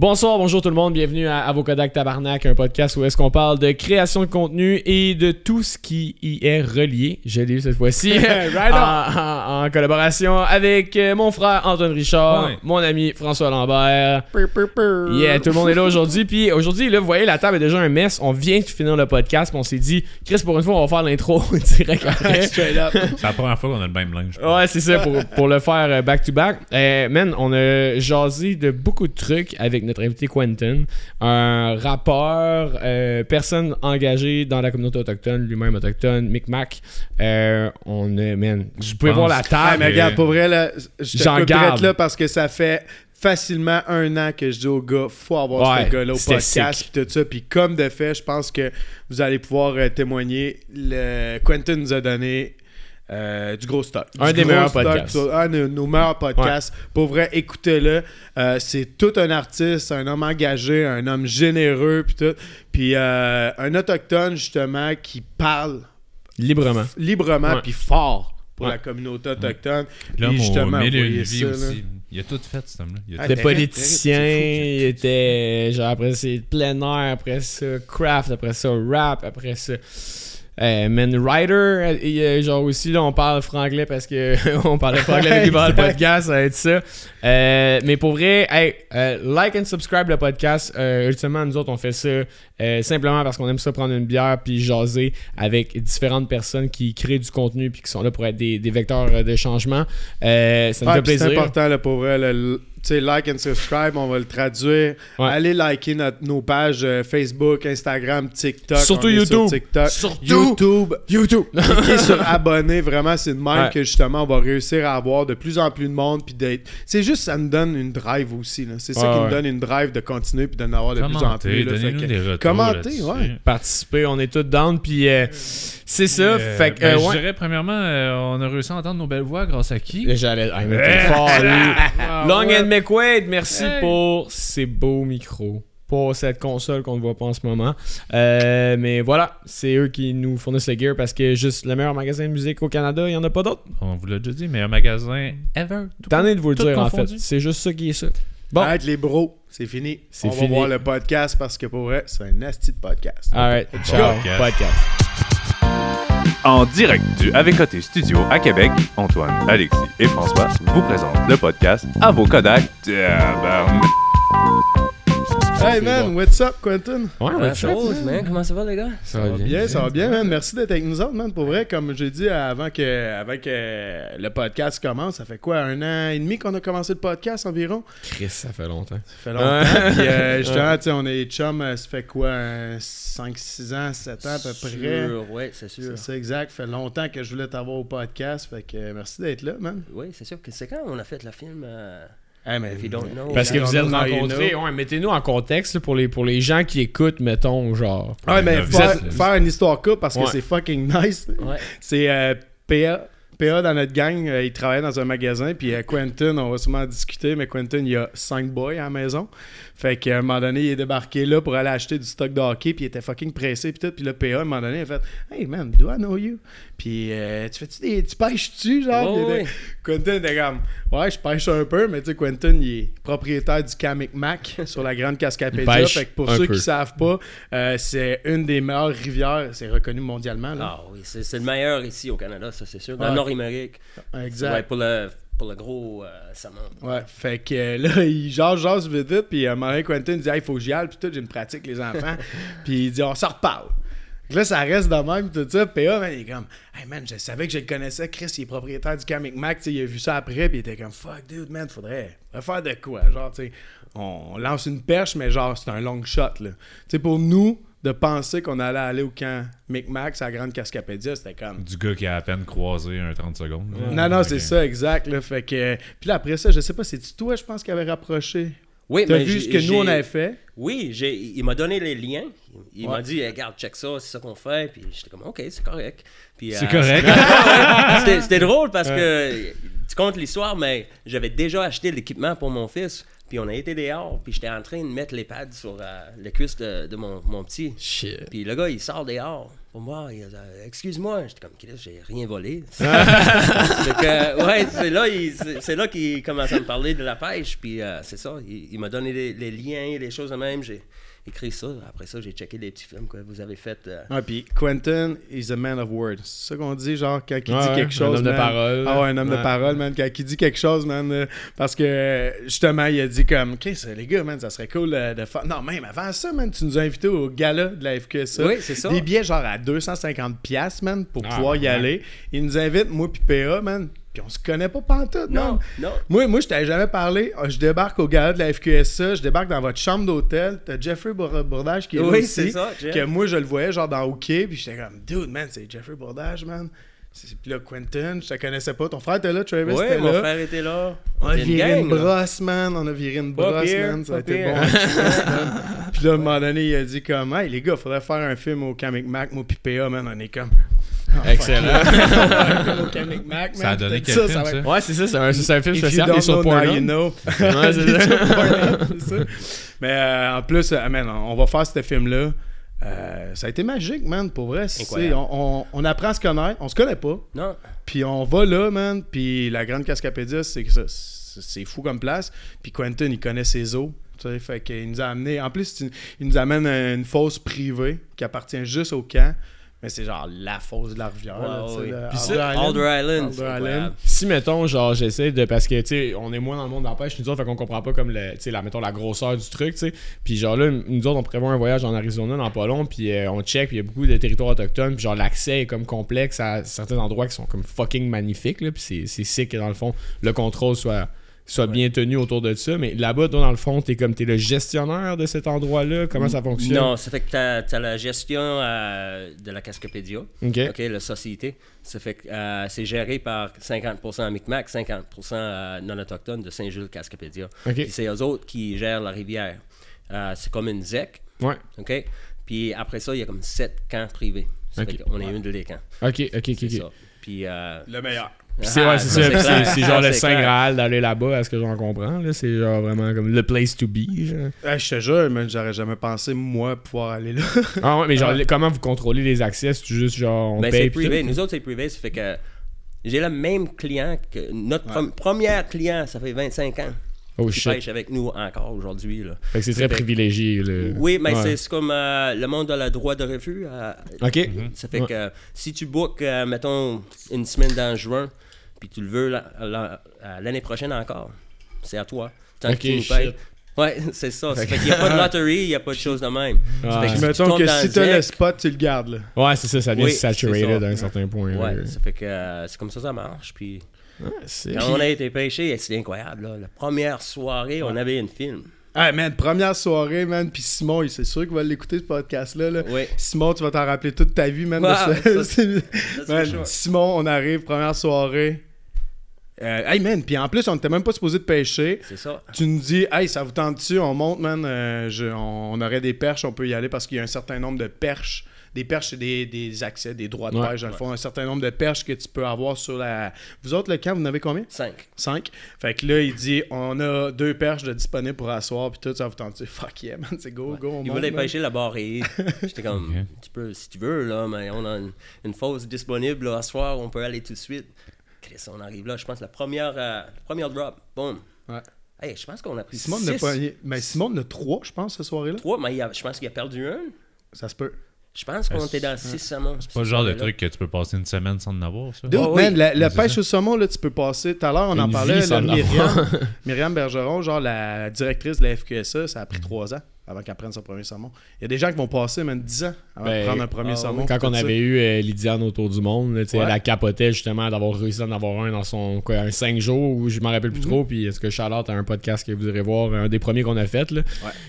Bonsoir, bonjour tout le monde, bienvenue à Avocodac Tabarnak, un podcast où est-ce qu'on parle de création de contenu et de tout ce qui y est relié, je l'ai eu cette fois-ci, Right on. en, en- en collaboration avec euh, mon frère Antoine Richard, Ouais. mon ami François Lambert. Pur, pur, pur. Yeah, tout le monde est là aujourd'hui. Puis aujourd'hui, là, vous voyez, la table est déjà un mess. On vient de finir le podcast. On s'est dit, Chris, pour une fois, on va faire l'intro direct après. Straight up. C'est la première fois qu'on a le même linge. Ouais, c'est ça, pour, pour le faire euh, back-to-back. Euh, man, on a jasé de beaucoup de trucs avec notre invité Quentin, un rappeur, euh, personne engagée dans la communauté autochtone, lui-même autochtone, Micmac. Euh, on a, man, je pouvais voir la Ah, table. mais regarde, pour vrai, là, je te garde. là parce que ça fait facilement un an que je dis au gars, faut avoir Ouais, ce gars-là au podcast puis tout ça. Puis comme de fait, je pense que vous allez pouvoir euh, témoigner. Le... Quentin nous a donné euh, du gros stock. Un Du des meilleurs stock, podcasts. Un de nos meilleurs podcasts. Pour vrai, écoutez-le. Euh, c'est tout un artiste, un homme engagé, un homme généreux, puis tout. Puis euh, un autochtone, justement, qui parle Librement. librement puis fort pour Ouais. la communauté autochtone. L'homme Puis au justement, là. aussi. Il a tout fait, cet homme-là. Il a Ah, c'est fou, il était genre après c'est plein air, après ça craft, après ça rap, après ça euh, man writer et euh, genre aussi là on parle franglais parce que on parlait franglais avec le podcast ça va être ça. Euh, mais pour vrai hey, euh, like and subscribe le podcast. Euh, ultimement nous autres on fait ça euh, simplement parce qu'on aime ça prendre une bière puis jaser avec différentes personnes qui créent du contenu puis qui sont là pour être des, des vecteurs euh, de changement. Euh, ça nous fait plaisir C'est important là, pour vrai. le- sais, like and subscribe, on va le traduire. Ouais. Allez liker notre- nos pages euh, Facebook, Instagram, TikTok. Surtout YouTube. Sur TikTok. Surtout YouTube. YouTube Cliquez sur abonner. Vraiment, c'est de même Ouais. que justement, on va réussir à avoir de plus en plus de monde. Puis d'être. C'est juste, ça nous donne une drive aussi. là. C'est ça Ouais, qui ouais. nous donne une drive de continuer puis d'en avoir de plus en plus. là. Fait donnez-nous que- des retours. Commentez, là-dessus. ouais. participer, on est tous down, puis euh, c'est ça. Euh, fait que, ben, euh, Je dirais, premièrement, euh, on a réussi à entendre nos belles voix grâce à qui? J'allais. Ah, fort, lui. Ah, Long ouais. and McQuaid, merci Hey. pour ces beaux micros. Pour cette console qu'on ne voit pas en ce moment. Euh, mais voilà, c'est eux qui nous fournissent le gear parce que juste le meilleur magasin de musique au Canada, il n'y en a pas d'autres. On vous l'a déjà dit, meilleur magasin ever. T'en es de vous le dire en fait. C'est juste ça qui est ça. Bon, Arrête les bros, c'est fini. C'est on fini. va voir le podcast parce que pour vrai, c'est un asti de podcast. alright, ciao, Podcast. En direct du Avocoté Studio à Québec, Antoine, Alexis et François vous présentent le podcast Avocodac. Tabarnak. Hey man, what's up, Quentin? Ouais, ça, chose, man. Comment ça va, les gars? ça Ça va bien. bien, ça va bien, man. Merci d'être avec nous autres, man. Pour vrai, comme j'ai dit avant que, avant que le podcast commence, ça fait quoi, un an et demi qu'on a commencé le podcast environ? Chris, ça fait longtemps. Ça fait longtemps. Puis euh, justement, tu sais, on est chum, euh, ça fait quoi, 5-6 ans, 7 ans à peu près? Sûr, ouais, c'est sûr. C'est ça, exact. Ça fait longtemps que je voulais t'avoir au podcast. Fait que euh, merci d'être là, man. Oui, c'est sûr. que C'est quand on a fait le film euh, Hey, mais, If you don't know. Parce que vous êtes rencontrés, ouais, mettez-nous en contexte là, pour les, pour les gens qui écoutent, mettons, genre. Ouais, mais Vous faire, êtes- faire une histoire courte parce que Ouais. c'est fucking nice. Ouais. C'est euh, PA. PA dans notre gang, euh, il travaillait dans un magasin, puis euh, Quentin, on va sûrement en discuter, mais Quentin, il a cinq boys à la maison. Fait qu'à un moment donné, il est débarqué là pour aller acheter du stock de hockey, puis il était fucking pressé, puis tout. Puis le PA, à un moment donné, il a fait Hey man, do I know you? Puis euh, tu fais-tu des. Tu pêches-tu, genre? Quentin était comme Ouais, je pêche un peu, mais tu sais, Quentin, il est propriétaire du Kamek Mac sur la grande Cascapédia. Fait que pour ceux peu. qui savent pas, euh, c'est une des meilleures rivières, c'est reconnu mondialement. Là. Ah oui, c'est c'est le meilleur ici au Canada, ça c'est sûr. Dans Ouais. Nord-Amérique. exact. Ouais, pour le, pour le gros euh. Ouais, fait que euh, là, il jase, jase vite vite, puis moment donné, Quentin dit Hey, il faut que j'y aille, puis tout, j'ai une pratique, les enfants. puis il dit On s'en reparle. Fait que Là, ça reste de même, tout ça. PA, man, il est comme Hey, man, je savais que je le connaissais. Chris, il est propriétaire du Kamek Mac, il a vu ça après, puis il était comme Fuck, dude, man, faudrait, faudrait faire de quoi? Genre, tu sais, on lance une perche, mais genre, c'est un long shot, là. Tu sais, pour nous, de penser qu'on allait aller au camp Micmac, sa grande Cascapédia, c'était comme. Du gars qui a à peine croisé un 30 secondes. là. Non, non, c'est ça, exact. Là, fait que, puis là, après ça, je sais pas, c'est toi, je pense, qui avait rapproché? Oui, T'as mais vu ce que nous, on avait fait? Oui, j'ai, il m'a donné les liens. Il Ouais. m'a dit, Eh, regarde, check ça, c'est ça qu'on fait. Puis j'étais comme, OK, c'est correct. Puis, C'est euh, correct. c'était, c'était drôle parce que tu comptes l'histoire, mais j'avais déjà acheté l'équipement pour mon fils. Puis on a été dehors, puis j'étais en train de mettre les pads sur euh, les cuisses de, de mon, mon petit. Shit. Puis le gars, il sort dehors. pour moi, il a dit, excuse-moi. J'étais comme, j'ai rien volé. Ouais, c'est là, c'est c'est là qu'il commence à me parler de la pêche. Puis euh, c'est ça, il, il m'a donné les, les liens, les choses de même. J'ai écrit ça. Après ça, j'ai checké les petits films que vous avez fait. euh, Ah, puis Quentin is a man of word. C'est ça qu'on dit, genre, quand il Ouais, dit ouais, quelque chose. un homme de parole. Ah ouais, un homme de parole, man. Quand il dit quelque chose, man. euh, parce que, justement, il a dit comme, OK, les gars, man, ça serait cool euh, de faire. Non, même avant ça, man, tu nous as invités au gala de la FQSA. Oui, c'est ça. Des billets, genre, à 250$, piastres, man, pour Ah, pouvoir y ouais. aller. Il nous invite, moi, puis PA, man. Puis on se connaît pas pantoute, man. Non, non. Moi, moi je t'avais jamais parlé. Ah, Je débarque au gala de la FQSA, je débarque dans votre chambre d'hôtel. T'as Jeffrey Bour- Bourdage qui est là Oui, aussi. c'est ça. Que moi, je le voyais genre dans Hooké, puis j'étais comme, dude, man, c'est Jeffrey Bourdage, man. C'est- Puis là, Quentin, je te connaissais pas. Ton frère était là, Travis Oui, était mon frère était là. On a une viré une gang, là. brosse, man. On a viré une brosse, man. Ça a été bon. Puis là, à un moment donné, il a dit comme, hey, les gars, faudrait faire un film au Comic Mac, moi, PA, man. On est comme. Ah, Excellent. Ça a donné Peut-être quel ça, film, ça Ouais, c'est ça, c'est un, c'est un film est don't sur know, now Pornhub. you know. Ouais, c'est ça. C'est ça. Mais euh, en plus, euh, man, on va faire ce film-là. Euh, ça a été magique, man, pour vrai. On, on- on apprend à se connaître. On se connaît pas. Non. Puis on va là, man. Puis la grande Cascapédia, c'est que ça, c'est fou comme place. Puis Quentin, il connaît ses eaux. Tu sais, fait qu'il nous a amené. En plus, il il nous amène à une fosse privée qui appartient juste au camp. Mais c'est genre la fosse de la rivière. là, Puis Alder ça, Island. Alder Island. Alder. Si, mettons, genre, j'essaie de. Parce que, tu sais, on est moins dans le monde de la pêche, nous autres, fait qu'on comprend pas comme, le, tu sais, la, mettons, la grosseur du truc, tu sais. Puis, genre, là, nous autres, on prévoit un voyage en Arizona dans pas long, puis euh, on check, puis il y a beaucoup de territoires autochtones, puis, genre, l'accès est comme complexe à certains endroits qui sont comme fucking magnifiques, là. Puis, c'est- c'est sick que, dans le fond, le contrôle soit soit bien tenu autour de ça mais là-bas toi dans le fond t'es comme t'es le gestionnaire de cet endroit-là? Comment ça fonctionne? Non, ça fait que tu as, la gestion euh, de la OK, la société. Ça fait que euh, c'est géré par 50% Micmac, 50% euh, non-autochtones de Puis c'est eux autres qui gèrent la rivière. Euh, c'est comme une ZEC, ouais OK? Puis après ça, il y a comme sept camps privés. Ça Ok. fait qu'on est une des camps. ok ok ok. Puis... euh, Le meilleur. Puis c'est ah, ouais, c'est ça, c'est c'est genre le Saint. Graal d'aller là-bas, à ce que j'en comprends. Là. C'est genre vraiment comme le place to be. genre. Hey, je te jure, man, j'aurais jamais pensé, moi, pouvoir aller là. Ah ouais, mais genre, Ouais. comment vous contrôlez les accès? C'est juste genre on Ben, paye c'est privé. Nous autres, c'est privé. Ça fait que j'ai le même client que notre prom- premier client, ça fait 25 ans. Oh qui shit. pêche avec nous encore aujourd'hui. là. Fait que c'est très fait- privilégié. le- Oui, mais Ouais. c'est- c'est comme euh, le monde a le droit de refus. euh, Ok. Ça fait Ouais. que si tu bookes, euh, mettons, une semaine dans juin, puis tu le veux la- la- euh, l'année prochaine encore, c'est à toi. Tant Ok, que tu nous. Ouais, c'est ça. Ça fait qu'il n'y a pas de loterie, il n'y a pas de choses de même. Ouais. Ça fait que tu mettons que si le t'as le spot, tu le gardes, là. Ouais, c'est ça, ça vient Oui, se saturated c'est ça. à un certain point. Ouais, là. ça fait que euh, c'est comme ça ça marche. Puis Ouais, quand on a été pêché, c'est incroyable. Là. La première soirée, on avait une film. Ah, man, première soirée, man. Puis Simon, il- c'est sûr qu'il va l'écouter, ce podcast-là. Là. Oui. Simon, tu vas t'en rappeler toute ta vie, man. de Ah, ça. ça, Man. Simon, on arrive, première soirée. Euh, hey, man, puis en plus, on n'était même pas supposé de pêcher. C'est ça. Tu nous dis, hey, ça vous tente dessus, on monte, man. euh, je- on, on aurait des perches, on peut y aller parce qu'il y a un certain nombre de perches. Des perches, c'est des, des accès, des droits de Ouais, pêche, dans le fond. Un certain nombre de perches que tu peux avoir sur la. Vous autres, le camp, vous en avez combien? 5. 5. Fait que là, il dit, on a deux perches de disponibles pour asseoir, puis tout, ça vous tente dessus. Fuck yeah, man, c'est go, go, on Il monte, voulait man. pêcher la barrée. J'étais comme, Ok. tu peux, si tu veux, là, mais on a une, une fosse disponible là, à soir, on peut aller tout de suite. Chris, on arrive là, je pense, la première, euh, la première drop, boum. Ouais. Hey, je pense qu'on a pris Simon n'a six. pas. Mais Simon en a trois, je pense, cette soirée-là. Trois, mais il a- je pense qu'il a perdu un. Ça se peut. Je pense qu'on était dans six saumons. C'est pas le genre de truc que tu peux passer une semaine sans en avoir, ça? Dude, oui. man, la, pêche ça. au saumon, là, tu peux passer. Tout à l'heure, on en parlait. là, Myriam, Myriam Bergeron, genre la directrice de la FQSA, ça a Mm. pris trois ans avant qu'elle prenne son premier saumon. Il y a des gens qui vont passer même 10 ans avant Ben, de prendre un premier ah saumon. Quand on ça. avait eu euh, Lydiane autour du monde, là, Ouais. elle a capoté justement d'avoir réussi d'en avoir un dans son quoi, un 5 jours où je m'en rappelle plus trop. Puis est-ce que Charlotte a un podcast que vous irez voir, un des premiers qu'on a fait là?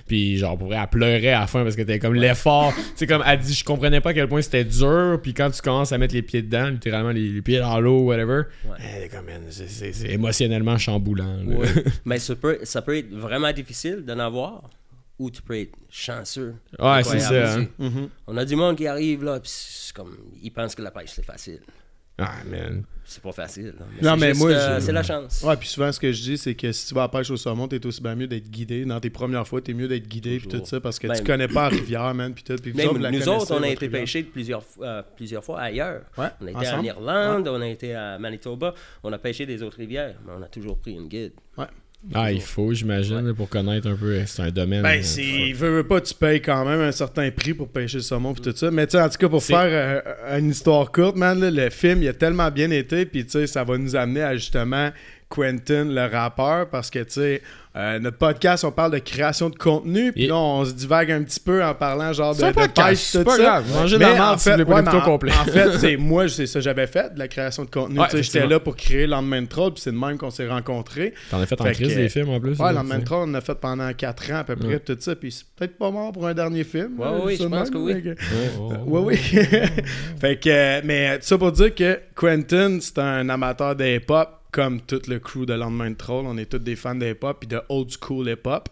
Puis genre pour vrai, elle pleurait à la fin parce que t'es comme l'effort. Tu comme elle dit, je comprenais pas à quel point c'était dur. Puis quand tu commences à mettre les pieds dedans, littéralement les, les pieds dans l'eau, whatever, c'est- émotionnellement chamboulant. mais ça peut, ça peut être vraiment difficile d'en avoir ou tu peux être chanceux. Ouais, c'est ça. hein. Mhm. On a du monde qui arrive là, puis c'est comme, ils pensent que la pêche c'est facile. Ah, man. C'est pas facile. là. Non, c'est mais juste, moi, euh, je- c'est la chance. Ouais, puis souvent, ce que je dis, c'est que si tu vas à la pêche au saumon, t'es aussi bien mieux d'être guidé. Dans tes premières fois, t'es mieux d'être guidé, puis tout ça, parce que Ben, tu connais pas la rivière, man, puis tout. Puis nous connaissez, autres, on a été pêcher plusieurs, fois- euh, plusieurs fois ailleurs. Ouais, On a été ensemble. en Irlande, on a été à Manitoba, on a pêché des autres rivières, mais on a toujours pris une guide. Ah, il faut, j'imagine, pour connaître un peu. C'est un domaine. Ben, euh, c'est. Veux, veux pas, tu payes quand même un certain prix pour pêcher le saumon pis tout ça. Mais tu sais, en tout cas, pour faire euh, une histoire courte, man, là, le film, il a tellement bien été, puis tu sais, ça va nous amener à justement Quentin, le rappeur, parce que tu sais, euh, notre podcast, on parle de création de contenu, puis là, on se divague un petit peu en parlant genre de, C'est un de podcast, pêche, c'est tout pas ça. grave. Mangez de Mais la en si voulez pas ouais, au complet. En, en fait, c'est moi, c'est ça, j'avais fait de la création de contenu. Ouais, tu sais, J'étais là pour créer Lendemain de Troll, puis c'est de même qu'on s'est rencontrés. T'en as fait en Fait crise que- des films en plus. Ouais, Lendemain de Troll, on en a fait pendant 4 ans à peu près, Ouais. tout ça, puis c'est peut-être pas mort pour un dernier film. Ouais, oui, je pense que oui. fait Ouais, oui. fait que, mais tout ça pour dire que Quentin, c'est un amateur de hip-hop, comme tout le crew de Lendemain de Troll. On est tous des fans de hip-hop, puis de old school hip-hop.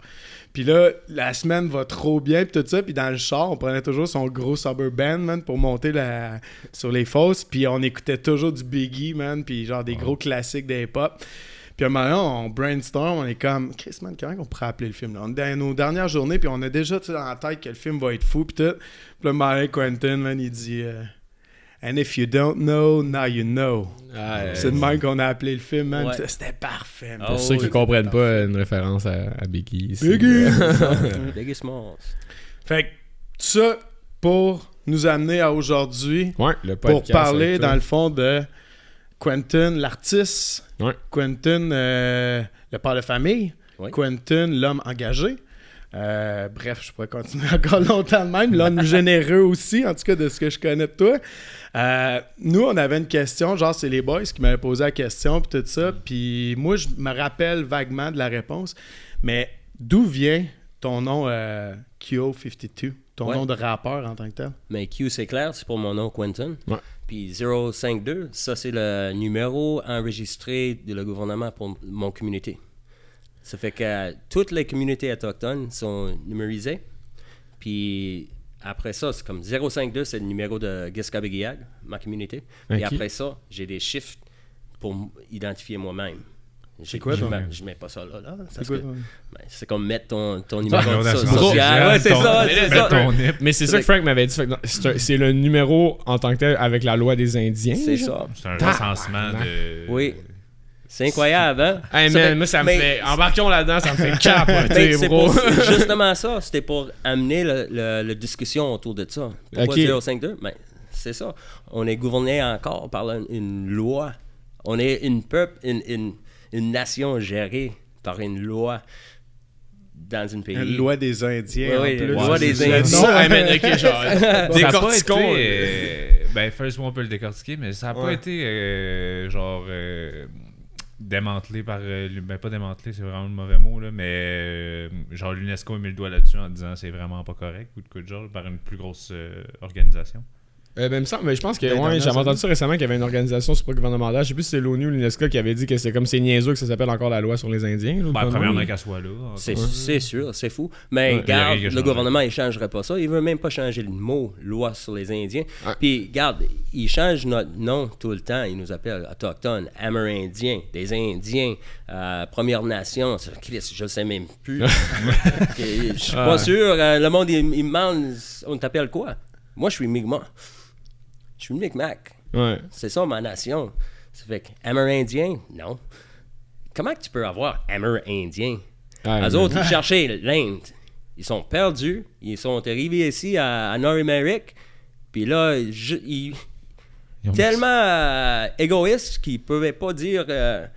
Puis là, la semaine va trop bien, puis tout ça. Puis dans le char, on prenait toujours son gros Suburban, man, pour monter la... sur les fosses. Puis on écoutait toujours du Biggie, man, puis genre des gros classiques de hip-hop. Puis à un moment donné, on brainstorm, on est comme, Chris, man, comment on pourrait appeler le film? Là? On est dans nos dernières journées, puis on a déjà dans la tête que le film va être fou, puis tout. Puis là, Marie Quentin, man, il dit, euh, And if you don't know, now you know. Ah, euh, C'est de même qu'on a appelé le film, man. Ouais. C'était parfait, man. Ah Pour ceux qui oui. comprennent pas, une référence à, à Biggie. c'est- Biggie! Biggie Smalls. fait que ça, pour nous amener à aujourd'hui, Ouais, pour parler, dans le fond, de Quentin, l'artiste. Ouais. Quentin, euh, le père de famille. Quentin, l'homme engagé. Euh, bref, je pourrais continuer encore longtemps de même. L'homme généreux aussi, en tout cas de ce que je connais de toi. Euh, nous, on avait une question, genre c'est les boys qui m'avaient posé la question, puis tout ça. Puis moi, je me rappelle vaguement de la réponse. Mais d'où vient ton nom euh, Kyo52, ton Ouais. nom de rappeur en tant que tel? Mais Q, c'est clair, c'est pour mon nom Quentin. Ouais. Puis 052, ça, c'est le numéro enregistré de le gouvernement pour mon communauté. Ça fait que toutes les communautés autochtones sont numérisées. Puis après ça, c'est comme 052, c'est le numéro de Giskabegiag, ma communauté. Puis Ok. après ça, j'ai des chiffres pour identifier moi-même. C'est quoi je, mets, je mets pas ça là. là C'est ben, c'est comme mettre ton, ton numéro social. Ouais, c'est ton- ça, Mais c'est ça. ton. Mais c'est ça que Frank m'avait dit. C'est un- c'est le numéro en tant que tel avec la loi des Indiens. C'est genre? ça. C'est un recensement de. Oui. C'est incroyable, hein? Hey Ça man, fait- moi ça me mais- fait. Embarquons là-dedans, ça me fait capoter, c'est bro. pour- justement ça, c'était pour amener le discussion autour de ça. Pourquoi Ok. 052? Ben, c'est ça. On est gouverné encore par une, une loi. On est une peuple, une, une, une nation gérée par une loi dans un pays. Une loi des Indiens. Plus. la loi des. Indiens. Non, hey, man, ok, genre. Ça a pas Décortiquons. été, euh, ben, first, on peut le décortiquer, mais ça n'a pas été euh, genre euh, démantelé par. euh, ben, pas démantelé, c'est vraiment le mauvais mot, là, mais euh, genre l'UNESCO a mis le doigt là-dessus en disant c'est vraiment pas correct ou de coup de genre par une plus grosse euh, organisation. Euh, ben, il me semble- mais je pense que ouais, j'avais entendu ça récemment qu'il y avait une organisation supragouvernementale. Je sais plus si c'est l'ONU ou l'UNESCO qui avait dit que c'était comme c'est niaiseux que ça s'appelle encore la loi sur les Indiens. là, Ben, premièrement, qu'elle soit là. C'est c'est sûr, c'est fou. Mais Ouais, a le gouvernement, il changerait pas ça. Il veut même pas changer le mot loi sur les Indiens. Ouais. Puis, regarde, il change notre nom tout le temps. Il nous appelle autochtones, amérindiens, des Indiens, euh, Première Nation. C'est- Christ, Je ne sais même plus. Je suis pas Ouais. sûr. euh, le monde, il, il me demande, on t'appelle quoi? Moi, je suis Mi'kmaq. Je suis Mi'kmaq. Ouais. C'est ça ma nation. Ça fait que Amérindien, non. Comment que tu peux avoir Amérindien? Les mais- autres, ils cherchaient l'Inde. Ils sont perdus. Ils sont arrivés ici à, à Nord-Amérique. Puis là, je- ils Ils tellement euh, égoïstes qu'ils ne pouvaient pas dire euh,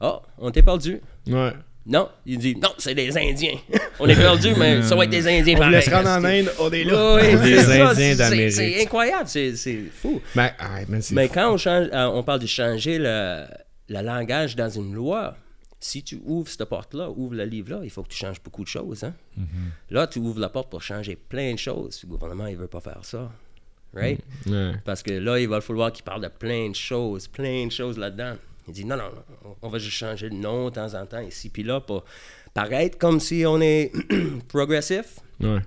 Oh, on t'est perdu. Ouais. Non, ils disent Non, c'est des Indiens. on est perdu, mais ça va être des Indiens On laisse rendre en Inde, on est là. Oui, Des c'est ça, Indiens c'est- d'Amérique. C'est incroyable, c'est fou. Ben, ah, man, Mais fou. quand on, change, euh, on parle de changer le, le langage dans une loi, si tu ouvres cette porte-là, ouvres le livre-là, il faut que tu changes beaucoup de choses. Hein? Là, tu ouvres la porte pour changer plein de choses. Le gouvernement, il veut pas faire ça. Right? Ouais. Parce que là, il va falloir qu'il parle de plein de choses, plein de choses là-dedans. Il dit non, non, non, on va juste changer de nom de temps en temps, ici puis là, pour paraître comme si on est progressif, Ouais.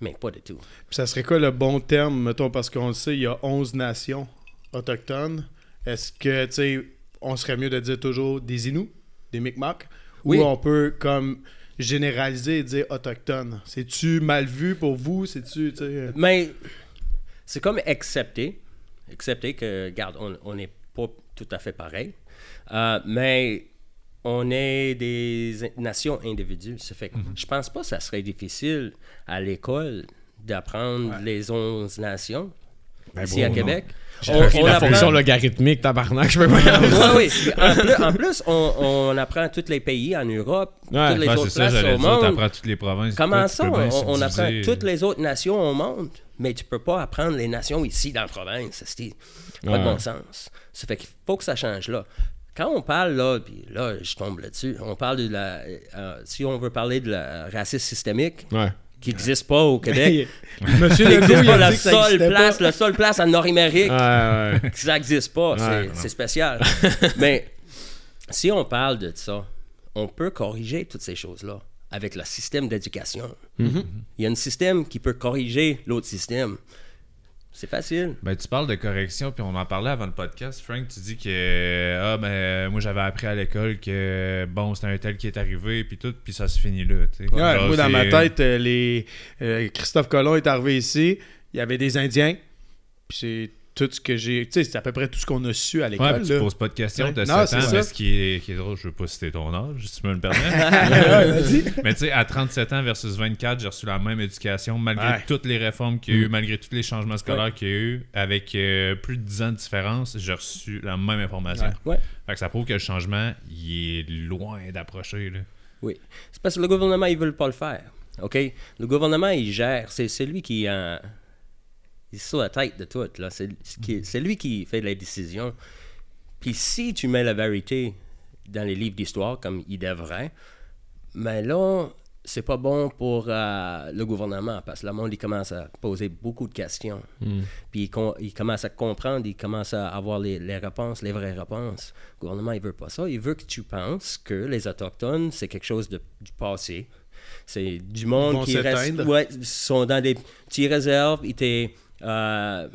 mais pas du tout. Puis ça serait quoi le bon terme, mettons, parce qu'on le sait, il y a 11 nations autochtones. est-ce que, tu sais, on serait mieux de dire toujours des Inuits, des Micmacs, Oui. ou on peut comme généraliser et dire autochtone? C'est-tu mal vu pour vous? C'est-tu, tu sais... euh, Mais c'est comme accepter. Accepter que, regarde, on on n'est pas tout à fait pareil. Euh, mais on est des nations individuelles. Ça fait que je pense pas que ça serait difficile à l'école d'apprendre les 11 nations ici bon, à non. Québec. Appris la fonction logarithmique, tabarnak, je peux pas Oui, oui. En plus, en plus, on, on apprend tous les pays en Europe, Ouais. toutes les Ouais, autres ça, places au dire, monde. t'apprends toutes les provinces. Comment ça? On, on apprend toutes les autres nations au monde, mais tu peux pas apprendre les nations ici dans la province. C'est pas de Ouais. bon sens. Ça fait qu'il faut que ça change là. Quand on parle là, puis là, je tombe là-dessus, on parle de la. euh, si on veut parler de la racisme systémique, Ouais. qui n'existe pas au Québec, Monsieur Legault, pas a la dit que ça seule place, pas. la seule place en Nord-Amérique Ouais, ouais. ça n'existe pas. c'est- Ouais, c'est spécial. Mais si on parle de ça, on peut corriger toutes ces choses-là avec le système d'éducation. Mm-hmm. Il y a un système qui peut corriger l'autre système. C'est facile. Ben, tu parles de correction, puis on en parlait avant le podcast. Frank, tu dis que ah, ben, moi j'avais appris à l'école que bon, c'est un tel qui est arrivé, puis tout, puis ça se finit là. Ouais, moi, dans ma tête, euh, les, euh, Christophe Colomb est arrivé ici, il y avait des Indiens, puis c'est tout ce que j'ai... Tu sais, c'est à peu près tout ce qu'on a su à Ouais, l'école. puis tu poses pas de questions, Ouais. t'as Non, 7 ans, c'est ça. mais ce qui est, qui est drôle, je veux pas citer ton âge, si tu me le permets. Ouais, mais tu sais, à 37 ans versus 24, j'ai reçu la même éducation, malgré Ouais. toutes les réformes qu'il y a eu, Mm. malgré tous les changements scolaires qu'il y a eu, avec euh, plus de 10 ans de différence, j'ai reçu la même information. Ouais. Ouais. Fait que ça prouve que le changement, il est loin d'approcher, là. Oui. C'est parce que le gouvernement, ils veulent pas le faire. OK? Le gouvernement, il gère. C'est c'est lui qui euh, il est sur la tête de tout. là. C'est c'est qui- c'est lui qui fait les décisions. Puis si tu mets la vérité dans les livres d'histoire, comme il devrait, mais là, c'est pas bon pour euh, le gouvernement parce que le monde, il commence à poser beaucoup de questions. Puis il, com- il commence à comprendre, il commence à avoir les, les réponses, les vraies réponses. Le gouvernement, il veut pas ça. Il veut que tu penses que les Autochtones, c'est quelque chose de, du passé. C'est du monde qui reste, ouais, sont dans des petites réserves. Ils étaient, euh,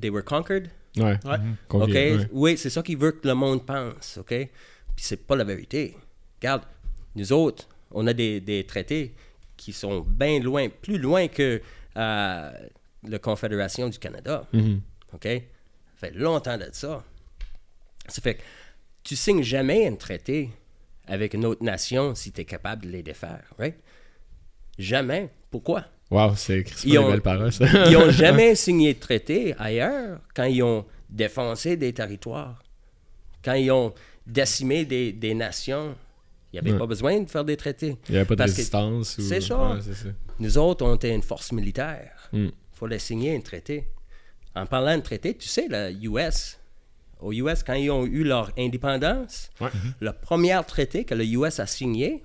they were conquered. Ouais. Ouais. Convié, OK? ouais. Oui, c'est ça qu'il veut que le monde pense. OK? Puis c'est pas la vérité. Regarde, nous autres, on a des, des traités qui sont bien loin, plus loin que euh, la Confédération du Canada. Mhm. OK? Ça fait longtemps de ça. Ça fait que tu signes jamais un traité avec une autre nation si tu es capable de les défaire, right? Jamais. Pourquoi? Wow, c'est Ils ont- paroles, ça. Ils n'ont jamais signé de traité ailleurs quand ils ont défoncé des territoires, quand ils ont décimé des, des nations. Il n'y avait Ouais. pas besoin de faire des traités. Il n'y avait pas de Parce résistance. ou- c'est ça. Ouais, c'est ça. Nous autres, on était une force militaire. Il Mm. fallait signer un traité. En parlant de traité, tu sais, la US, aux US, quand ils ont eu leur indépendance, Ouais. le premier traité que le US a signé,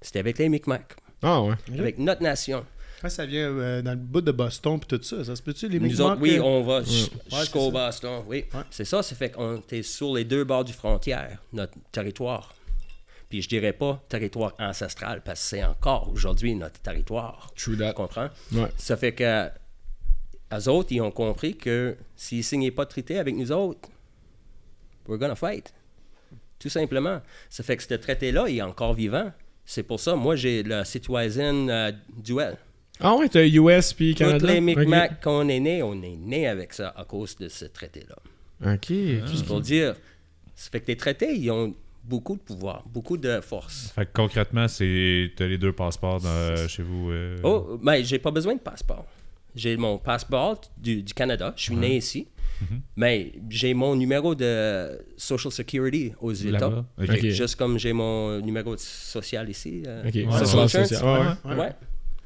c'était avec les Micmacs, Ah ouais. avec notre nation. Ouais, ça vient euh, dans le bout de Boston puis tout ça. Ça se peut-tu, les Nous autres, oui, on va Ouais, jusqu'au c'est ça. Boston, oui. Ouais. C'est ça, c'est fait qu'on était sur les deux bords du frontière, notre territoire. Puis je dirais pas territoire ancestral, parce que c'est encore aujourd'hui notre territoire. True Tu that. comprends? Ouais. Ça fait que eux autres, ils ont compris que s'ils signaient pas de traité avec nous autres, we're gonna fight. Tout simplement. Ça fait que ce traité-là, il est encore vivant. C'est pour ça, moi, j'ai le citoyen euh, duel. Ah ouais, t'as US puis Canada? Toutes les. Micmacs qu'on est né, on est né avec ça à cause de ce traité-là. Ok. Juste pour dire, ça fait que les traités, ils ont beaucoup de pouvoir, beaucoup de force. Fait que concrètement, c'est t'as les deux passeports dans- chez vous. euh, Oh, mais j'ai pas besoin de passeport. J'ai mon passeport du, du Canada, je suis né ici, mais j'ai mon numéro de Social Security aux États. là-bas? Ok. Ok. Juste comme j'ai mon numéro social ici. euh, Ok. social Ouais, insurance. social. Ouais, ouais.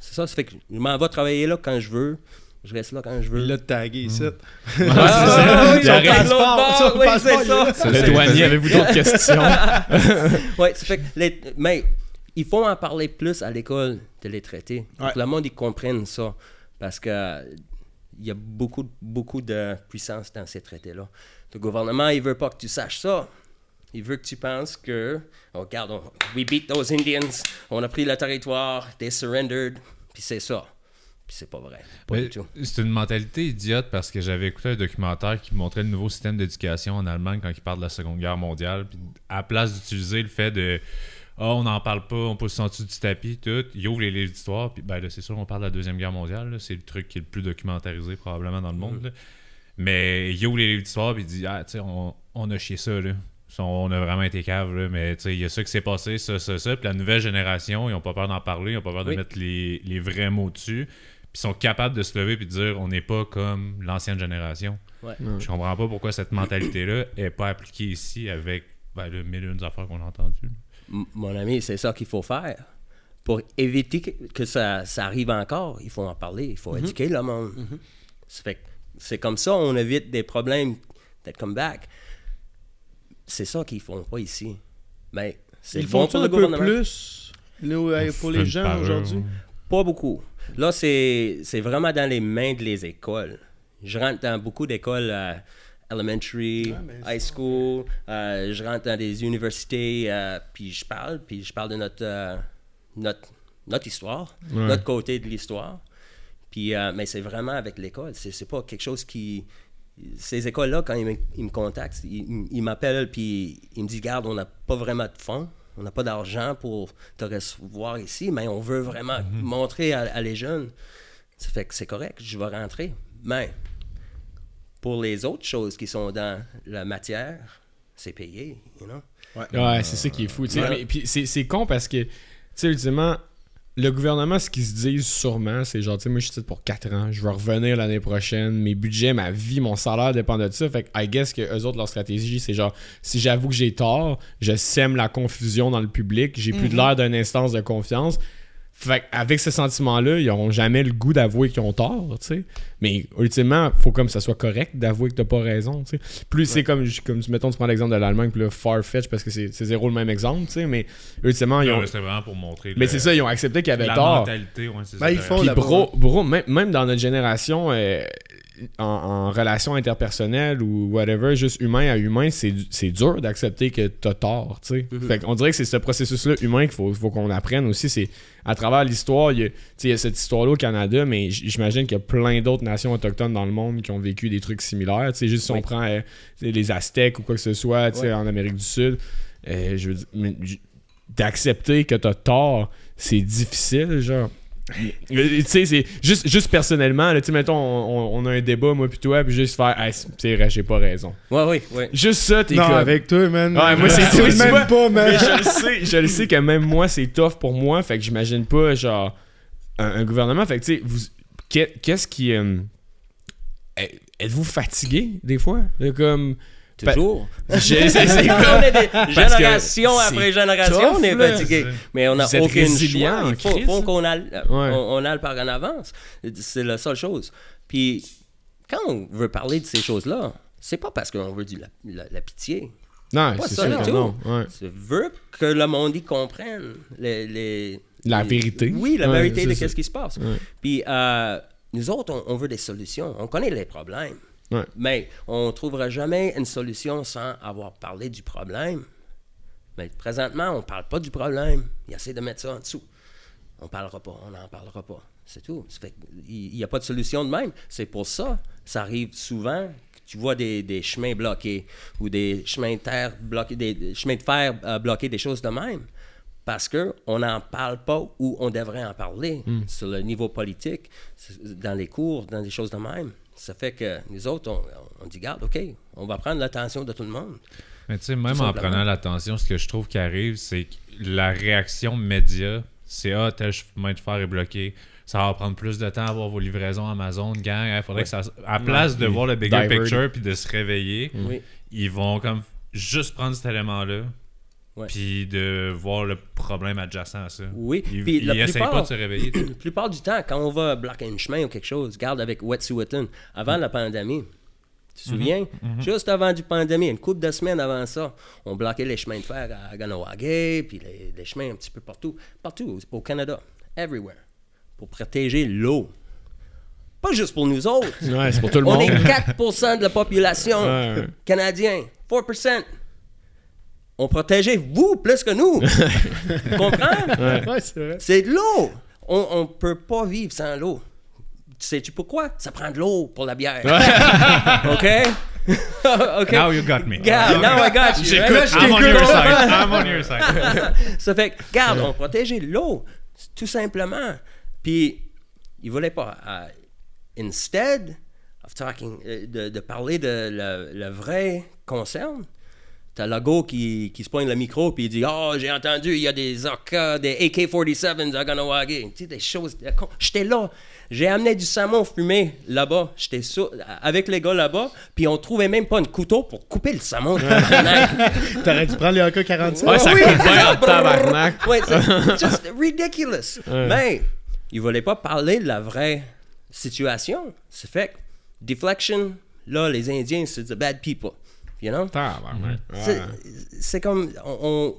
C'est ça, ça fait que je m'en vais travailler là quand je veux. Je reste là quand je veux. Il l'a tagué ici. Ah, ah, oui, Sur le oui, passeport, c'est est ça. là. Le douanier, avez-vous d'autres questions? Ouais, ça fait que les- mais il faut en parler plus à l'école de les traiter. Pour Ouais. que le monde comprenne ça. Parce que euh, il y a beaucoup, beaucoup de puissance dans ces traités-là. Le gouvernement, il veut pas que tu saches ça. Il veut que tu penses que, oh, regarde, on- we beat those Indians, on a pris le territoire, they surrendered, puis c'est ça. Puis c'est pas vrai. C'est une mentalité idiote parce que j'avais écouté un documentaire qui montrait le nouveau système d'éducation en Allemagne quand ils parlent de la Seconde Guerre mondiale. Puis à la place d'utiliser le fait de Ah, on n'en parle pas, on pousse en dessous du tapis, tout, ils ouvrent les livres d'histoire. Puis ben là, c'est sûr, on parle de la Deuxième Guerre mondiale. C'est le truc qui est le plus documentarisé probablement dans le monde. là. Mais ils ouvrent les livres d'histoire puis ils disent Ah, tu sais, on, on a chié ça, là. On a vraiment été cave, là, mais tu sais, il y a ça qui s'est passé, ça, ça, ça. Puis la nouvelle génération, ils n'ont pas peur d'en parler, ils n'ont pas peur de Oui. mettre les, les vrais mots dessus. Puis ils sont capables de se lever et de dire on n'est pas comme l'ancienne génération. Ouais. Je comprends pas pourquoi cette mentalité-là est pas appliquée ici avec ben, le mille et une affaires qu'on a entendues. M- mon ami, c'est ça qu'il faut faire. Pour éviter que, que ça, ça arrive encore, il faut en parler, il faut éduquer le monde. Que c'est comme ça on évite des problèmes that come back. C'est ça qu'ils font pas ici. Mais c'est Ils bon font pour un le peu gouvernement. plus ouais, pour les gens aujourd'hui? Pas beaucoup. Là, c'est c'est vraiment dans les mains de les écoles. Je rentre dans beaucoup d'écoles euh, elementary, high school, euh, je rentre dans des universités, euh, puis je parle, puis je parle de notre, euh, notre, notre histoire, Ouais. notre côté de l'histoire. Puis, euh, mais c'est vraiment avec l'école. C'est c'est pas quelque chose qui. Ces écoles-là, quand ils me, ils me contactent, ils, ils m'appellent puis ils me disent Garde, on n'a pas vraiment de fonds, on n'a pas d'argent pour te recevoir ici, mais on veut vraiment montrer à, à les jeunes. Ça fait que c'est correct, je vais rentrer. Mais pour les autres choses qui sont dans la matière, c'est payé, you know? Ouais, c'est ça qui est fou. tu sais. Ouais. Mais- puis c'est c'est con parce que, tu sais, ultimement, le gouvernement, ce qu'ils se disent sûrement, c'est genre, tu sais, moi, je suis pour 4 ans, je vais revenir l'année prochaine, mes budgets, ma vie, mon salaire dépend de ça. Fait que, I guess que eux autres, leur stratégie, c'est genre, si j'avoue que j'ai tort, je sème la confusion dans le public, j'ai plus de l'air d'une instance de confiance. Fait avec ce sentiment-là, ils n'auront jamais le goût d'avouer qu'ils ont tort, tu sais. Mais ultimement, faut comme ça soit correct d'avouer que t'as pas raison, tu sais. Plus c'est comme, comme, mettons, tu prends l'exemple de l'Allemagne, puis là, Farfetch, parce que c'est c'est zéro le même exemple, tu sais. Mais ultimement, ils ont. mais C'était vraiment pour montrer. Mais le- c'est ça, ils ont accepté qu'il y avait la tort. mentalité, ouais, c'est Ben, ça. ils font Puis la- bro, bro, même, même dans notre génération, euh, en, en relation interpersonnelle ou whatever, juste humain à humain, c'est du- c'est dur d'accepter que t'as tort, tu sais. Mhm. Fait qu'on dirait que c'est ce processus-là humain qu'il faut, faut qu'on apprenne aussi. C'est à travers l'histoire, il y, a- cette histoire-là au Canada, mais j'imagine qu'il y a plein d'autres nations autochtones dans le monde qui ont vécu des trucs similaires. Tu sais, juste si on prend euh, les Aztèques ou quoi que ce soit, tu sais, Ouais. en Amérique du Sud, euh, je veux dire, mais j- d'accepter que t'as tort, c'est difficile, genre. Tu sais, c'est juste, juste personnellement, tu sais, mettons, on, a un débat, moi puis toi, puis juste faire, hey, c'est vrai, j'ai pas raison. Ouais, oui, oui. Juste ça, t'es Non, comme. avec toi, man. Ouais, moi, c'est tu même vois. pas, man. Mais je le sais, je le sais que même moi, c'est tough pour moi, fait que j'imagine pas, genre, un, un gouvernement, fait que, tu sais, vous, qu'est- qu'est-ce qui. euh, Êtes-vous fatigué, des fois? De comme. Toujours. C'est- comme- génération c'est après génération, tough, on est fatigué. Mais on n'a Vous êtes aucun résilient choix. Il faut, hein. qu'on aille, Ouais. on, on aille par en avance. C'est la seule chose. Puis, quand on veut parler de ces choses-là, c'est pas parce qu'on veut du, la, la- la pitié. Non, c'est ça sûr non. ouais. C'est veut que le monde y comprenne les, les- La les- vérité. Oui, la Ouais, vérité de ça. ce qui se passe. Puis, euh, nous autres, on, on veut des solutions. On connaît les problèmes. Ouais. Mais on ne trouvera jamais une solution sans avoir parlé du problème. Mais présentement, on ne parle pas du problème. Il essaie de mettre ça en dessous. On ne parlera pas, on n'en parlera pas. C'est tout. Il n'y a pas de solution de même. C'est pour ça, ça arrive souvent que tu vois des, des chemins bloqués ou des chemins de terre bloqués, des, chemins de fer euh, bloqués, des choses de même. Parce qu'on n'en parle pas où on devrait en parler sur le niveau politique, dans les cours, dans des choses de même. Ça fait que nous autres, on, on dit, garde, OK, on va prendre l'attention de tout le monde. Mais tu sais, même en prenant l'attention, ce que je trouve qui arrive, c'est que la réaction média, c'est Ah, tel chemin de fer est bloqué. Ça va prendre plus de temps à voir vos livraisons Amazon, gang. Il faudrait que ça. À place de voir le bigger divert. picture puis de se réveiller, ils vont comme juste prendre cet élément-là. Ouais. Puis de voir le problème adjacent à ça. Oui, Ils, puis la plupart- pas de se réveiller. La plupart du temps, quand on va bloquer un chemin ou quelque chose, garde avec Wet'suwet'en, avant la pandémie, tu te souviens? Juste avant du pandémie, une couple de semaines avant ça, on bloquait les chemins de fer à Ganawagé, puis les, les chemins un petit peu partout, partout au Canada, everywhere, pour protéger l'eau. Pas juste pour nous autres. Ouais, c'est pour tout le On monde. est 4% de la population Ouais. canadienne. 4%. On protégeait vous plus que nous. Tu comprends? Ouais, c'est vrai. C'est de l'eau. On ne peut pas vivre sans l'eau. Tu sais-tu pourquoi? Ça prend de l'eau pour la bière. OK? OK? Now you got me. Now I got you. J'écoute, right? je I'm on your side. I'm on your side. Ça fait que, regarde, on protégeait l'eau, tout simplement. Puis, il voulait pas. euh, instead of talking, euh, de, de parler de le, le vrai concerne, t'as Lago qui, qui se pointe le micro puis il dit Oh, j'ai entendu, il y a des AK, des AK-47s à Ganawagi. Tu sais, des choses. de con. J'étais là. J'ai amené du saumon fumé là-bas. J'étais sur- avec les gars là-bas, puis on trouvait même pas un couteau pour couper le saumon. T'aurais dû prendre les AK-47. Ouais, ça oui, coûte c'est bien en tabarnak. Ouais, c'est just ridiculous. Mais il voulait pas parler de la vraie situation. C'est fait que deflection, là, les Indiens, c'est the bad people. You know? Tabarnak. C'est- comme. On, on-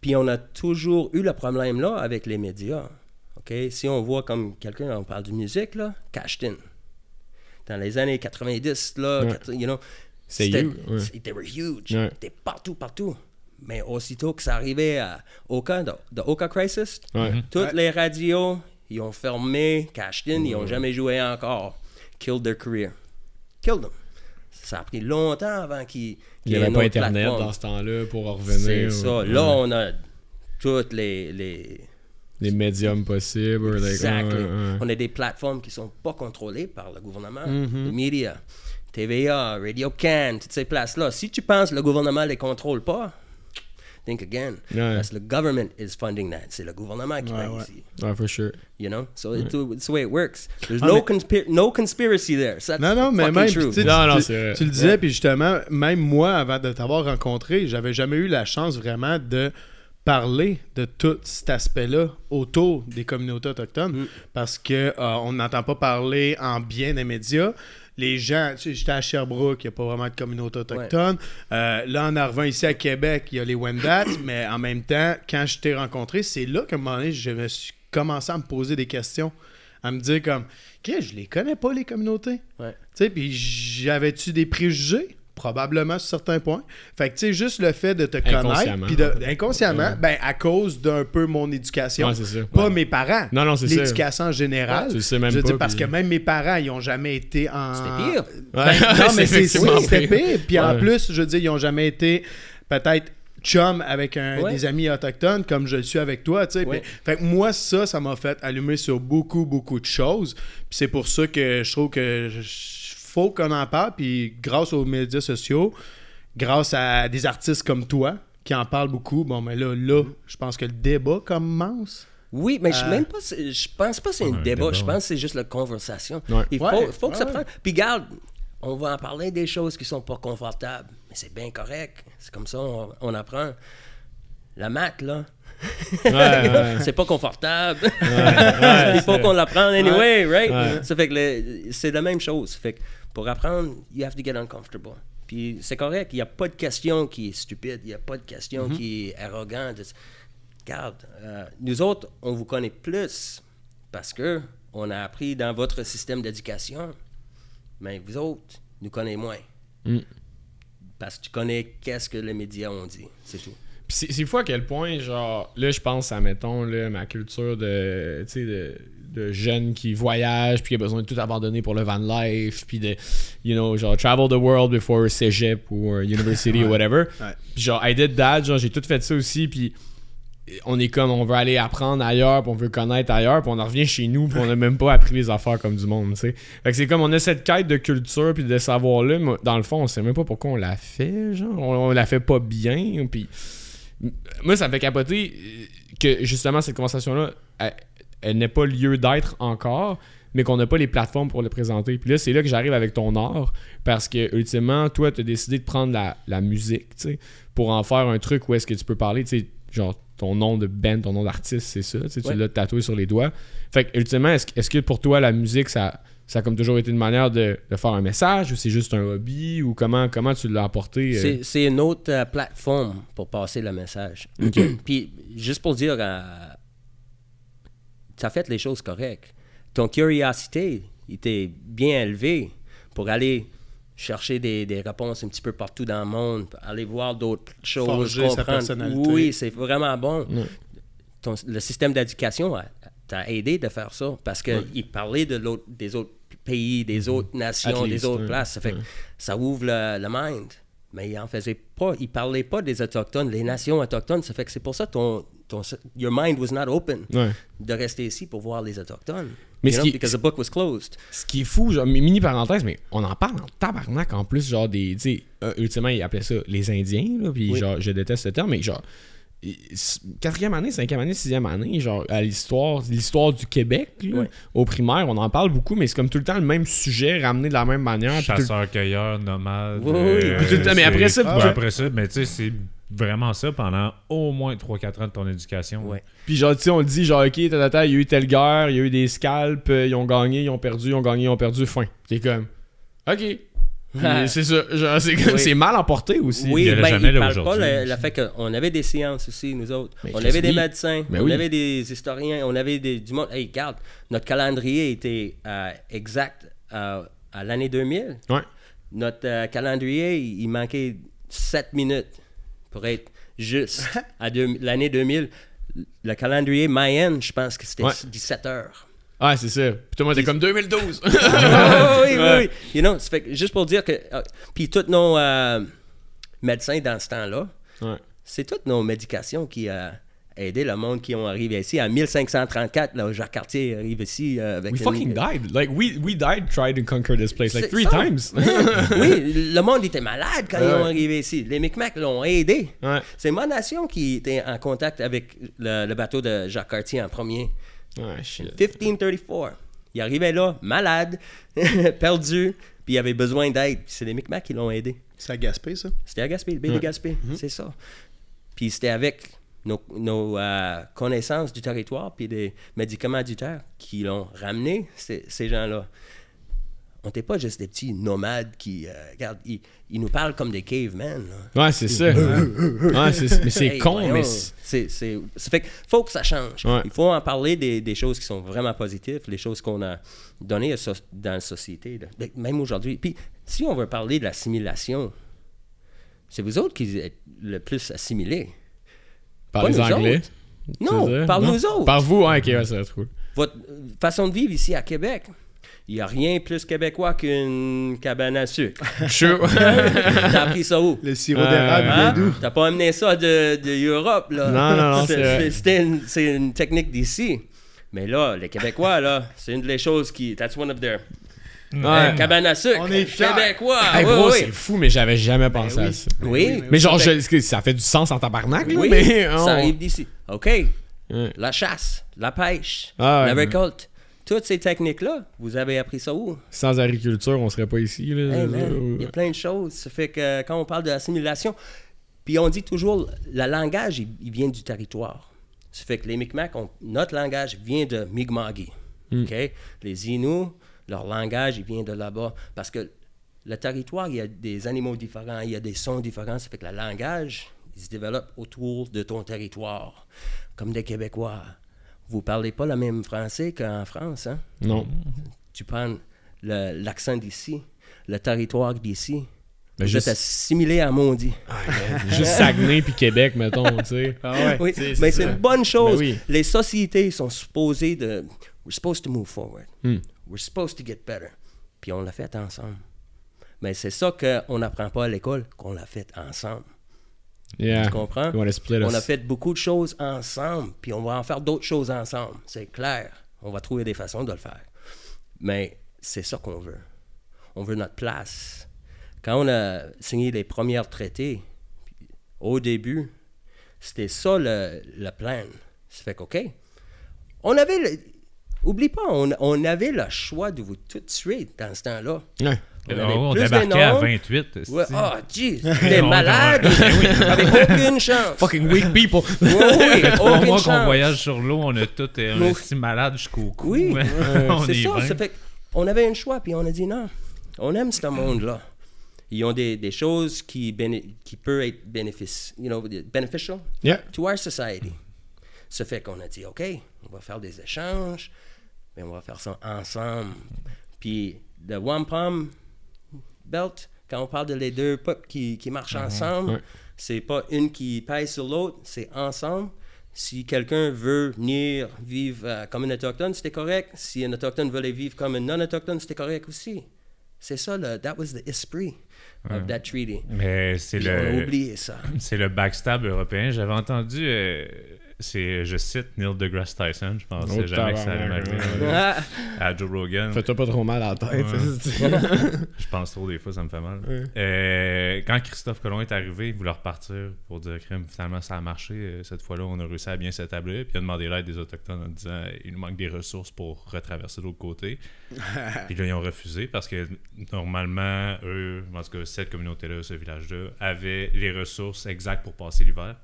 Puis on a toujours eu le problème là avec les médias. OK? Si on voit comme quelqu'un, on parle de musique, là, Cashton. Dans les années 90, là, Ouais. you know, C'est c'était- huge, ouais. They were huge. Ouais. C'était partout, partout. Mais aussitôt que ça arrivait à Oka, de, de Oka Crisis, Ouais. toutes les radios, ils ont fermé Cashton, ils n'ont jamais joué encore. Killed their career. Killed them. Ça a pris longtemps avant qu'ils Il n'y avait pas Internet dans ce temps-là pour en C'est revenir. ça. Ouais. Là, on a toutes les... les... Les médiums possibles. like, Exactly. ouais, ouais. On a des plateformes qui sont pas contrôlées par le gouvernement, les médias, TVA, Radio Can, toutes ces places-là. Si tu penses que le gouvernement les contrôle pas, think again. Ouais. Parce que le government is funding that. C'est le gouvernement qui Ouais, paye ouais. ici. Ouais, for sure. You know? So it's, it's the way it works. There's Ah, no, mais- conspi- no conspiracy there. That's Non, non, mais même, true. Non, non, tu le disais, puis justement, même moi, avant de t'avoir rencontré, j'avais jamais eu la chance vraiment de parler de tout cet aspect-là autour des communautés autochtones Mm. parce que euh, on n'entend pas parler en bien des médias. Les gens, tu sais, j'étais à Sherbrooke, il n'y a pas vraiment de communauté autochtone. Euh, là, en arrivant ici à Québec, il y a les Wendat, mais en même temps, quand je t'ai rencontré, c'est là qu'à un moment donné, je me suis commencé à me poser des questions, à me dire comme, je les connais pas, les communautés. Ouais. Tu sais, puis j'avais-tu des préjugés? Probablement sur certains points. Fait que, tu sais, juste le fait de te connaître, Inconsciemment. puis de, inconsciemment, ben, à cause d'un peu mon éducation. Ouais, c'est ça. Pas Ouais. mes parents. Non, non, c'est ça. L'éducation en général. Ouais, tu sais même je veux pas, dire, parce puis- que même mes parents, ils ont jamais été en. C'était pire. Ben, Ouais, non, mais c'est oui, c'était pire. Puis en plus, je veux dire, ils ont jamais été peut-être chum avec un, Ouais. des amis autochtones comme je le suis avec toi, tu sais. Ouais. Fait que moi, ça, ça m'a fait allumer sur beaucoup, beaucoup de choses. Puis c'est pour ça que je trouve que je- faut qu'on en parle. Puis grâce aux médias sociaux, grâce à des artistes comme toi qui en parlent beaucoup, bon, mais là, là, je pense que le débat commence. Oui, mais Euh, je même pas, je pense pas que c'est un un débat. débat, Je pense que c'est juste la conversation. Ouais. Il faut, Ouais, faut que ça prenne. Puis garde, on va en parler des choses qui sont pas confortables, mais c'est bien correct. C'est comme ça, on, on apprend. La maths, là, Ouais, c'est pas confortable. Il faut qu'on l'apprenne anyway, right? Ça fait que c'est la même chose. Fait que pour apprendre, you have to get uncomfortable. Puis c'est correct, il n'y a pas de question qui est stupide, il n'y a pas de question Mm-hmm. qui est arrogante. Regarde, euh, nous autres, on vous connaît plus parce que on a appris dans votre système d'éducation, mais vous autres, nous connaissez moins. Mm. Parce que tu connais qu'est-ce que les médias ont dit, c'est tout. C'est fou à quel point, genre, là, je pense à, mettons, là, ma culture de, de, de jeunes qui voyagent, puis qui a besoin de tout abandonner pour le van life, puis de, you know, genre, travel the world before cégep ou euh, university ou whatever. Ouais. Puis genre, I did that, genre, j'ai tout fait ça aussi, puis on est comme, on veut aller apprendre ailleurs, puis on veut connaître ailleurs, puis on en revient chez nous, puis on n'a même pas appris les affaires comme du monde, tu sais. Fait que c'est comme, on a cette quête de culture, puis de savoir-là, mais dans le fond, on sait même pas pourquoi on l'a fait, genre, on, on la fait pas bien, puis moi, ça me fait capoter euh, que justement cette conversation-là, elle, elle n'ait pas lieu d'être encore, mais qu'on n'a pas les plateformes pour le présenter. Puis là, c'est là que j'arrive avec ton art, parce que ultimement, toi, tu as décidé de prendre la, la musique, tu sais, pour en faire un truc où est-ce que tu peux parler, tu sais, genre ton nom de band, ton nom d'artiste, c'est ça, tu sais, Ouais. tu l'as tatoué sur les doigts. Fait que ultimement, est-ce, est-ce que pour toi, la musique, ça, ça a comme toujours été une manière de, de faire un message, ou c'est juste un hobby, ou comment, comment tu l'as apporté? euh? C'est- une autre euh, plateforme pour passer le message. Puis, juste pour dire, euh, tu as fait les choses correctes. Ton curiosité était bien élevée pour aller chercher des, des réponses un petit peu partout dans le monde, aller voir d'autres choses, Forger sa comprendre. personnalité. Oui, c'est vraiment bon. Ton- le système d'éducation t'a aidé de faire ça? Parce qu'il parlait de l'autre, des autres pays, des autres nations, At des autres ouais. places. Ça fait que Ouais. ça ouvre le, le mind. Mais il en faisait pas, il parlait pas des Autochtones, les nations autochtones. Ça fait que c'est pour ça que ton, ton, your mind was not open Ouais. de rester ici pour voir les Autochtones. Mais you ce know, qui- because the book was closed. Ce qui est fou, genre, mini parenthèse, mais on en parle en tabarnak en plus, genre des. Tu sais, euh, ultimement, ils appelaient ça les Indiens, là, puis Oui. genre, je déteste ce terme, mais genre. Quatrième année, cinquième année, sixième année, genre, à l'histoire, l'histoire du Québec, là, Ouais. au primaire, on en parle beaucoup, mais c'est comme tout le temps le même sujet, ramené de la même manière. puis tout le- Chasseur-cueilleur, nomade. Oui, oui, puis tout le temps, mais après ça, ouais, après ça, mais tu sais, c'est vraiment ça pendant au moins 3-4 ans de ton éducation. Ouais. Puis genre, tu sais, on dit, genre, ok, il y a eu telle guerre, il y a eu des scalps, euh, ils ont gagné, ils ont perdu, ils ont gagné, ils ont perdu, fin. T'es comme, ok. Mais c'est ça, genre, c'est Oui. mal emporté aussi. Oui, Il ben, jamais il parle pas le, fait qu'on avait des sciences aussi, nous autres. Mais on avait des médecins, Ben on oui. avait des historiens, on avait des, du monde. Hey, regarde, notre calendrier était euh, exact euh, à l'année 2000. Ouais. Notre euh, calendrier, il, manquait 7 minutes pour être juste à deux- l'année 2000. Le calendrier Mayen, je pense que c'était Ouais. 17 heures. Ah, c'est ça. Puis tout le monde était comme 2012. Ah oui, oui, oui. You know, fait juste pour dire que. euh, puis tous nos euh, médecins dans ce temps-là, ouais. c'est toutes nos médications qui ont aidé le monde qui ont arrivé ici. En 1534, là, Jacques Cartier arrive ici euh, avec We une- fucking died. Like, we, we died trying to conquer this place like three ça. times. oui, le monde était malade quand ils ont arrivé ici. Les Micmacs l'ont aidé. ouais. C'est ma nation qui était en contact avec le, le bateau de Jacques Cartier en premier. Ouais, shit. 1534. Il arrivait là, malade, perdu, puis il avait besoin d'aide. C'est les Micmacs qui l'ont aidé. C'est à Gaspé, ça? C'était à Gaspé, le baie de Gaspé, c'est ça. Puis c'était avec nos, nos, euh, connaissances du territoire puis des médicaments du terre qui l'ont ramené, ces, ces gens-là. On n'était pas juste des petits nomades qui, euh, regarde, ils, ils nous parlent comme des cavemen. là. Ouais, c'est ça. ouais, c'est, mais c'est Hey, con, voyons, mais. c'est- fait que faut que ça change. Ouais. Il faut en parler des, des choses qui sont vraiment positives, les choses qu'on a données so- dans la société, là. Ben, même aujourd'hui. Puis, si on veut parler de l'assimilation, c'est vous autres qui êtes le plus assimilés. Par Pas les Anglais. autres. Non, par Non? nous autres. Par vous, ouais, ok, ouais, ça va être cool. Votre façon de vivre ici à Québec, il n'y a rien plus québécois qu'une cabane à sucre. Sure. T'as appris ça où? Le sirop Euh, d'érable Hein? bien doux. T'as pas amené ça de, de Europe, là. Non, non, non, c'est vrai. C'est c'était une, c'est une technique d'ici. Mais là, les Québécois, là, c'est une des choses qui... That's one of their... Ouais. cabane à sucre. On est fiers. Québécois. Hey, oui, bro, oui. c'est fou, mais j'avais jamais pensé oui. à ça. Oui. Mais genre, Ça fait- je- ça fait du sens en tabarnak, là, Oui, mais. ça on- arrive d'ici. OK. Ouais. La chasse, la pêche, Ah la mais- récolte. Toutes ces techniques-là, vous avez appris ça où? Sans agriculture, on serait pas ici. Là. Hey, man, il y a plein de choses. Ça fait que quand on parle de l'assimilation, puis on dit toujours, le langage, il, il vient du territoire. Ça fait que les Micmacs, ont- notre langage vient de Mi'kma'ki. OK? Les Inuits, leur langage, il vient de là-bas. Parce que le territoire, il y a des animaux différents, il y a des sons différents. Ça fait que le langage, il se développe autour de ton territoire. Comme des Québécois. Vous parlez pas le même français qu'en France, hein? Non. tu prends le- l'accent d'ici, le territoire d'ici, Ben, vous juste- êtes assimilé à Mondi. Juste Saguenay puis Québec, mettons, tu sais. Ah ouais. Oui, c'est- c'est mais c'est une bonne chose. Ben oui. Les sociétés sont supposées de... We're supposed to move forward. Hmm. We're supposed to get better. Puis on l'a fait ensemble. Mais c'est ça qu'on n'apprend pas à l'école, qu'on l'a fait ensemble. Yeah. Tu comprends? You wanna split On a fait beaucoup de choses ensemble, puis on va en faire d'autres choses ensemble. C'est clair. On va trouver des façons de le faire. Mais c'est ça qu'on veut. On veut notre place. Quand on a signé les premiers traités, au début, c'était ça le, le plan. Ça fait qu'OK. On avait le- Oublie pas, on, on avait le choix de vous tout tuer dans ce temps-là. Ouais. On avait on plus de débarquait à noms. 28. Ouais, oh, jeez, t'es On- malade, on- avec aucune chance. Fucking weak people. Oui, oui, Trois mois qu'on voyage sur l'eau, on a tous euh, Nous- un si malade jusqu'au cou. Oui, on c'est est ça. Ça fait qu'on avait un choix, puis on a dit non. On aime ce monde-là. Ils ont des, des choses qui, béné- qui peuvent être bénéfici- you know, beneficial Yeah. to our society. Ça fait qu'on a dit, OK, on va faire des échanges, mais on va faire ça ensemble. Puis, le wampum belt, quand on parle de les deux peuples qui, qui marchent ensemble, Ouais. c'est pas une qui pèse sur l'autre, c'est ensemble. Si quelqu'un veut venir vivre euh, comme un autochtone, c'était correct. Si un autochtone voulait vivre comme un non-autochtone, c'était correct aussi. C'est ça, le, that was the esprit of that treaty. Mais c'est Puis on a le, oublié ça. c'est le backstab européen. J'avais entendu, euh, c'est, je cite Neil deGrasse Tyson, je pensais Oh, jamais que ça allait m'arriver. ouais. À Joe Rogan. Fais-toi pas trop mal à la tête. Je pense trop des fois, ça me fait mal. Euh, quand Christophe Colomb est arrivé, il voulait repartir pour dire crime. Finalement, ça a marché. Euh, Cette fois-là, on a réussi à bien s'établir. Puis il a demandé l'aide des Autochtones en disant il nous manque des ressources pour retraverser de l'autre côté. Puis là, ils ont refusé parce que normalement, eux, en tout cas, cette communauté-là, ce village-là, avaient les ressources exactes pour passer l'hiver.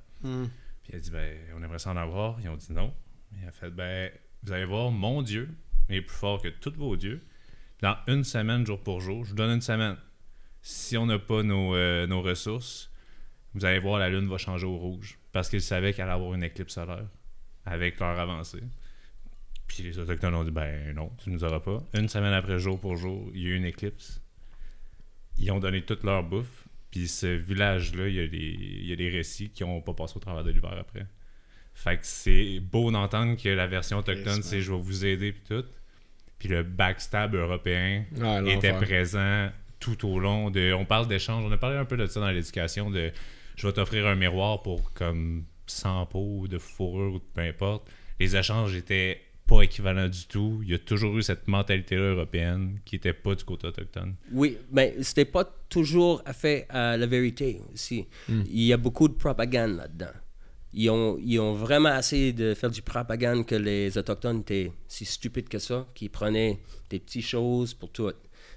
Puis il a dit ben, on aimerait s'en avoir. Ils ont dit non. Il a fait ben, vous allez voir, mon Dieu est plus fort que tous vos dieux. Dans une semaine, jour pour jour, je vous donne une semaine. Si on n'a pas nos, euh, nos ressources, vous allez voir, la lune va changer au rouge. Parce qu'ils savaient qu'elle allait avoir une éclipse solaire avec leur avancée. Puis les Autochtones ont dit ben non, tu nous auras pas. Une semaine après, jour pour jour, il y a eu une éclipse. Ils ont donné toute leur bouffe. Puis ce village-là, il y, a des, il y a des récits qui n'ont pas passé au travers de l'hiver après. Fait que c'est beau d'entendre que la version autochtone, c'est je vais vous aider puis tout. Puis le backstab européen était présent tout au long de. On parle d'échange. On a parlé un peu de ça dans l'éducation de je vais t'offrir un miroir pour comme 100 pots de fourrure ou peu importe. Les échanges étaient pas équivalents du tout. Il y a toujours eu cette mentalité-là européenne qui était pas du côté autochtone. Oui, mais c'était pas toujours fait à la vérité aussi. Il y a beaucoup de propagande là-dedans. Ils ont, ils ont vraiment essayé de faire du propagande que les Autochtones étaient si stupides que ça, qu'ils prenaient des petites choses pour tout.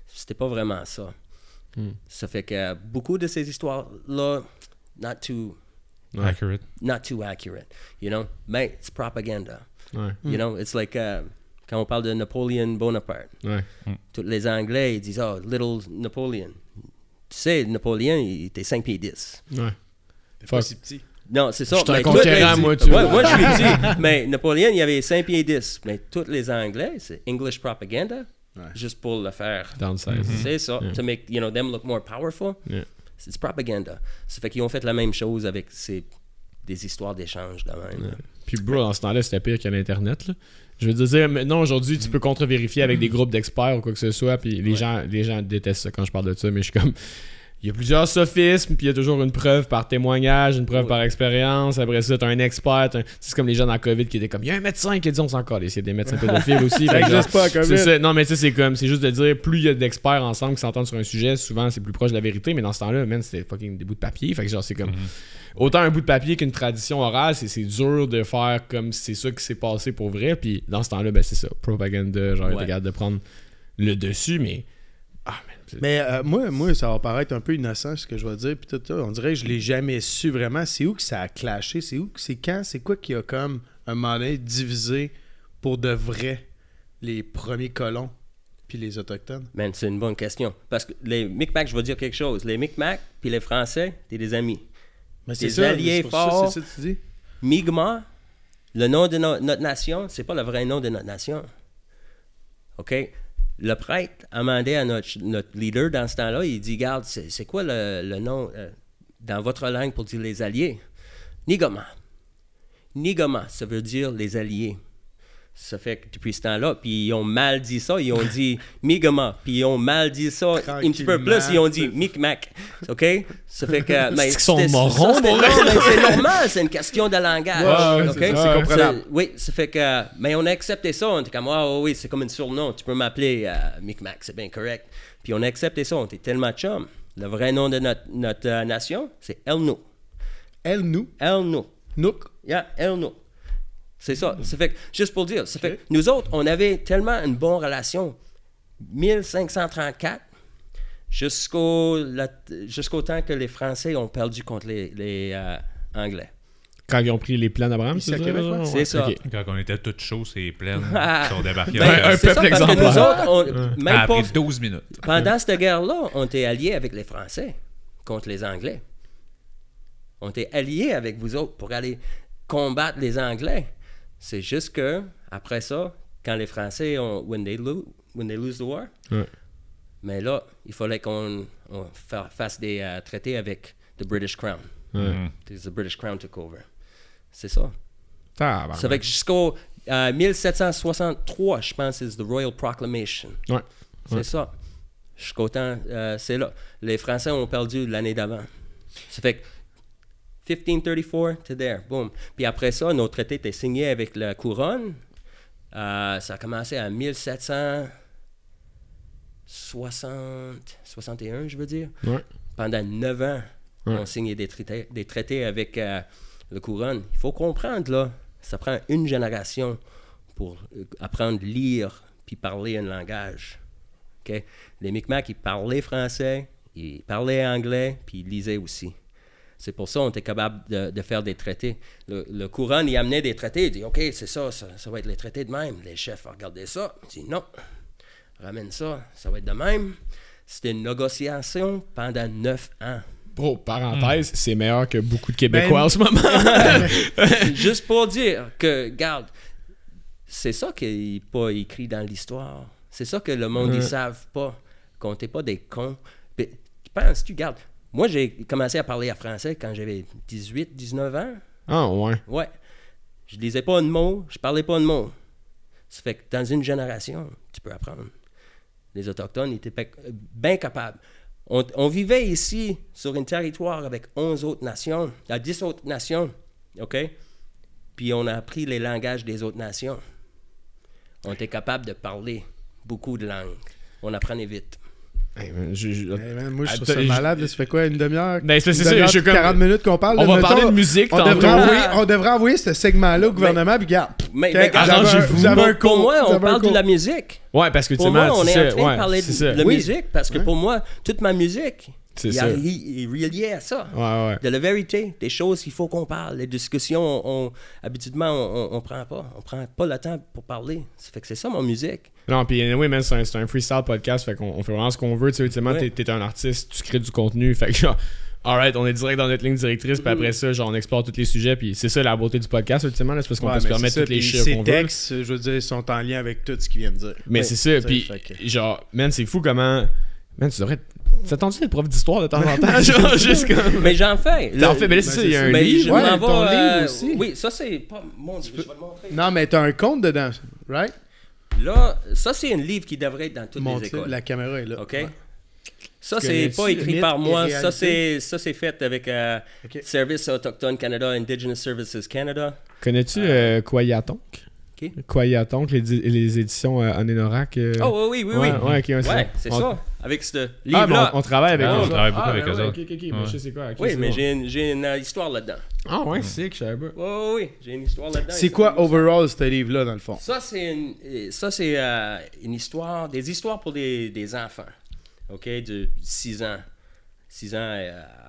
C'était pas vraiment ça. Ça fait que beaucoup de ces histoires-là, not too, Accurate. not too accurate, you know? Mais c'est propaganda. Ouais. You know, it's like uh, quand on parle de Napoléon Bonaparte. Ouais. Tous les Anglais, ils disent, oh, Little Napoleon. Tu sais, Napoléon, il était 5 pieds 10. Ouais. T'es pas si petit. Non, c'est ça. Je suis un mais les- moi, tu Ouais, vois. moi, je suis petit. Mais Napoléon, il avait 5 pieds 10. Mais tous les Anglais, c'est English propaganda, Ouais. juste pour le faire. Downsize. C'est ça, Yeah. to make, you know, them look more powerful. Yeah. C'est propaganda. Ça fait qu'ils ont fait la même chose avec ces, des histoires d'échange de même. Puis, bro, dans ce temps-là, c'était pire qu'à l'Internet. là. Je veux dire, maintenant, aujourd'hui, tu peux contre-vérifier avec des groupes d'experts ou quoi que ce soit, puis les, gens, les gens détestent ça quand je parle de ça, mais je suis comme. Il y a plusieurs sophismes, puis il y a toujours une preuve par témoignage, une preuve par expérience. Après ça, t'as un expert. t'as un- C'est comme les gens dans la COVID qui étaient comme il y a un médecin qui a dit on s'en colle. Il y a des médecins pédophiles aussi. Ça Fait que genre, existe pas, COVID. c'est ça. Non, mais tu sais, c'est comme, c'est juste de dire, plus il y a d'experts ensemble qui s'entendent sur un sujet, souvent c'est plus proche de la vérité, mais dans ce temps-là, man, c'était fucking des bouts de papier. Fait que genre, c'est comme. Autant un bout de papier qu'une tradition orale, c'est, c'est dur de faire comme si c'est ça qui s'est passé pour vrai. Puis dans ce temps-là, ben c'est ça. Propaganda, genre, Ouais. de prendre le dessus, mais. Ah, man. Mais euh, moi, moi, ça va paraître un peu innocent ce que je vais dire. Puis tout ça, on dirait que je l'ai jamais su vraiment. C'est où que ça a clashé? C'est où que c'est quand? C'est quoi qui a comme un moment donné divisé pour de vrai les premiers colons puis les autochtones? Man, c'est une bonne question. Parce que les Micmacs, je vais dire quelque chose. Les Micmacs puis les Français, t'es des amis. Mais Des ça, alliés c'est forts. C'est ça que tu dis? Mi'kmaq, le nom de no- notre nation, c'est pas le vrai nom de notre nation. OK? Le prêtre a demandé à notre, notre leader dans ce temps-là, il dit, garde, c'est c'est quoi le, le nom euh, dans votre langue pour dire les alliés? Nigama. Nigama, ça veut dire les alliés. Ça fait que depuis ce temps-là, puis ils ont mal dit ça, ils ont dit Migama, puis ils ont mal dit ça un petit peu plus, ils ont dit Micmac. OK? Ça fait que. mais qu'ils sont morons, ça, non, c'est normal, c'est une question de langage. Ouais, c'est comprenable. Oui, ça fait que. Mais on a accepté ça, on était comme, ah oui, c'est comme un surnom, tu peux m'appeler euh, Micmac, c'est bien correct. Puis on a accepté ça, on était tellement chum. Le vrai nom de notre, notre euh, nation, c'est Elno. Elle, nous, Elno. Nook. Yeah, Elno. C'est ça. Ça fait que, juste pour dire, ça fait que nous autres, on avait tellement une bonne relation. 1534 jusqu'au jusqu'au temps que les Français ont perdu contre les, les, euh, Anglais. Quand ils ont pris les plans d'Abraham, à ça, Québec, genre? ouais. C'est ça. Quand on était toutes chauds, c'est pleines, Ah. qui sont débarqués. Ben, un c'est peuple ça, parce que nous exemplaire. autres, on- même Ça a pris 12 minutes. pendant cette guerre-là, on était alliés avec les Français contre les Anglais. On était alliés avec vous autres pour aller combattre les Anglais. C'est juste que, après ça, quand les Français ont. When they, lo- when they lose the war, Ouais. mais là, il fallait qu'on on fa- fasse des euh, traités avec the British Crown. Ouais. Mm. The British Crown took over. C'est ça. Tabarnak. Ça fait que jusqu'au euh, 1763, je pense, c'est the Royal Proclamation. Ouais. C'est Ouais. ça. Suis content. euh, c'est là. Les Français ont perdu l'année d'avant. Ça fait que 1534 to there. Boom. Puis après ça, notre traité était signé avec la couronne. Euh, ça a commencé en 1761, je veux dire. Ouais. Pendant neuf ans, Ouais. on signait des traités, des traités avec euh, le couronne. Il faut comprendre, là, ça prend une génération pour euh, apprendre à lire puis parler un langage. Les Micmacs, ils parlaient français, ils parlaient anglais, puis ils lisaient aussi. C'est pour ça qu'on était capable de, de faire des traités. Le, le couronne, il amenait des traités, il dit OK, c'est ça, ça, ça va être les traités de même. Les chefs regardaient ça, ils disent non, ramène ça, ça va être de même. C'était une négociation pendant neuf ans. Bro, parenthèse, c'est meilleur que beaucoup de Québécois Ben- en ce moment. Juste pour dire que, garde, c'est ça qui n'est pas écrit dans l'histoire. C'est ça que le monde, Ouais. ils savent pas. Qu'on t'est pas des cons. Puis, penses-tu, garde, moi, j'ai commencé à parler à français quand j'avais 18, 19 ans. ah, ouais. Ouais. Je lisais pas un mot, je parlais pas un mot. Ça fait que dans une génération, tu peux apprendre. Les Autochtones étaient bien capables. On, on vivait ici sur un territoire avec 11 autres nations, à 10 autres nations, OK? Puis on a appris les langages des autres nations. On était capable de parler beaucoup de langues. On apprenait vite. Hey, man, je- je- Hey, man, moi, je trouve Attends, ça malade. là. Ça fait quoi, une demi-heure? Ben, c'est- ça, demi-heure, je suis comme- 40 minutes qu'on parle. On là. va Mettons, parler de musique on devrait, envoyer, on devrait envoyer ce segment-là au gouvernement, puis regarde. Mais, mais vous avez un- arrangez-vous. vous avez un pour, moi, on parle de la musique. Ouais, parce que Pour moi, on est en train ouais, de parler de, de Oui. musique parce que Ouais. pour moi, toute ma musique, C'est il, ça. a- il est relié à ça. Ouais, ouais. De la vérité, des choses qu'il faut qu'on parle. Les discussions, on, on- habituellement, on, on prend pas. On prend pas le temps pour parler. Ça fait que c'est ça, mon musique. Non, puis anyway, man, c'est un, c'est un freestyle podcast, fait qu'on on fait vraiment ce qu'on veut. Tu sais, ultimement, Ouais. t'es, t'es un artiste, tu crées du contenu, fait que genre, alright, on est direct dans notre ligne directrice, puis après ça, genre, on explore tous les sujets, puis c'est ça la beauté du podcast, ultimement, là, c'est parce qu'on Ouais, peut se permettre ça, toutes les chiffres Ces qu'on veut. textes, je veux dire, sont en lien avec tout ce qu'il vient de dire. Mais Ouais, c'est ça, puis que- genre, man, c'est fou comment. Man, tu devrais. T'attends-tu d'être prof d'histoire de temps en temps? genre, juste comme. Mais j'en fais. T'en fais, mais là, c'est ben, ça, il y a un mais livre. Ouais, ton euh, aussi. Oui, ça, c'est pas. Mon Dieu, je vais le montrer. Non, mais t'as un compte dedans, right? Là, ça, c'est un livre qui devrait être dans toutes les Montre écoles. la caméra est là. OK? Ouais. Ça, c'est pas écrit par moi. Ça, c'est ça, c'est fait avec euh. Service Autochtone Canada, Indigenous Services Canada. Connais-tu euh, Kwayatonk? Qui? Kwayatonk, les, les éditions euh, Anénorak. euh, Oh, oui, oui, oui. ouais, oui. ouais, ok, ouais, Ouais, c'est ça. Avec ce Ah, livre-là. bon, on, on travaille avec Ah, eux on travaille beaucoup Ah, avec ben eux ouais, autres. Ok, ok, ok, mais Ouais. je sais quoi. ok, oui, mais bon. j'ai une, j'ai une euh, histoire là-dedans. Ah, ouais, c'est que je savais pas. Oui, oui, oui. J'ai une histoire là-dedans. C'est quoi overall ce livre-là, dans le fond? Ça, c'est une, euh, ça, c'est euh, une histoire, des histoires pour des, des enfants, OK, de 6 ans. 6 ans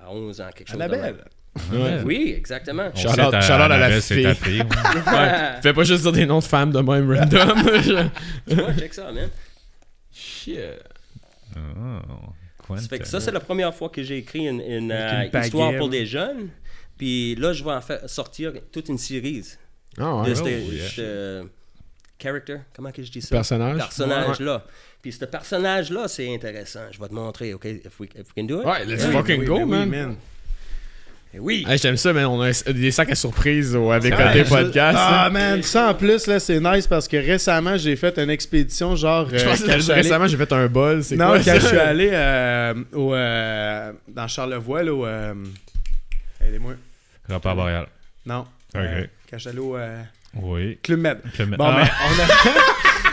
à 11 ans, quelque chose de Annabelle. même. Ouais. Oui, exactement. Shout out- à la ta fille. fille. ouais. Ouais. Fais pas juste dire des noms de femmes de même random. Je- Ouais, check ça, man. Shit. Oh, Ça, fait que ça, c'est la première fois que j'ai écrit une, une, euh, une histoire pour des jeunes. Puis là, je vais en faire sortir toute une série Ah, ouais. de ce Oh, yeah. character, comment que je dis ça? Personnage. Personnage-là. Puis ce personnage-là, c'est intéressant. Je vais te montrer, OK? If we, if we can do it? Ouais, let's Oui, fucking oui, go, ben oui, man. Eh oui! Hey, J'aime ça, man. On a des sacs à surprise au avec côté je- podcast. Ah, là. man, ça en plus, là, c'est nice parce que récemment, j'ai fait une expédition, genre. Je euh, pense quand que je allé- récemment, j'ai fait un buzz. C'est Non, quoi, quand ça? je suis allé euh, au, euh, dans Charlevoix, là, au. euh, Aidez-moi. Rapport boréal. Non. Ok. Euh, quand je suis allé au euh, Oui. Club Med. Clément- Bon, Ah, ben, on, a...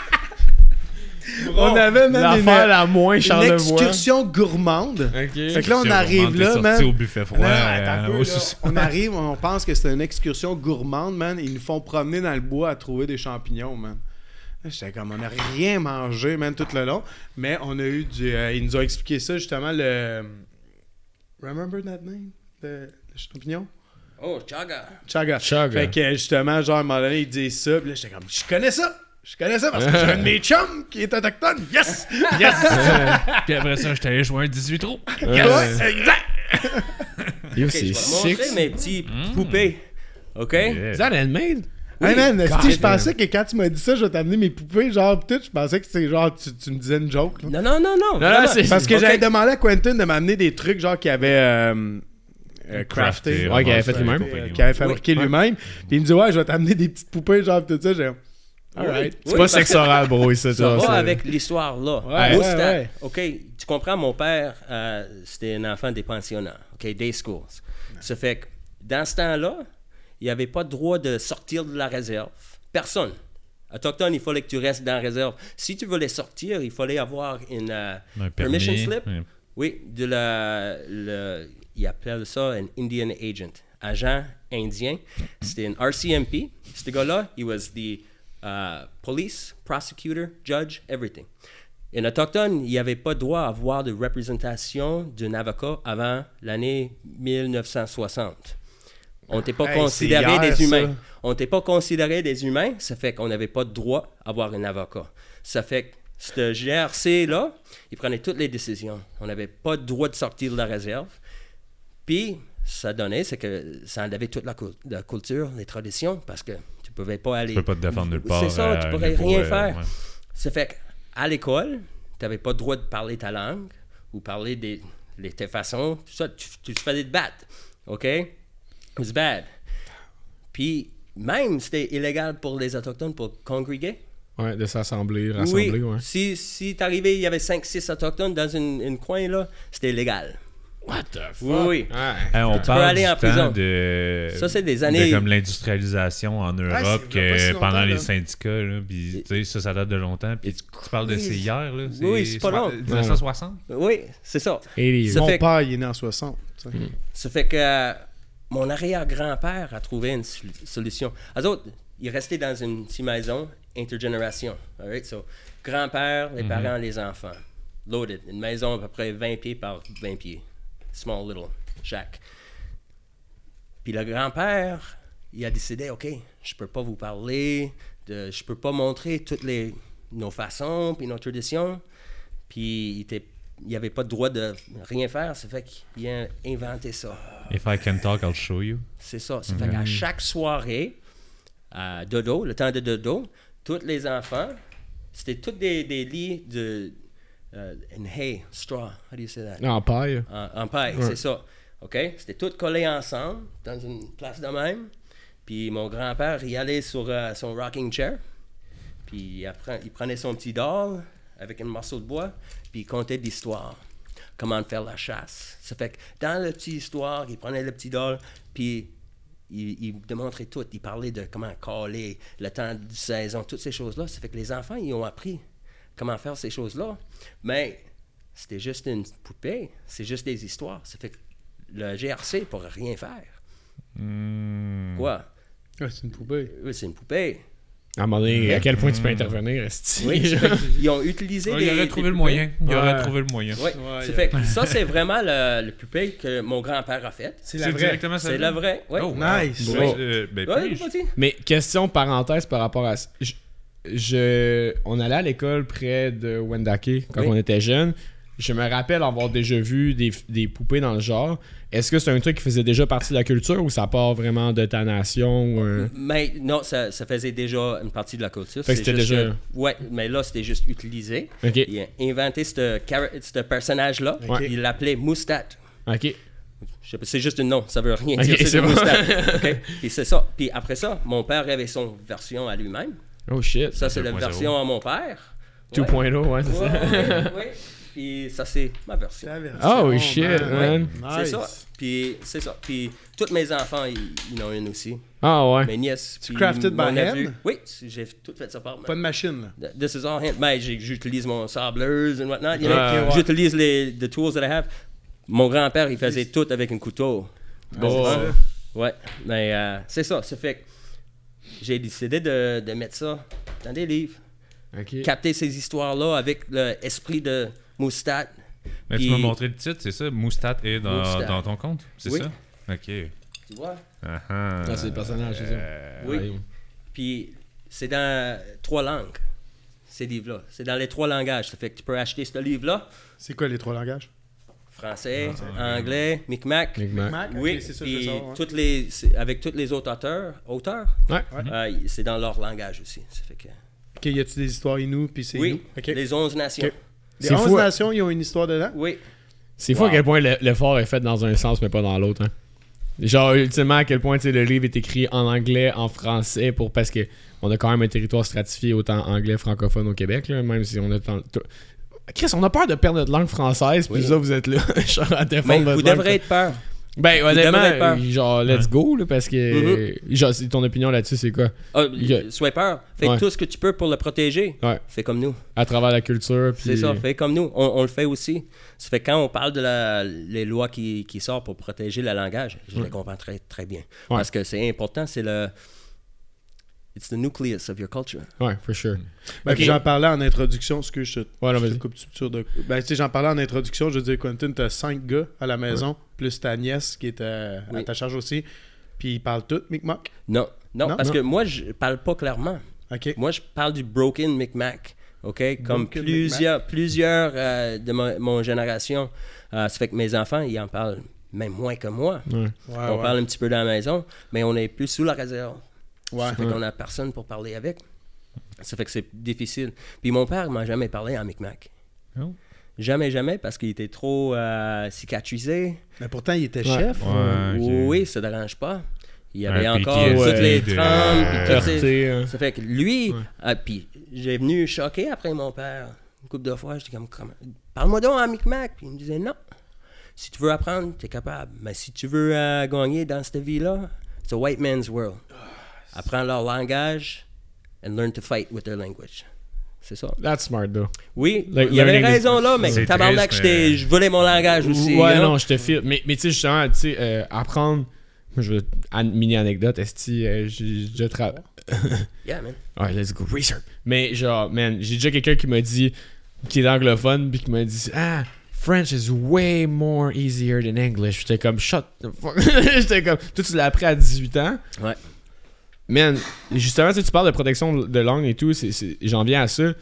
on avait même une, L'affaire la moins une excursion gourmande. Ok. Fait que là, on arrive là, man. au buffet froid. Non, attends euh, peu, là. On arrive, on pense que c'est une excursion gourmande, man. Ils nous font promener dans le bois à trouver des champignons, man. J'étais comme, on n'a rien mangé, man, tout le long. Mais on a eu du. euh, ils nous ont expliqué ça, justement, le. Remember that name? Le, le champignon? Oh, Chaga! Chaga. Chaga. Fait que, justement, genre, à un moment donné, ils disent ça. Puis là, j'étais comme, je connais ça! Je connais ça parce que j'ai un de mes chums qui est autochtone! Yes! Yes! Puis après ça, j'étais allé jouer un 18 trous. yes! Exact! Yo, Ok, je c'est vais te montrer sick. mes petits poupées. OK? Yeah. Is that handmade? Hey man, si je pensais que quand tu m'as dit ça, je vais t'amener mes poupées, genre, tout, je pensais que c'était genre, tu, tu me disais une joke. là. Non, non, non, non. non, c'est- Parce que j'avais demandé à Quentin de m'amener des trucs, genre, qui avaient. euh, euh, Crafté, crafté. Ouais, qu'il avait fait lui-même. qu'il avait fabriqué lui-même. Puis il me dit Ouais, je vais t'amener des petites poupées, genre, tout ça. J'ai Alright. C'est Oui, pas parce sexe que oral, bro, ça. Ça va avec l'histoire là. Ouais, ouais. OK, tu comprends, mon père, euh, c'était un enfant des pensionnats, OK, day schools. Ça fait que dans ce temps-là, il n'y avait pas de droit de sortir de la réserve. Personne. Autochtone, il fallait que tu restes dans la réserve. Si tu voulais sortir, il fallait avoir une euh, Un permission permis, slip. ouais. Oui, de la. Le, ils appellent ça un Indian agent, agent indien. C'était un RCMP. Ce gars-là, he was the uh, police, prosecutor, judge, everything. En autochtone, il n'y avait pas droit à avoir de représentation d'un avocat avant l'année 1960. On n'était pas Hey, considéré hier, des ça. humains. On n'était pas considéré des humains, ça fait qu'on n'avait pas de droit à avoir un avocat. Ça fait que ce GRC-là, il prenait toutes les décisions. On n'avait pas de droit de sortir de la réserve. Puis, ça donnait, c'est que ça enlevait toute la culture, les traditions, parce que tu pouvais pas aller... Tu peux pas te défendre nulle part. C'est ça, euh, tu à pourrais niveau, rien euh, faire. ouais. Ça fait qu'à l'école, tu n'avais pas le droit de parler ta langue ou parler des, les, tes façons. Tout ça, tu, tu te faisais te battre. OK? It was bad. Puis, même, c'était illégal pour les Autochtones pour congréger. Ouais, de s'assembler, rassembler, oui, ouais. si, si t'arrivais, il y avait 5-6 Autochtones dans une, une coin, là, c'était illégal. What the fuck? Oui, oui. Ouais. Hey, on parle aller du en temps prison. de Ça, c'est des de années- comme l'industrialisation en Europe si pendant là. les syndicats là, ça ça date de longtemps puis tu parles de Oui, c'est hier là oui, c'est pas long. 1960 Oui, c'est ça. Et Ça Mon fait- père, il est né en 60. tu sais. Ça fait que euh, mon arrière-grand-père a trouvé une sol- solution. Eux autres, ils restaient dans une petite maison intergénération. All right? So, grand-père, les parents, les enfants. Loaded. Une maison à peu près 20 pieds par 20 pieds. Small little shack. Puis le grand-père, il a décidé, OK, je peux pas vous parler, de, je peux pas montrer toutes les, nos façons puis nos traditions. Puis il était il n'y avait pas de droit de rien faire, ça fait qu'il a inventé ça. If I can talk I'll show you C'est ça. Ça fait qu'à chaque soirée, à dodo, le temps de dodo, tous les enfants, c'était tous des, des lits de euh, hay, straw, how do you say that? En paille. En, en paille, c'est ça. OK? C'était tout collé ensemble dans une place de même. Puis mon grand-père, il allait sur euh, son rocking chair. Puis il, prenait son petit doll avec un morceau de bois. Puis il contait des histoires. Comment faire la chasse. Ça fait que dans la petite histoire, il prenait le petit doll. Puis il, il démontrait tout. Il parlait de comment caler, le temps de saison, toutes ces choses-là. Ça fait que les enfants, ils ont appris comment faire ces choses-là. Mais c'était juste une poupée. C'est juste des histoires. Ça fait que le GRC ne pourrait rien faire. Hmm. Quoi? Ouais, c'est une poupée. Oui, c'est une poupée. À un moment donné, à quel point tu peux intervenir, esti? Oui, qu'ils ont utilisé Ouais, des. il aurait des trouvé le moyen il aurait Ouais. trouvé le moyen Oui, Ouais, ça fait que c'est vraiment le, le poupée que mon grand-père a fait. C'est la vraie. directement ça C'est la vraie. Oui. oh Nice. Euh, ben. Mais question parenthèse par rapport à ça. Je, on allait à l'école près de Wendake quand Oui. on était jeune. Je me rappelle avoir déjà vu des, des poupées dans le genre. Est-ce que c'est un truc qui faisait déjà partie de la culture ou ça part vraiment de ta nation? ou un- Mais non, ça, ça faisait déjà une partie de la culture. Fait que c'était déjà- que- ouais, mais là, c'était juste utilisé. Ok. Il a inventé ce, personnage-là. Ouais. Il l'appelait Moustat. Ok. C'est juste un nom, ça veut rien dire. c'est C'est bon. Puis c'est ça. Puis après ça, mon père avait son version à lui-même. Oh shit. Ça, c'est la 2.0. version à mon père. 2.0, ouais, c'est Ouais, ça. ouais, ouais. Puis ça, c'est ma version. C'est Oh shit, man. man. C'est Nice. ça. Puis c'est ça. Puis tous mes enfants, ils, ils en ont une aussi. Ah ouais. Mes nièces. puis crafted by hand? Oui, j'ai tout fait ça par main. Pas de machine, là. This is all hand. Ben, j'utilise mon sableuse and whatnot. you know. Ouais, ouais. J'utilise les the tools that I have. Mon grand-père, il faisait tout avec un couteau. Bon. c'est ça. Ouais, mais euh, c'est ça. Ça fait que j'ai décidé de, de mettre ça dans des livres. Capter ces histoires-là avec l'esprit de Moustat. mais tu m'as montré le titre c'est ça? Moustat est dans, Moustat. dans ton compte c'est Oui. ça? Ok Tu vois? Ah, ah. Ça, c'est le personnage, c'est ça. Euh, Oui. Ouais. Puis c'est dans trois langues, ces livres-là. C'est dans les trois langages. Ça fait que tu peux acheter ce livre-là, C'est quoi les trois langages? Français, anglais, micmac. Micmac. Mac? Oui, Ok, c'est ça, je veux puis ouais. toutes les, avec tous les autres auteurs, auteurs? Ouais. euh, c'est dans leur langage aussi. Ça fait que, Ok, y a-tu des histoires Inou, puis c'est oui, Inou? Ok. les 11 nations. Les C'est 11 fou. nations, ils ont une histoire dedans? Oui, C'est fou à quel point le- l'effort est fait dans un sens mais pas dans l'autre. Hein. Genre, ultimement, à quel point le livre est écrit en anglais, en français, pour parce que on a quand même un territoire stratifié autant anglais francophone au Québec, là, même si on a tant- Chris, on a peur de perdre notre langue française, puis Oui. ça, vous êtes là, genre, à défendre Mais votre vous devrez être peur. Ben, honnêtement, peur. genre, let's go, là, parce que. genre, c'est- ton opinion là-dessus, c'est quoi? Ah, Ok. Sois peur. Fais Ouais. tout ce que tu peux pour le protéger. Ouais. Fais comme nous. À travers la culture, puis. C'est ça, fais comme nous. On, on le fait aussi. Ça fait quand on parle de la, les lois qui, qui sortent pour protéger le langage, je les comprends très, très bien. Parce que c'est important, c'est le. It's the nucleus of your culture. Ouais, for sure. Ben, Ok. puis J'en parlais en introduction, parce que je te, Ouais, non, je te coupe sur de... Ben, tu sais, j'en parlais en introduction, je veux dire, Quentin, t'as cinq gars à la maison, plus ta nièce qui est à, à ta charge aussi, puis ils parlent tous Micmac? Non, non, Non? parce Non? que moi, je parle pas clairement. OK. Moi, je parle du broken Micmac. OK? Comme Broken plusieurs, plusieurs euh, de mon génération. Euh, ça fait que mes enfants, ils en parlent même moins que moi. On ouais. parle un petit peu dans la maison, mais on est plus sous la réserve. Ouais. Ça fait qu'on a personne pour parler avec. Ça fait que c'est difficile. Puis mon père m'a jamais parlé en Micmac. Oh. Jamais, jamais, parce qu'il était trop euh, cicatrisé. Mais pourtant, il était Ouais. chef. Ouais. Oui, ça dérange pas. Il y avait Un encore PTSD toutes les de- trames. puis toutes les- Heurté, hein. Ça fait que lui, Ouais. ah, puis j'ai venu choqué après mon père. Une couple de fois, j'étais comme, Comment- parle-moi donc en Micmac. Puis il me disait, non. Si tu veux apprendre, tu es capable. Mais si tu veux euh, gagner dans cette vie-là, it's a white man's world. Apprends leur langage and learn to fight with their language. C'est ça. That's smart, though. Oui, Like il y avait learning is- raison là, mais tabarnak, triste, mais- je voulais mon langage aussi. Ouais, non, je te file. Mais, mais tu sais, justement, tu sais, euh, apprendre. Moi, je veux. Une mini anecdote, Esti, euh, j'ai déjà travaillé. Yeah, man. Ouais, let's go, research. Mais genre, man, j'ai déjà quelqu'un qui m'a dit, qui est anglophone, puis qui m'a dit, ah, French is way more easier than English. J'étais comme, shut the fuck. J'étais comme, toi, tu l'as appris à 18 ans. Ouais. Man, justement, tu parles de protection de langue et tout, j'en viens à ça.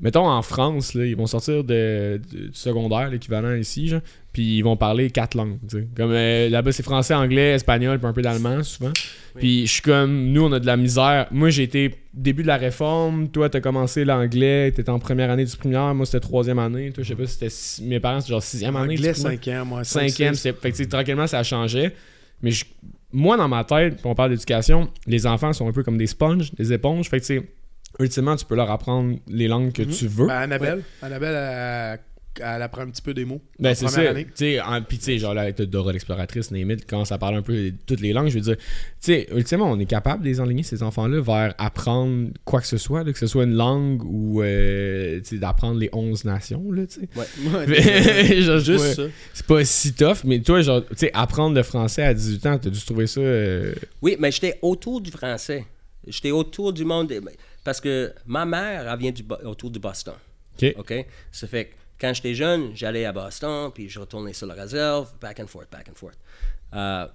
Mettons en France, là, ils vont sortir de, de- du secondaire, l'équivalent ici, genre, puis ils vont parler quatre langues. Comme euh, là-bas, c'est français, anglais, espagnol, puis un peu d'allemand souvent. Puis je suis comme, nous, on a de la misère. Moi, j'ai été début de la réforme. Toi, t'as commencé l'anglais, t'étais en première année du primaire. Moi, c'était troisième année. Toi, je sais pas si c'était. Mes parents, c'était genre sixième année. Anglais, cinquième, moi. Cinquième. Fait que, tranquillement, ça changeait. Mais je- moi, dans ma tête, puis on parle d'éducation, les enfants sont un peu comme des sponges, des éponges. Fait que, tu sais, ultimement, tu peux leur apprendre les langues que tu veux. Ben, Annabelle, Annabelle, elle, elle apprend un petit peu des mots. Ben, en c'est première ça. Puis, tu sais, genre, là, t'as Dora l'exploratrice, Némit, quand ça parle un peu toutes les langues, je veux dire, tu sais, ultimement, on est capable de les enligner, ces enfants-là, vers apprendre quoi que ce soit, là, que ce soit une langue ou, euh, tu sais, d'apprendre les 11 nations, là, tu sais. Ouais, Genre, c'est Juste ça. C'est pas si tough, mais toi, genre, tu sais, apprendre le français à 18 ans, t'as dû trouver ça. euh, Oui, mais j'étais autour du français. J'étais autour du monde. Parce que ma mère, elle vient du, autour du Boston. Ok. OK? Ça fait que quand j'étais jeune, j'allais à Boston, puis je retournais sur la réserve, back and forth, back and forth. Euh,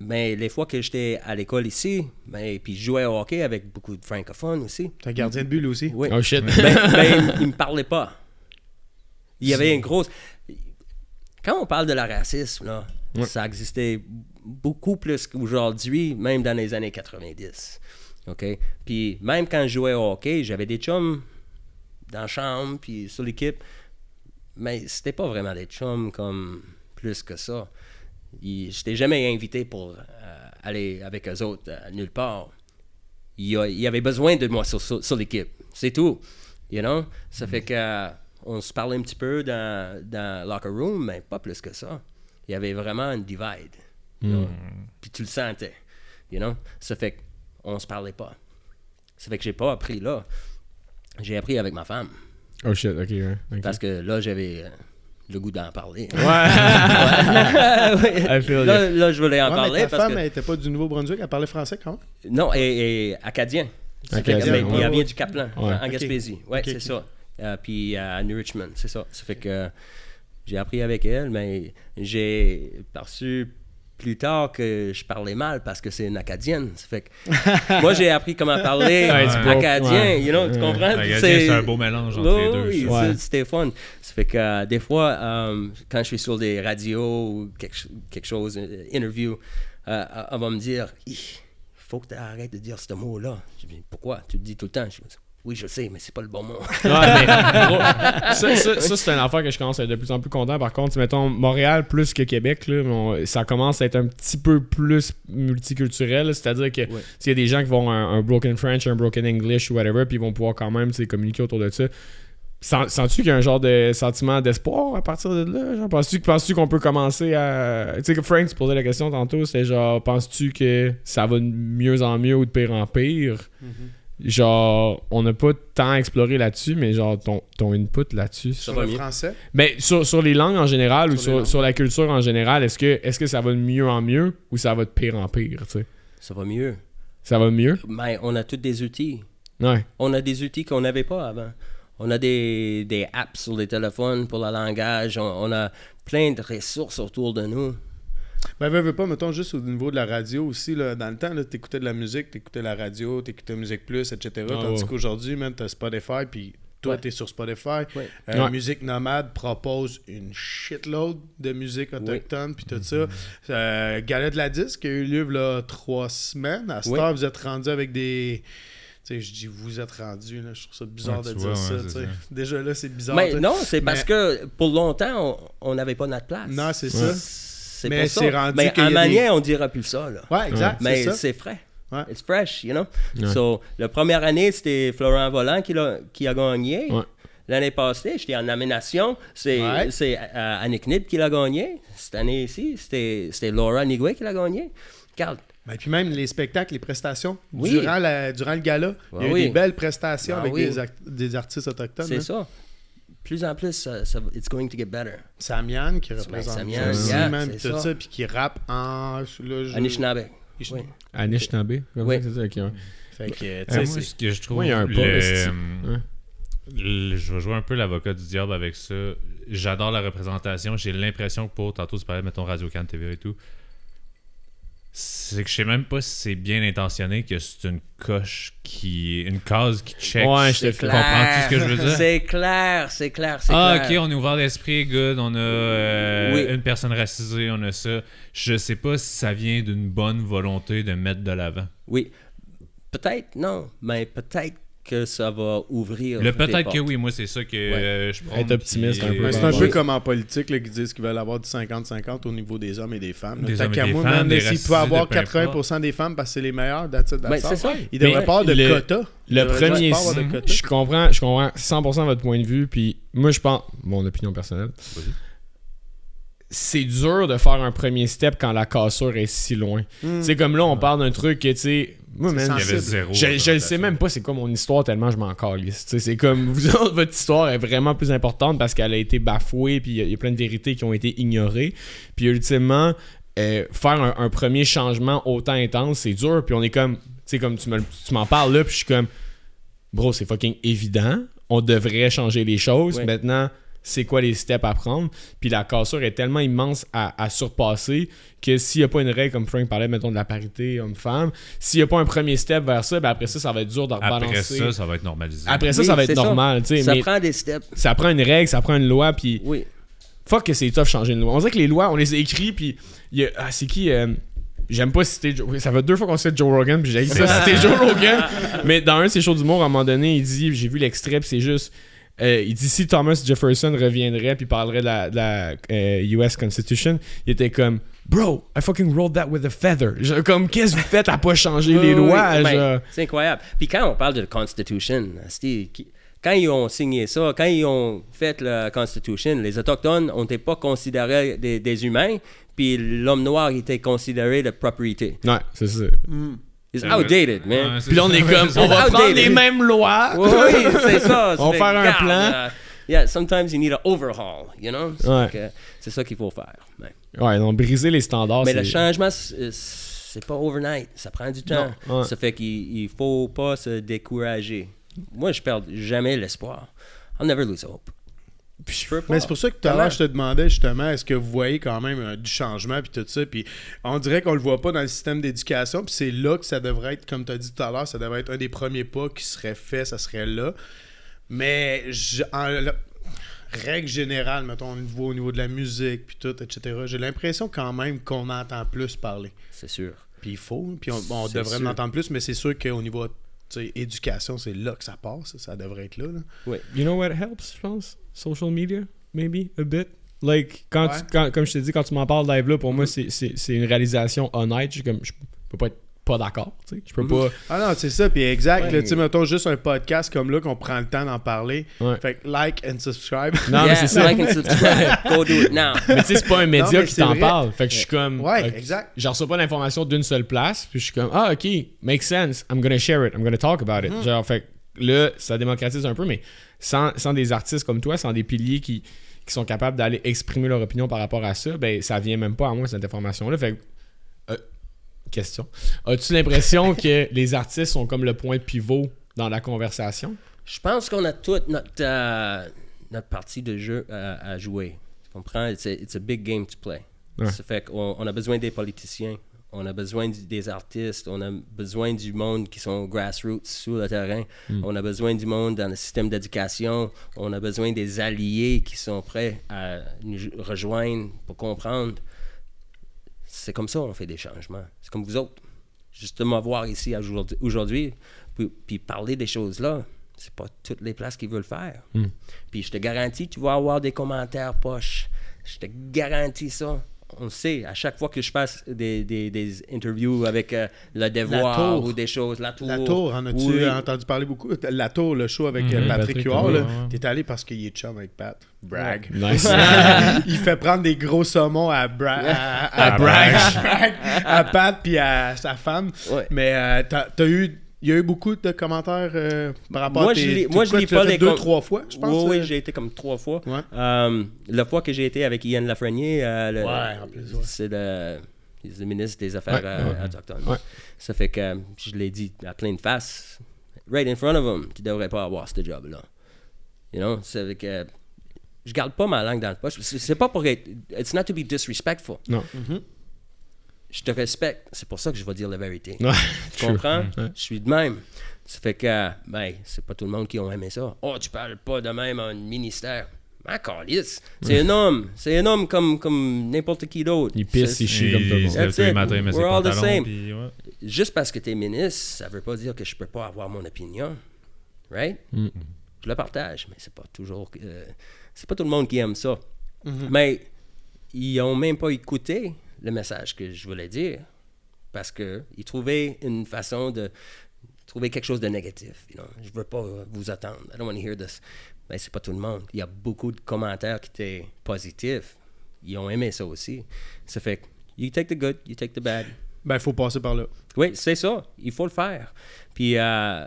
mais les fois que j'étais à l'école ici, ben, puis je jouais au hockey avec beaucoup de francophones aussi. T'es un gardien de but, lui aussi? Oui. Oh shit. mais, mais il me parlait pas. Il y avait une grosse. Quand on parle de la racisme, là, Ouais. ça existait beaucoup plus qu'aujourd'hui, même dans les années 90. OK? Puis même quand je jouais au hockey, j'avais des chums dans la chambre, puis sur l'équipe. Mais c'était pas vraiment des chums comme plus que ça. Je n'étais jamais invité pour euh, aller avec eux autres euh, nulle part. Il y, a- il y avait besoin de moi sur, sur- sur l'équipe. C'est tout. You know? Ça fait que euh, on se parlait un petit peu dans, dans le locker room, mais pas plus que ça. Il y avait vraiment une divide. you know? Puis tu le sentais. You know? Ça fait qu'on se parlait pas. Ça fait que j'ai pas appris là. J'ai appris avec ma femme. Oh shit, ok, ouais. Parce que là, j'avais euh, le goût d'en parler. Ouais. Feel là, là, je voulais en Ouais, parler mais ta parce femme, que... elle était pas du Nouveau-Brunswick, elle parlait français quand même? Non, et, et acadien. Ça fait que- Acadien, mais- ouais. puis elle Ouais. vient du Kaplan, Ouais. en. Gaspésie. Ouais, Ok, c'est ça. Euh, puis à New Richmond, c'est ça. Ça fait que j'ai appris avec elle, mais j'ai perçu plus tard que je parlais mal parce que c'est une acadienne. Ça fait que moi j'ai appris comment parler acadien, ouais. you know, tu comprends? C'est un beau mélange entre les deux, Oui, c'était fun. Ça fait que euh, des fois, euh, quand je suis sur des radios ou quelque, quelque chose, une interview, euh, elle va me dire il faut que tu arrêtes de dire ce mot-là. Je dis pourquoi? Tu le dis tout le temps. Je dis, Oui, je sais, mais c'est pas le bon mot. Ouais, mais gros, ça, ça, ça, c'est une affaire que je commence à être de plus en plus content. Par contre, mettons, Montréal plus que Québec, là, on- ça commence à être un petit peu plus multiculturel. C'est-à-dire que Ouais. s'il y a des gens qui vont un, un broken French, un broken English ou whatever, puis ils vont pouvoir quand même communiquer autour de ça. Sens- Sens-tu qu'il y a un genre de sentiment d'espoir à partir de là? Genre, penses-tu, penses-tu qu'on peut commencer à. Tu sais, que Frank se posait la question tantôt, c'était genre, penses-tu que ça va de mieux en mieux ou de pire en pire? Genre, on n'a pas tant exploré là-dessus, mais genre, ton, ton input là-dessus. Ça Sur va le mieux. français? Mais sur, sur les langues en général ou Sur sur, la culture en général, est-ce que, est-ce que ça va de mieux en mieux ou ça va de pire en pire, tu sais? Ça va mieux. Ça va mieux? Mais on a tous des outils. Ouais. On a des outils qu'on n'avait pas avant. On a des, des apps sur les téléphones pour le langage. On, on a plein de ressources autour de nous. Ben, veux, veux pas, mettons, juste au niveau de la radio aussi, là, dans le temps, tu écoutais de la musique, tu écoutais la radio, tu écoutais Musique Plus, etc. Ah, Tandis ouais. qu'aujourd'hui, man, t'as Spotify, puis toi, Ouais. t'es sur Spotify. Ouais. Euh, Ouais. Musique Nomade propose une shitload de musique autochtone, puis tout ça. Euh, Gala de la disque a eu lieu là trois semaines. À heure, vous êtes rendu avec des. Tu sais, je dis vous êtes rendu, là, je trouve ça bizarre Ouais, de tu dire ça, tu. Déjà là, c'est bizarre. Mais tu non, c'est parce que pour longtemps, on- on n'avait pas notre place. Non, c'est Ouais. ça. C'est ça. rendu Mais a en des- manière, on dira plus ça. Là. Ouais, exact, Mais ça. c'est frais. Ouais. It's fresh, you know? Ouais. So, la première année, c'était Florent Volant qui, l'a- qui a gagné. Ouais. L'année passée, j'étais en nomination. C'est euh, Annick Nid qui l'a gagné. Cette année ici, c'était c'était Laura Nigwe qui l'a gagné. Regarde, Ben, puis même les spectacles, les prestations, Oui. durant, la, durant le gala, il y a eu oui. des belles prestations Ah avec oui. des, des artistes autochtones. c'est hein. ça. Plus en plus, ça, ça- it's going to get better. Samian qui représente Samian, aussi, yeah, tout ça. ça, puis qui rappe en... Là, je- Anishinaabe. Ish- Oui. Anishinaabe? Oui. ça, c'est ça, ok, ouais. Fait que, tu Euh, sais, moi, c'est- ce que je trouve. Moi, il y a un le- pas, esti. euh, le- je vais jouer un peu l'avocat du diable avec ça. J'adore la représentation. J'ai l'impression que pour. Tantôt, tu parlais, mettons, Radio Can TV et tout. C'est que je sais même pas si c'est bien intentionné que c'est une coche qui. Une case qui check. Ouais, je te C'est fais. clair. Comprends-tu ce que je veux dire? C'est clair, c'est clair, c'est Ah, clair. ok, on est ouvert d'esprit, good. On a euh, Oui. une personne racisée, on a ça. Je sais pas si ça vient d'une bonne volonté de mettre de l'avant. Oui. Peut-être, non, mais peut-être que ça va ouvrir. Le peut-être que oui, moi, c'est ça que euh, je prends. Être optimiste un peu. Mais c'est un peu comme en politique là, qui disent qu'ils veulent avoir du 50-50 au niveau des hommes et des femmes. Des Tant hommes et qu'à des moi, femmes, des s'il peut avoir de peu importe. 80% des femmes parce que c'est les meilleurs, that's it, that's Ben, ça. Il devrait Mais pas avoir de le- quota. Le premier, pas avoir de si- quota. je comprends, je comprends 100% votre point de vue, puis moi je pense, mon opinion personnelle, c'est dur de faire un premier step quand la cassure est si loin. C'est comme là, on parle d'un truc que, tu sais, moi, zéro. je, le sais même pas c'est quoi mon histoire tellement je m'en calisse. C'est comme vous autres, votre histoire est vraiment plus importante parce qu'elle a été bafouée puis il y a- il y, a plein de vérités qui ont été ignorées. Puis ultimement, euh, faire un, un premier changement autant intense, c'est dur. Puis on est comme, tu sais, comme tu me m'en parles là, puis je suis comme, bro, c'est fucking évident. On devrait changer les choses. Ouais. Maintenant, c'est quoi les steps à prendre? Puis la cassure est tellement immense à, à surpasser que s'il n'y a pas une règle, comme Frank parlait, mettons, de la parité homme-femme, s'il n'y a pas un premier step vers ça, ben après ça, ça va être dur de Après rebalancer. ça, ça va être normalisé. Après ça, Oui, ça va être ça. normal, tu sais, Ça mais prend des steps. ça prend une règle, ça prend une loi, puis Oui. fuck que c'est tough changer une loi. On dirait que les lois, on les a écrits, puis il y a- ah, c'est qui euh, J'aime pas citer Joe. Ça fait deux fois qu'on cite Joe Rogan, puis j'ai ça citer Joe Rogan. Mais dans un de ses shows d'humour, à un moment donné, il dit, j'ai vu l'extrait, puis c'est juste. Euh, il dit si Thomas Jefferson reviendrait puis parlerait de la, de la, euh, US Constitution, il était comme Bro, I fucking rolled that with a feather. Comme qu'est-ce que vous faites à pas changer les lois? Ben, c'est incroyable. Puis quand on parle de Constitution, quand ils ont signé ça, quand ils ont fait la Constitution, les Autochtones n'étaient pas considérés des, des humains, puis l'homme noir était considéré de propriété. Ouais, c'est ça. It's outdated, man. Puis là, on ça. est comme, on va outdated. prendre les mêmes lois. Oui, c'est ça. On va faire un plan. euh, yeah, sometimes you need an overhaul, you know? C'est ça qu'il faut faire. Ouais. Ouais, donc briser les standards. Mais le changement, c'est c'est pas overnight. Ça prend du temps. Ça fait qu'il il faut pas se décourager. Moi, je perds jamais l'espoir. I'll never lose hope. Puis je peux pas. Mais c'est pour ça que tout à Comment? l'heure, je te demandais justement, est-ce que vous voyez quand même euh, du changement puis tout ça, puis on dirait qu'on le voit pas dans le système d'éducation, puis c'est là que ça devrait être, comme tu as dit tout à l'heure, ça devrait être un des premiers pas qui serait fait, ça serait là. Mais je- en la- règle générale, mettons, au niveau, au niveau de la musique puis tout, etc., j'ai l'impression quand même qu'on entend plus parler. C'est sûr. Puis il faut, puis on, on devrait en entendre plus, mais c'est sûr qu'au niveau éducation, c'est là que ça passe. Ça devrait être là. là. You know what helps, je pense? Social media, maybe, a bit. Like, quand Ouais. tu- quand- comme je t'ai dit, quand tu m'en parles live là, pour moi, c'est- c'est c'est une réalisation honnête. Je, comme, je peux pas être pas d'accord, tu sais. Je peux pas... Ah non, c'est ça. Puis exact. Ouais. Tu sais, mettons juste un podcast comme là qu'on prend le temps d'en parler. Ouais. Fait que like and subscribe. Non, mais c'est ça. like and subscribe. Go do it now. Mais tu sais, c'est pas un média mais qui t'en parle. Fait que je suis comme. Ouais, exact. Je reçois pas l'information d'une seule place. Puis je suis comme, ah, ok, makes sense. I'm gonna share it. I'm gonna talk about it. Mm-hmm. Genre, fait que là, ça démocratise un peu, mais sans, sans des artistes comme toi, sans des piliers qui, qui sont capables d'aller exprimer leur opinion par rapport à ça, ben, ça vient même pas à moi, cette information-là. Fait euh, question. As-tu l'impression que les artistes sont comme le point pivot dans la conversation? Je pense qu'on a toute notre, euh, notre partie de jeu à, à jouer. Tu comprends? It's a, it's a big game to play. Ouais. Ça fait qu'on on a besoin des politiciens, on a besoin du- des artistes, on a besoin du monde qui sont grassroots sur le terrain, on a besoin du monde dans le système d'éducation, on a besoin des alliés qui sont prêts à nous rejoindre pour comprendre. C'est comme ça qu'on fait des changements. C'est comme vous autres. Justement, voir ici aujourd'hui- puis, puis parler des choses-là, c'est pas toutes les places qui veulent faire. Puis je te garantis, tu vas avoir des commentaires poches. Je te garantis ça. On le sait, à chaque fois que je fasse des, des, des interviews avec euh, Le Devoir Tour. ou des choses, La Tour. La Tour, en as-tu Oui. entendu parler beaucoup? La Tour, le show avec euh, Mhm, Patrick Huard, ouais, ouais. T'es allé parce qu'il est chum avec Pat. Brag. Nice. il fait prendre des gros saumons à, Bra- à, à- À Bragg. à Bragg, à Pat puis à sa femme. Ouais. Mais euh, t'as, t'as eu, il y a eu beaucoup de commentaires euh, par rapport Moi, à tes... moi, je l'as pas les deux, com- trois fois, je pense. Oui, oui, euh. j'ai été comme trois fois. Ouais. Euh, la fois que j'ai été avec Ian Lafrenière, euh, le- Ouais, en plus, ouais. c'est le, ministre des Affaires Ouais, euh, ouais. autochtones. Ouais. Ça fait que je l'ai dit à pleine face, right in front of him, tu devrais pas avoir ce job-là. You know, ça fait que je garde pas ma langue dans le poche. C'est c'est pas pour être. It's not to be disrespectful. Non. Je te respecte. C'est pour ça que je vais dire la vérité. Ouais, Tu comprends? Ouais. Je suis de même. Ça fait que, ben, c'est pas tout le monde qui a aimé ça. Oh, tu parles pas de même à un ministère. Ah, calice. C'est un homme. C'est un homme comme, comme n'importe qui d'autre. Il pisse, il chie comme tout le monde. That's it. ses We're all the same. puis ouais. Juste parce que tu es ministre, ça veut pas dire que je peux pas avoir mon opinion. Right? Mm. Je le partage, mais c'est pas toujours. euh, c'est pas tout le monde qui aime ça. Mm-hmm. Mais ils ont même pas écouté le message que je voulais dire parce que ils trouvaient une façon de trouver quelque chose de négatif. You know? Je veux pas vous attendre. I don't want to hear this. Mais c'est pas tout le monde. Il y a beaucoup de commentaires qui étaient positifs. Ils ont aimé ça aussi. Ça fait que you take the good, you take the bad. Ben, il faut passer par là. Oui, c'est ça. Il faut le faire. Puis, euh,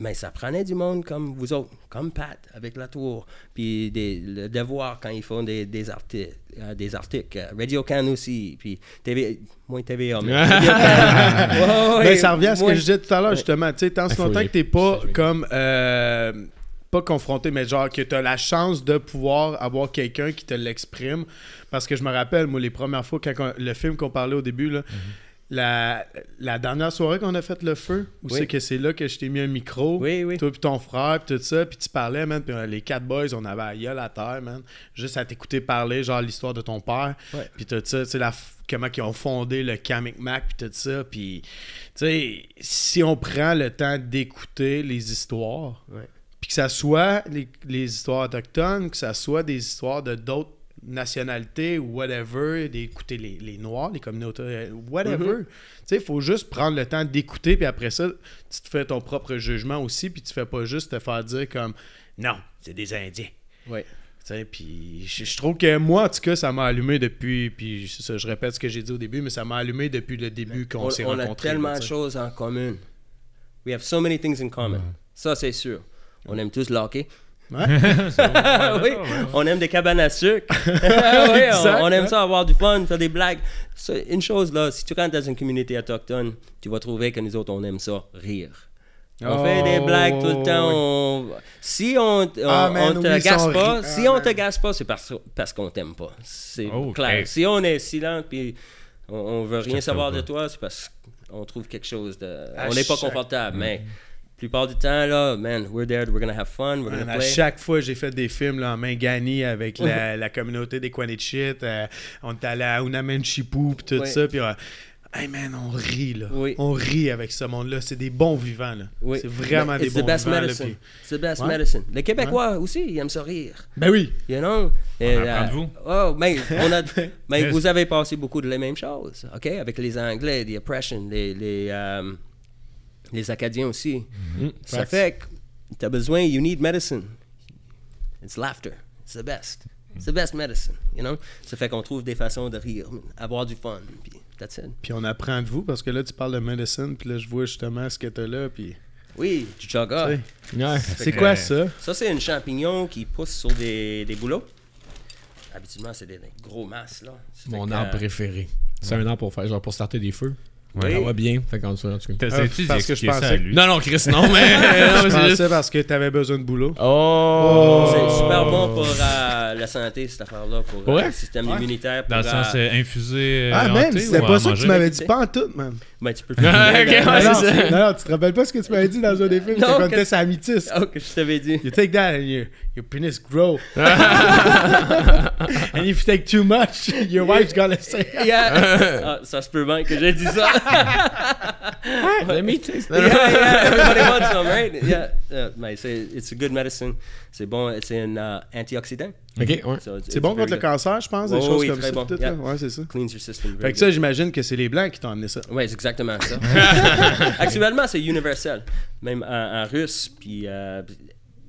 mais ça prenait du monde comme vous autres, comme Pat avec la tour. Puis des, le devoir quand ils font des, des articles. euh, des articles. Radio Can aussi. Puis TV, moins TVA. Mais. Ouais, ouais, Ben, ça revient à ce que je disais tout à l'heure, justement. Tu sais, tant ce faut longtemps que t'es pas comme. euh, pas confronté, mais genre que tu as la chance de pouvoir avoir quelqu'un qui te l'exprime. Parce que je me rappelle, moi, les premières fois, quand on- le film qu'on parlait au début, là, la, la dernière soirée qu'on a fait le feu, où Oui. c'est que c'est là que je t'ai mis un micro, Oui, oui. toi puis ton frère, puis tout ça, puis tu parlais, man, puis euh, les quatre boys, on avait la gueule à terre, man, juste à t'écouter parler, genre l'histoire de ton père, puis tout ça, tu sais, la comment ils ont fondé le Kamek Mac, puis tout ça, puis, tu sais, si on prend le temps d'écouter les histoires, puis que ça soit les, les histoires autochtones, que ça soit des histoires de d'autres nationalités ou whatever, d'écouter les, les Noirs, les communautés, euh, whatever. Tu sais, il faut juste prendre le temps d'écouter, puis après ça, tu te fais ton propre jugement aussi, puis tu fais pas juste te faire dire comme non, c'est des Indiens. Ouais. Tu sais, puis je, je trouve que moi, en tout cas, ça m'a allumé depuis, puis ça, je répète ce que j'ai dit au début, mais ça m'a allumé depuis le début qu'on On, s'est on rencontrés. a tellement de choses en commun. We have so many things in common. Ça, c'est sûr. On aime tous le hockey. Ouais. oui, on aime des cabanes à sucre. oui, on, on aime ça avoir du fun, faire des blagues. Une chose là, si tu rentres dans une communauté autochtone, tu vas trouver que nous autres, on aime ça, rire. On Oh, fait des blagues tout le temps. on- Si on, on, Ah, man, on te oui, gasse pas, si on te gasse pas, c'est parce, parce qu'on t'aime pas. C'est Oh, clair. Si on est silent puis on, on veut rien savoir de toi, c'est parce qu'on trouve quelque chose de. À on n'est pas confortable, mais plupart du temps, là, man, we're there, we're gonna have fun, we're gonna Man, à chaque fois, j'ai fait des films là, en main gagnée avec la, la communauté des Quanichit. on est allé à Unamen Chipou puis tout ça. Puis, euh, Hey man, on rit là. Oui. On rit avec ce monde-là. C'est des bons vivants là. Oui. C'est vraiment Mais des it's bons the best vivants. là, medicine. puis- It's the best Ouais. medicine. Les Québécois aussi, ils aiment ça rire. Ben oui. You know? Et, On apprend de euh, vous. Oh, mais, on a, mais Yes. vous avez passé beaucoup de les mêmes choses, OK? Avec les Anglais, the oppression, les, les, euh, les Acadiens aussi. Mm, Ça facts. fait que tu as besoin, you need medicine. It's laughter. It's the best. It's the best medicine, you know? Ça fait qu'on trouve des façons de rire, avoir du fun, puis that's it. Puis on apprend de vous parce que là, tu parles de medicine, puis là, je vois justement ce que t'as là, puis... Oui, du chaga. Ouais. C'est quoi ça? Ça, c'est un champignon qui pousse sur des, des bouleaux. Habituellement, c'est des, des gros masses, là. Ça Mon arbre euh, préféré. C'est un arbre pour faire, genre pour starter des feux. Oui. Ça va bien. Fait qu'en tout cas, en tout cas. T'essayes-tu parce que je d'expliquer ça à pensais- lui? Non, non, Chris, non, mais. non, Je c'est juste- pensais parce que t'avais besoin de boulot. Oh! C'est super bon pour euh, la santé, cette affaire-là, pour euh, Ouais? le système Ouais. immunitaire. Dans le pour, sens euh, euh, infusé. Ah, euh, c'était ou pas ça que tu m'avais dit pas en tout, man. ben, tu peux Ok, ouais, non, c'est ça. non, non, tu te rappelles pas ce que tu m'avais dit dans un des films? Non, que- était sur Amitis? Oh, que je t'avais dit? You take that and your, your penis grow. and if you take too much, your wife's gonna say... Yeah. Ah, ça se peut bien que j'ai dit ça. Let me taste. yeah, yeah, everybody wants some, right? Yeah. C'est it's a good medicine. C'est bon, c'est un euh, antioxydant. Ok, ouais. So C'est bon contre le cancer, je pense, des Oh, choses oui, comme ça. bon. Yeah. Ouais, c'est ça. Cleans your system. Fait que ça, j'imagine que c'est les Blancs qui t'ont amené ça. Oui, c'est exactement ça. Actuellement, c'est universel. Même en, en russe, puis euh,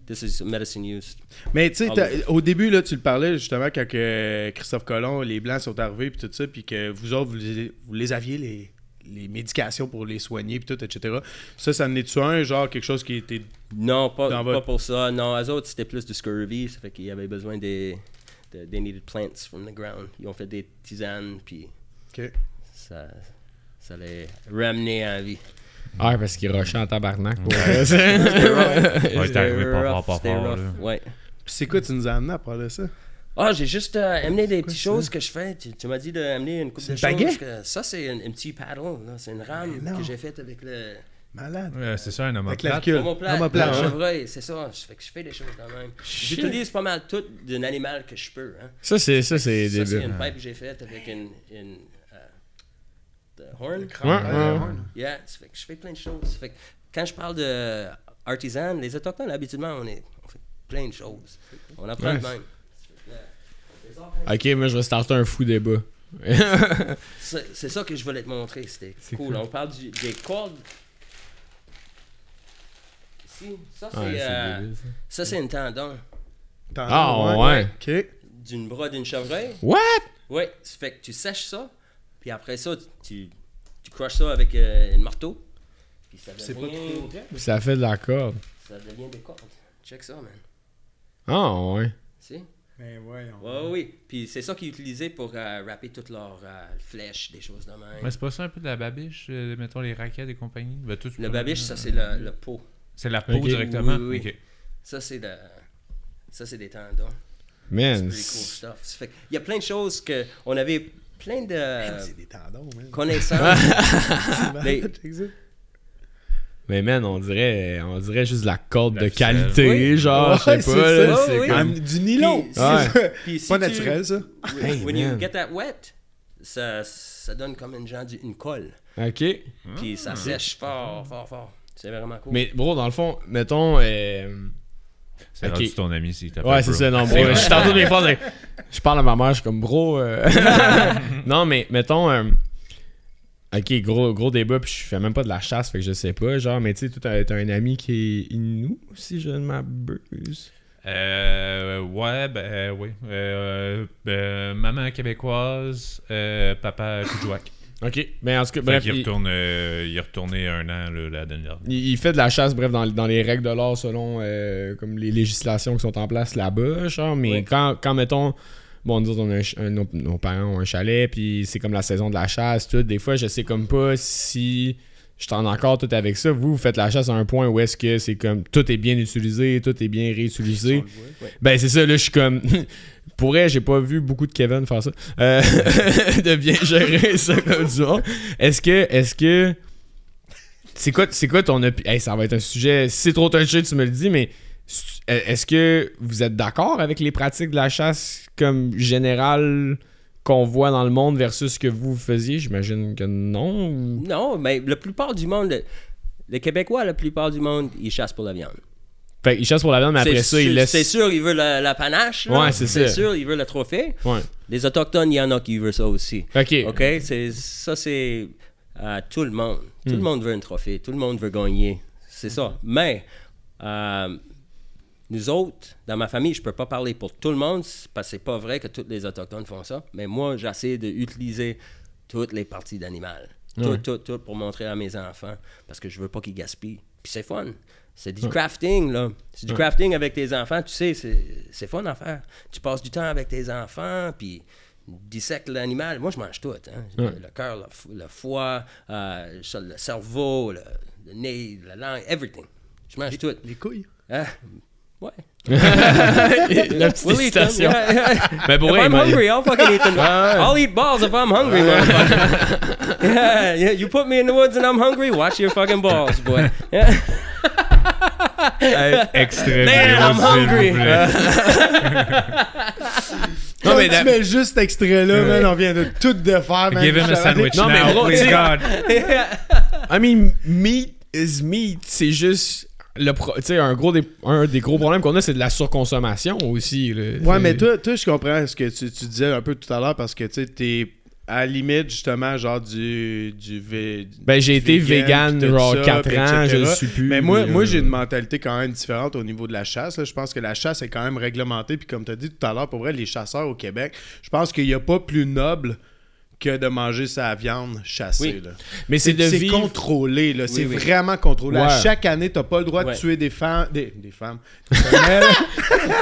this is medicine used. Mais tu sais, au début, là, tu le parlais justement quand que Christophe Colomb, les Blancs sont arrivés, puis tout ça, puis que vous autres, vous les, vous les aviez, les, les médications pour les soigner, puis tout, etc. Ça, ça en est-tu un, genre quelque chose qui était. Non, pas, Dans pas pour ça. Non, eux autres, c'était plus du scurvy. Ça fait qu'ils avaient besoin des... de- they needed plants from the ground. Ils ont fait des tisanes, puis Ok. ça, ça les ramenait en vie. Ah, parce qu'il rushait en tabarnak. Pour... Ouais, arrivé C'était pas rough, fort, pas c'était fort. rough, là. Ouais. Puis c'est quoi tu nous as amené à part de ça? Ah, j'ai juste euh, amené des petites choses que je fais. Tu, tu m'as dit d'amener une coupe C'est de choses. Que ça, c'est un, un petit paddle. là. C'est une rame Mais non. que j'ai faite avec le... Malade. Ouais, c'est ça, un homme Avec plate. l'alcool. Homoplate, Homoplate, le hein? chevreuil, c'est ça. Je fais que je fais des choses quand même. J'utilise pas mal tout d'un animal que je peux. Hein. Ça, c'est ça, c'est Ça, c'est débile. une pipe que j'ai faite avec une, une euh, de horn. Ouais, ouais. Yeah, ça fait que je fais plein de choses. Ça fait que quand je parle de artisan, les autochtones, habituellement, on, est, on fait plein de choses. On apprend de même. Ok, moi, je vais starter un fou débat. C'est ça que je voulais te montrer. C'était C'est cool. cool. On parle du- des cordes. Ici, ça, c'est Ouais, c'est euh, ça. c'est un tendon T'en Ah, ouais. Ok. d'une bras d'une chevreuil. What? Oui, ça fait que tu sèches ça, puis après ça, tu, tu crushes ça avec euh, un marteau. Puis ça C'est pas devient, trop. Puis ça fait de la corde. ça devient des cordes. Check ça, man. Ah, ouais. Si? Mais voyons. Ouais, oui. Puis c'est ça qu'ils utilisaient pour euh, wrapper toutes leurs euh, flèches, des choses de même. Mais c'est pas ça un peu de la babiche, euh, mettons les raquettes et compagnie? Ben, tout, le babiche, ça, c'est le, le pot. C'est la peau directement? Oui, oui, Ok. Ça, c'est de... Ça, c'est des tendons. C'est Man. pretty cool fait Il y a plein de choses que... On avait plein de C'est des tendons, man. connaissances. C'est mais- man, on dirait, on dirait juste de la corde La de ficelle. qualité, Oui. genre, je sais pas, là, ça. c'est Oui, comme... En- Du nylon. Puis- Ouais. si Pas tu- naturel, ça. Hey, when you get that wet, ça, ça donne comme une genre une colle. Ok. Puis ça sèche fort, fort, fort. C'est vraiment cool. Mais bro, dans le fond, mettons... euh, C'est Ok. rendu ton ami s'il t'appelle Ouais, c'est ça, non, bro. Je suis tantôt des fois, je parle à ma mère, je suis comme, bro... euh, non, mais mettons... euh, Ok, gros, gros débat, puis je fais même pas de la chasse, fait que je sais pas, genre, mais tu sais, t'as t'as un ami qui est Inou, si je ne m'abuse. Euh, ouais, ben euh, oui. Euh, ben, maman québécoise, euh, papa Koujouak. Ok, mais en tout cas, Bref, il, retourne, il est retourné un an là, la dernière. il- il fait de la chasse, bref, dans, dans les règles de l'art selon comme les législations qui sont en place là-bas, genre, mais Oui. quand, quand, mettons, bon, nous autres, on a un nos, nos parents ont un chalet, puis c'est comme la saison de la chasse, tout, des fois, je sais comme pas si je t'en encore tout avec ça, vous, vous faites la chasse à un point où est-ce que c'est comme, tout est bien utilisé, tout est bien réutilisé, ben c'est ça, là, je suis comme... Pour vrai, j'ai pas vu beaucoup de Kevin faire ça. Euh, de bien gérer ça comme du monde. Est-ce que. Est-ce que. C'est quoi, c'est quoi ton opinion? Hey, ça va être un sujet. Si c'est trop touché, tu me le dis, mais est-ce que vous êtes d'accord avec les pratiques de la chasse comme générale qu'on voit dans le monde versus ce que vous faisiez? J'imagine que non. ou- Non, mais la plupart du monde, les Québécois, la plupart du monde, ils chassent pour la viande. Fait qu'ils chassent pour la viande, mais après C'est ça, ils sûr- laissent. C'est sûr, ils veulent la, la panache. là. Ouais, c'est ça. sûr, ils veulent le trophée. Ouais. Les Autochtones, il y en a qui veulent ça aussi. Ok. OK? C'est, ça, c'est tout le monde. Tout Hmm. le monde veut un trophée. Tout le monde veut gagner. C'est ça. Mais euh, nous autres, dans ma famille, je peux pas parler pour tout le monde parce que c'est pas vrai que tous les Autochtones font ça. Mais moi, j'essaie d'utiliser toutes les parties d'animal. Tout, tout, tout pour montrer à mes enfants parce que je veux pas qu'ils gaspillent. Puis c'est fun. C'est du crafting, là. C'est du crafting avec tes enfants. Tu sais, c'est, fun à faire. Tu passes du temps avec tes enfants, puis dissèques l'animal. Moi, je mange tout. hein. Ouais. Le cœur, le, foie, euh, le cerveau, le, le nez, la langue, everything. Je mange tout. Les couilles? Hein? Ouais. la petite We'll eat them. hésitation. Yeah, yeah. Mais pour if vrai, I'm mais- hungry, I'll fucking eat them. I'll eat balls if I'm hungry, motherfucker. yeah, yeah, you put me in the woods and I'm hungry, watch your fucking balls, boy. Yeah. Extrait Man, I'm hungry. Non, mais tu la- mets juste cet extrait-là, man, on vient de tout défaire, man. Give him a sandwich Non, mais now, bro, please God. I mean, meat is meat. C'est juste. Le pro- un, gros des, un des gros problèmes qu'on a, c'est de la surconsommation aussi. là. Ouais, mais toi, toi, je comprends ce que tu, tu disais un peu tout à l'heure parce que tu t'es à la limite, justement, genre du. du vé- Ben, j'ai été vegan, genre ça, 4 puis ans, je etc. le suis plus. Mais moi, moi euh, j'ai une mentalité quand même différente au niveau de la chasse. là. Je pense que la chasse est quand même réglementée. Puis comme tu as dit tout à l'heure, pour vrai, les chasseurs au Québec, je pense qu'il n'y a pas plus noble que de manger sa viande chassée. Oui. là. Mais c'est de C'est vivre. contrôlé, là. C'est oui. vraiment contrôlé. À chaque année, t'as pas le droit Ouais. de tuer des femmes. Des, des femmes. Des femelles.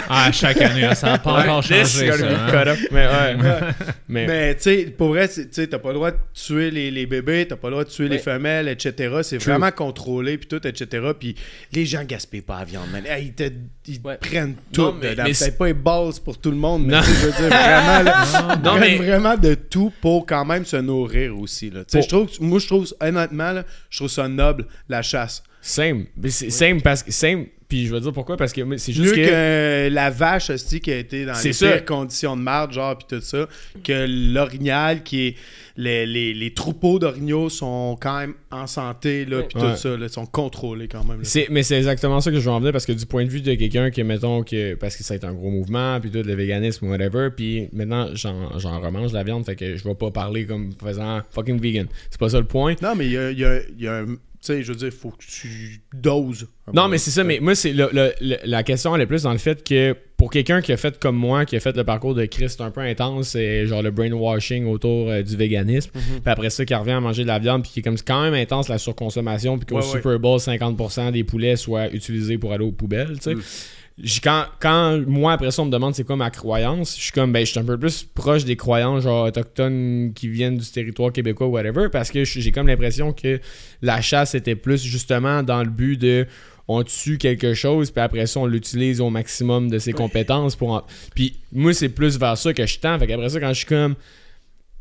Ah, chaque année, hein, ça n'a pas encore changé. ça, hein. Mais ouais. mais, Mais tu sais, pour vrai, tu sais, t'as pas le droit de tuer les, les bébés, t'as pas le droit de tuer les femelles, etc. C'est True. vraiment contrôlé, puis tout, etc. Puis les gens gaspillent pas la viande, man. Hey, ils te, ils Ouais. prennent tout. Non, mais- dedans. mais Peut-être c'est- pas les balles pour tout le monde, mais je veux dire, vraiment, là, ils Non, mais- vraiment de tout pour quand même se nourrir aussi. Là. Pour- je trouve, moi, je trouve, honnêtement, là, je trouve ça noble, la chasse. same. Same parce que. Same. Puis je vais dire pourquoi. Parce que c'est Mieux juste que, que. la vache aussi qui a été dans les pires conditions de marde, genre, puis tout ça, que l'orignal, qui est. Les, les, les troupeaux d'orignaux sont quand même en santé, là, puis Ouais. tout ça, là, ils sont contrôlés quand même. là. Mais c'est exactement ça que je veux en venir parce que du point de vue de quelqu'un qui, mettons, que, parce que ça a été un gros mouvement, puis tout, le véganisme whatever, puis maintenant, j'en, j'en remange la viande, fait que je vais pas parler comme faisant fucking vegan. C'est pas ça le point. Non, mais il y a, y a un. Tu sais, je veux dire, il faut que tu doses. Non, mais c'est ça, mais moi, c'est le- le- le- la question, elle est plus dans le fait que pour quelqu'un qui a fait comme moi, qui a fait le parcours de Christ un peu intense, c'est genre le brainwashing autour euh, du véganisme, Mhm. puis après ça, qui revient à manger de la viande, puis qui est comme c'est quand même intense la surconsommation, puis qu'au ouais. Super Bowl, 50% des poulets soient utilisés pour aller aux poubelles, tu sais. Mm. Quand, quand moi, après ça, on me demande c'est quoi ma croyance, je suis comme, ben, je suis un peu plus proche des croyances, genre, autochtones qui viennent du territoire québécois, whatever, parce que j'ai comme l'impression que la chasse était plus justement dans le but de on tue quelque chose, puis après ça, on l'utilise au maximum de ses compétences pour en- Puis moi, c'est plus vers ça que je tends. Fait qu'après ça, quand je suis comme.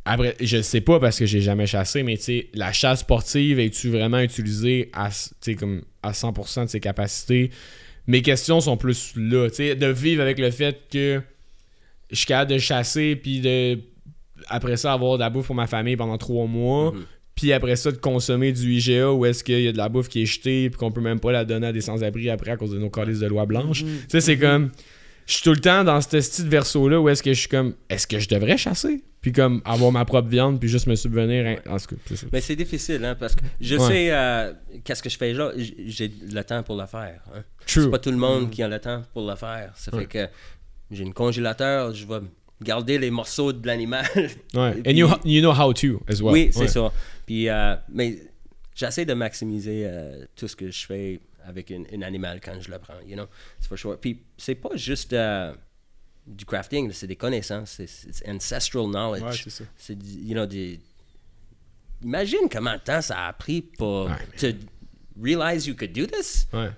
Après, je sais pas parce que j'ai jamais chassé, mais tu la chasse sportive, es-tu vraiment utilisée à, tu comme à 100% de ses capacités? Mes questions sont plus là, tu sais, de vivre avec le fait que je suis capable de chasser, puis de après ça, avoir de la bouffe pour ma famille pendant trois mois. Mhm. Puis après ça, de consommer du IGA où est-ce qu'il y a de la bouffe qui est jetée puis qu'on peut même pas la donner à des sans-abri après à cause de nos calices de loi blanche. Tu sais, c'est comme. Je suis tout le temps dans ce petit verso-là où est-ce que je suis comme. Est-ce que je devrais chasser? Puis comme avoir ma propre viande puis juste me subvenir. hein, En cas, ça. Mais c'est difficile, hein, parce que je Ouais. sais euh, qu'est-ce que je fais là. J'ai le temps pour le faire. Hein. True. C'est pas tout le monde qui a le temps pour le faire. Ça fait que j'ai une congélateur, je vais garder les morceaux de l'animal. Ouais. Et And puis- you, you know how to as well. oui, c'est Ouais. ça. Puis, euh, mais j'essaie de maximiser euh, tout ce que je fais avec un, animal quand je le prends, you know, c'est for sure. Puis c'est pas juste euh, du crafting, c'est des connaissances, c'est c'est ancestral knowledge. Ouais, c'est ça. You know, des... Imagine comment de temps ça a pris pour Ouais, to realize you could do this. Ouais.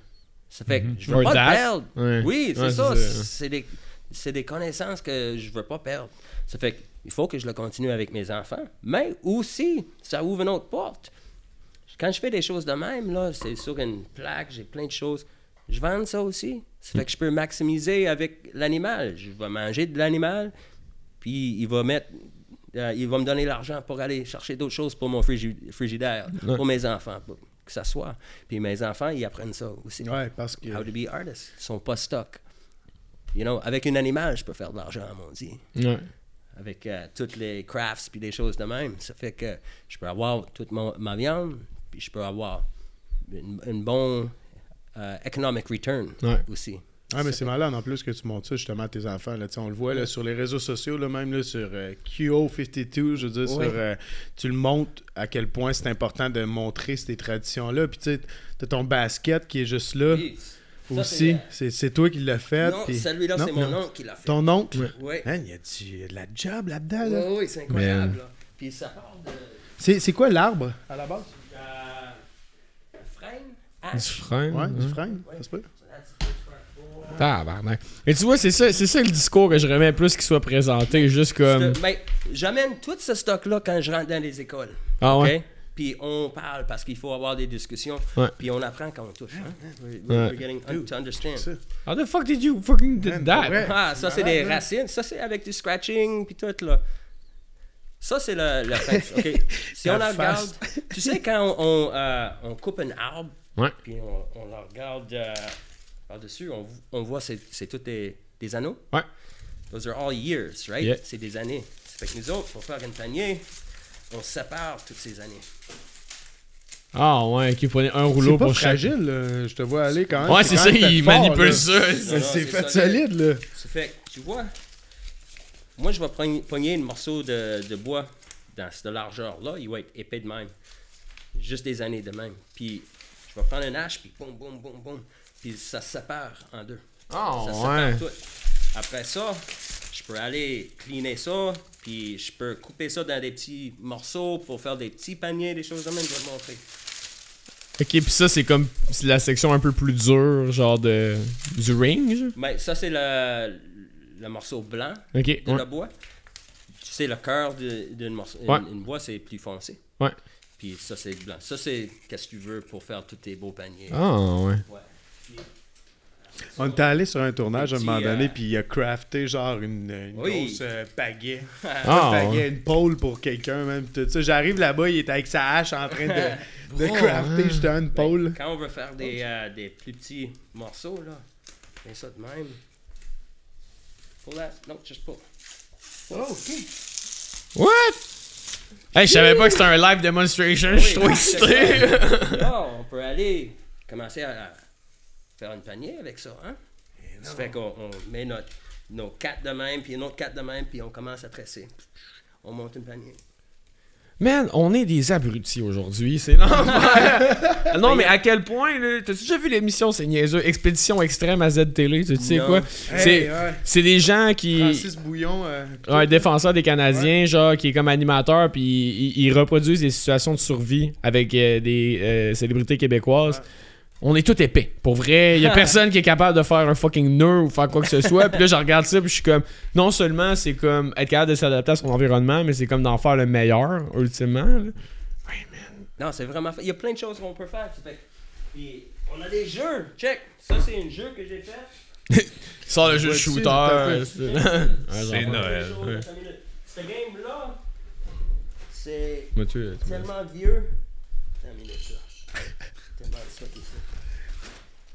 Ça fait que je veux Or pas that. te perdre. Ouais. Oui, c'est Ouais, ça. c'est des, c'est des connaissances que je veux pas perdre. Ça fait qu'il faut que je le continue avec mes enfants. Mais aussi, ça ouvre une autre porte. Quand je fais des choses de même, là, c'est sur une plaque, j'ai plein de choses. Je vends ça aussi. Ça fait que je peux maximiser avec l'animal. Je vais manger de l'animal, puis il va mettre euh, il va me donner l'argent pour aller chercher d'autres choses pour mon frigi- frigidaire, Ouais. pour mes enfants, pour que ça soit. Puis mes enfants, ils apprennent ça aussi. Ouais, parce que. How to be artist. Ils sont pas stuck. You know, avec un animal, je peux faire de l'argent, mon dit. Ouais. Avec euh, toutes les crafts puis des choses de même. Ça fait que je peux avoir toute mon- ma viande, puis je peux avoir une, une bonne euh, economic return Ouais. aussi. Ah, mais c'est malade en plus que tu montres ça justement à tes enfants. Là. On le voit là, sur les réseaux sociaux, là, même là, sur euh, QO52, je veux dire, Ouais. sur, euh, tu le montres à quel point c'est important de montrer ces traditions-là. Puis tu sais, t'as ton basket qui est juste là ça, aussi. c'est- toi qui l'as fait. Non, puis- celui-là, c'est mon non. oncle qui l'a fait. Ton oncle? Oui. Hein, il y a du, de la job là-dedans. là? Oui, oui, c'est incroyable. là. Puis ça part de C'est c'est quoi l'arbre? À la base? Du frein. Ouais, hein? du frêne. ça se peut? Tabarnak. Et tu vois, c'est ça, c'est ça le discours que je remets plus qu'il soit présenté, juste comme. Ben, J'amène tout ce stock-là quand je rentre dans les écoles. Ah ouais? Puis on parle parce qu'il faut avoir des discussions. Ouais. Puis on apprend quand on touche. Hein? We're, Ouais. we're getting un- to understand. Ça. How the fuck did you fucking did that? Ah, ça, c'est des racines. Ça, c'est avec du scratching, puis tout, là. Ça, c'est le, le face, OK? Si on La la regarde... face. Tu sais, quand on, on, euh, on coupe un arbre, Ouais. puis on, on la regarde euh, par-dessus, on, on voit c'est c'est tous des, des anneaux. Ouais. Those are all years, right? Yeah. C'est des années. Ça fait que nous autres, pour faire un panier, on sépare toutes ces années. Ah ouais, qui prenait un rouleau C'est pas pour chaque. fragile, là. je te vois aller quand même. Ouais, c'est ça, il manipule ça. C'est non, c'est c'est fait solide. solide, là. Ça fait que, tu vois, moi, je vais pogner pogner un morceau de, de bois dans cette largeur-là, il va être épais de même. Juste des années de même. Puis, je vais prendre une hache, puis boum, boum, boum, boum. Puis, ça se sépare en deux. Ah ça ouais. sépare tout. Après ça, je peux aller cleaner ça, puis je peux couper ça dans des petits morceaux pour faire des petits paniers, des choses de même, je vais te montrer. Ok, puis ça, c'est comme la section un peu plus dure, genre de. du ring. Mais ça, c'est le, le morceau blanc. Ok, de ouais. le bois. Tu sais, le cœur d'une Ouais. bois, c'est plus foncé. Ouais. Puis ça, c'est blanc. Ça, c'est qu'est-ce que tu veux pour faire tous tes beaux paniers. Ah ouais. Ouais. On était allé sur un tournage à un moment donné, euh, puis il a crafté genre une, une Oui. grosse euh, baguette. Ah, Une baguette, ouais. une pôle pour quelqu'un, même. Tout ça. J'arrive là-bas, il est avec sa hache en train de, de crafter hein. justement une pôle. Quand on veut faire des, euh, des plus petits morceaux, là, fais ça de même. Pull that. Non, juste pas. Oh, ok. What? Hey, je savais pas que c'était un live demonstration, je suis trop excité. Là, on peut aller commencer à faire un panier avec ça, hein? Ça fait qu'on on met notre, nos quatre de même, puis une autre quatre de même, puis on commence à tresser. On monte un panier. Man, on est des abrutis aujourd'hui, c'est l'enfer. non, mais à quel point, là, t'as-tu déjà vu l'émission, c'est niaiseux, Expédition Extrême à Z-Télé, tu sais quoi? C'est des gens qui... Francis Bouillon. euh, Un défenseur des Canadiens, genre, qui est comme animateur, puis ils il reproduisent des situations de survie avec euh, des euh, célébrités québécoises. On est tout épais. Pour vrai, il y a personne qui est capable de faire un fucking nœud ou faire quoi que ce soit. Puis là, je regarde ça, puis je suis comme, non seulement c'est comme être capable de s'adapter à son environnement, mais c'est comme d'en faire le meilleur, ultimement. là. Non, c'est vraiment. Il y a plein de choses qu'on peut faire. Puis on a des jeux. Check. Ça, c'est un jeu que j'ai fait. Il sort le jeu de shooter. c'est- Noël. Ouais. Ce game-là, c'est tellement vieux. Attends une minute, là. Tellement ça.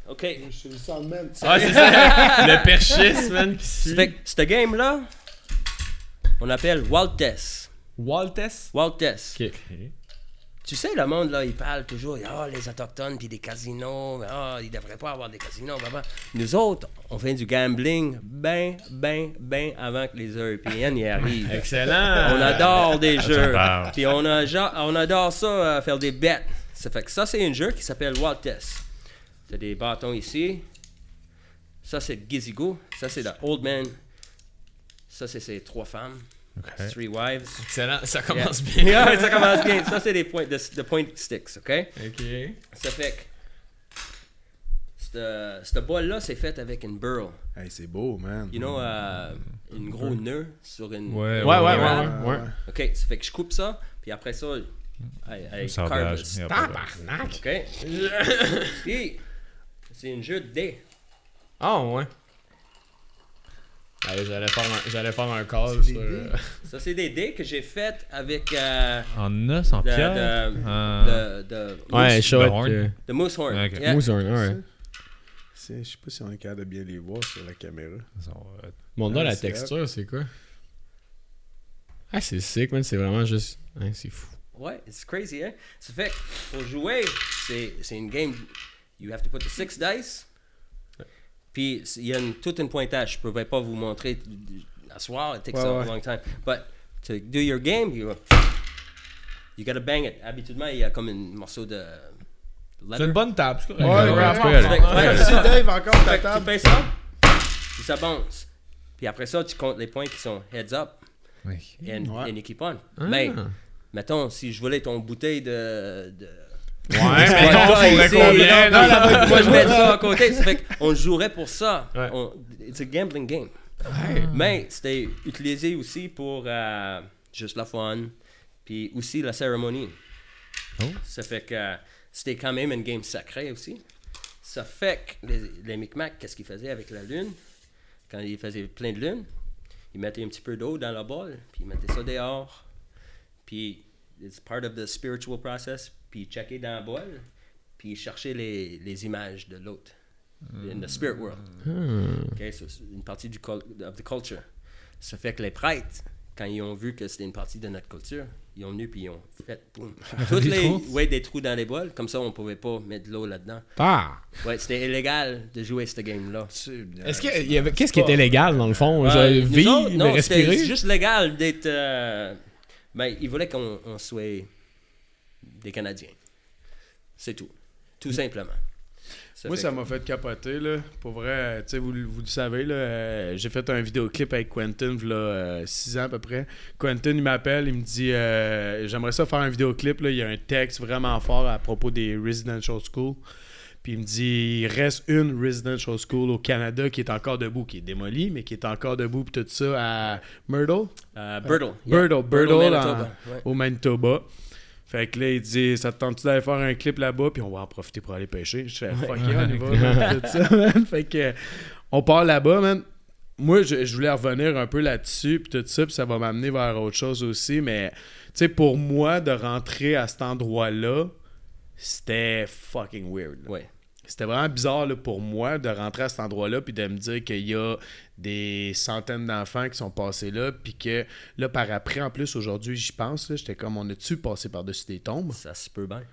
Ok. Je le sens même. Ah, c'est ça. le perchiste, man, qui Ça suit. fait que ce game-là, on appelle. Waltess? Wild Test. Ok. Tu sais, le monde, là, il parle toujours, ah, les Autochtones, puis des casinos, ah, ils devraient pas avoir des casinos, blablabla. Nous autres, on fait du gambling ben, ben, ben avant que les Européens y arrivent. Excellent. On adore des jeux. parle. Puis on, a, on adore ça, euh, faire des bêtes. Ça fait que ça, c'est un jeu qui s'appelle Wild Des bâtons ici. Ça, c'est Gizigo. Ça, c'est the Old Man. Ça, c'est ses trois femmes. Ok. Three wives. Excellent. Ça commence Yeah. bien. Ça commence bien. Ça, c'est des points, de, de point sticks, OK? Ok. Ça fait que. cette- Ce bol-là, c'est fait avec une burl. Hey, c'est beau, man. You know, euh, une gros nœud sur une. Ouais, Ouais, ouais, ouais, Ouais. OK, ça fait que je coupe ça, puis après ça, I, I Ça carve engage, it. y a pas de- Tabarnak. OK? puis, c'est un jeu de dés. Ah, ouais. Allez, j'allais faire un, j'allais faire un call sur. euh, Ça, c'est des dés que j'ai faites avec euh, En os, en de, pierre? de, Ah. de, de Ouais, moose, shot. horn. euh, de moose horn. Ok. Yeah. Moosehorn, ouais. Je sais pas si on est capable de bien les voir sur la caméra. Euh, Montre-moi Ouais, la c'est texture, c'est quoi? Ah, c'est sick, man. C'est vraiment juste. Ouais, c'est fou. Ouais, c'est crazy, hein? Ça fait que pour jouer, c'est c'est une game. You have to put the six dice. Puis il y a une, toute une pointage. Je ne pourrais pas vous montrer à soir. It takes Ouais, a ouais. long time. But to do your game, you, you gotta bang it. Habituellement, il y a comme un morceau de. C'est leather. une bonne table. Ouais, ouais, ouais, Dave, encore ta que tu table. fais ça, puis ça bounce. Puis après ça, tu comptes les points qui sont heads up oui. and, and you keep on. Ah. Mais, mettons, si je voulais ton bouteille de- de Ouais, mais on ici, combien non, là? non, Moi, je mets ça à côté? Ça fait qu'on jouerait pour ça. Ouais. On- it's a gambling game. Mais c'était utilisé aussi pour euh, juste la fun, puis aussi la cérémonie. Oh. Ça fait que euh, c'était quand même une game sacrée aussi. Ça fait que les, les Micmacs, qu'est-ce qu'ils faisaient avec la lune? Quand ils faisaient plein de lune, ils mettaient un petit peu d'eau dans la bol, puis ils mettaient ça dehors. Puis, it's part of the spiritual process. Puis, ils checkaient dans la bol, puis ils cherchaient les, les images de l'autre. In the spirit world. Okay, so c'est une partie du of the culture. Ça fait que les prêtres, quand ils ont vu que c'était une partie de notre culture, ils ont venu puis ils ont fait boum. Toutes Des les trous? ouais, des trous dans les bols, comme ça on pouvait pas mettre de l'eau là-dedans. Ah! Ouais, c'était illégal de jouer ce game-là. Est-ce que il y avait qu'est-ce qui était légal dans le fond? Euh, vivre, autres, non, respirer c'était juste légal d'être. euh, ben, ils voulaient qu'on on soit des Canadiens. C'est tout. Tout simplement. Moi, ça m'a fait capoter, là. Pour vrai, tu sais, vous, le- vous le savez, là, euh, j'ai fait un vidéoclip avec Quentin, là, 6 ans à peu près. Quentin, il m'appelle, il me dit euh, J'aimerais ça faire un vidéoclip, là. Il y a un texte vraiment fort à propos des residential schools. Puis il me dit Il reste une residential school au Canada qui est encore debout, qui est démolie, mais qui est encore debout, puis tout ça à Myrtle? Euh, Birdle. yeah. Birdle, Birdle, Manitoba. Ouais. au Manitoba. Fait que là, il dit Ça te tente-tu d'aller faire un clip là-bas? Puis on va en profiter pour aller pêcher. Je fais Fuck yeah, on y va, tout ça, man. Fait que on part là-bas, man. Moi, je, je voulais revenir un peu là-dessus, puis tout ça, puis ça va m'amener vers autre chose aussi. Mais, tu sais, pour moi, de rentrer à cet endroit-là, c'était fucking weird. là. Ouais. C'était vraiment bizarre là, pour moi de rentrer à cet endroit-là puis de me dire qu'il y a des centaines d'enfants qui sont passés là puis que là par après en plus aujourd'hui j'y pense j'étais comme on a-tu passé par-dessus des tombes? Ça se peut bien.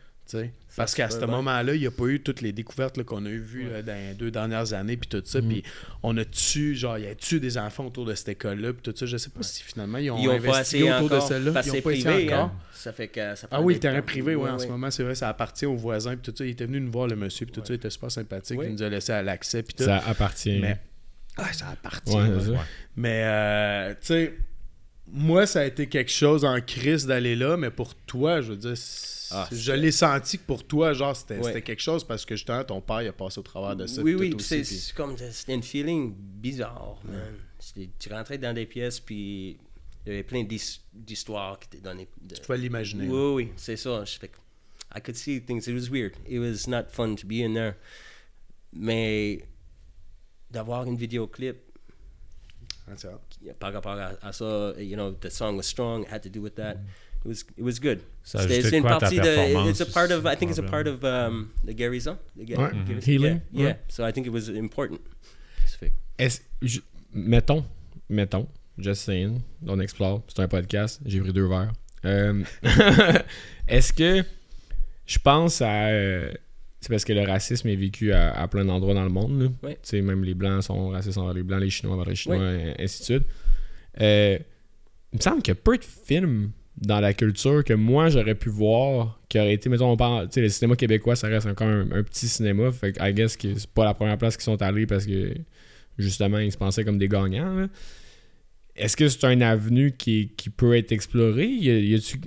Parce qu'à ce moment-là il n'y a pas eu toutes les découvertes là, qu'on a eues vues là, dans les deux dernières années puis tout ça puis on a-tu genre y a-tu des enfants autour de cette école-là puis tout ça. Je sais pas si finalement ils ont, Ils ont pas investigué assez autour encore. de celle-là Parce ils que ont c'est pas essayé privé, encore. hein. Ça fait que ça ah oui, le terrain privé, oui, Ouais, en ce moment, c'est vrai, ça appartient aux voisins, puis tout ça. Il était venu nous voir, le monsieur, puis tout ça, il était super sympathique, il nous a laissé à l'accès, puis tout. Ça appartient. Mais, ah, ça appartient. Mais, euh, tu sais, moi, ça a été quelque chose en crise d'aller là, mais pour toi, je veux dire, Ah, je l'ai senti que pour toi, genre, c'était Ouais. quelque chose parce que justement, ton père, il a passé au travers de ça. Oui, oui, c'est puis- comme c'était une feeling bizarre, man. Tu rentrais dans des pièces, puis il y avait plein d'his- d'histoires qui étaient données. de- Tu pouvais l'imaginer. Oui, oui, c'est ça. Je fais I could see things. It was weird. It was not fun to be in there. Mais d'avoir une vidéoclip par rapport à, à ça, you know, the song was strong, it had to do with that. It was, it was good. C'est une quoi partie de, it's a part of, I think it's a c'est part of um, the guérison. The ga- Ouais, guérison. healing, Yeah, yeah. So I think it was important. Est-ce- je- mettons, mettons, just saying, on explore, c'est un podcast, j'ai pris deux verres. Euh, Est-ce que je pense à. euh, c'est parce que le racisme est vécu à, à plein d'endroits dans le monde. là. Sais, même les Blancs sont racistes envers les Blancs, les Chinois envers les Chinois, Ouais. et ainsi de suite. Euh, il me semble qu'il y a peu de films dans la culture que moi j'aurais pu voir qui aurait été, mettons, on parle, tu sais, le cinéma québécois, ça reste encore un, un petit cinéma. Fait que, I guess que c'est pas la première place qu'ils sont allés parce que justement, ils se pensaient comme des gagnants. là. Est-ce que c'est un avenue qui, qui peut être exploré? Y a-tu-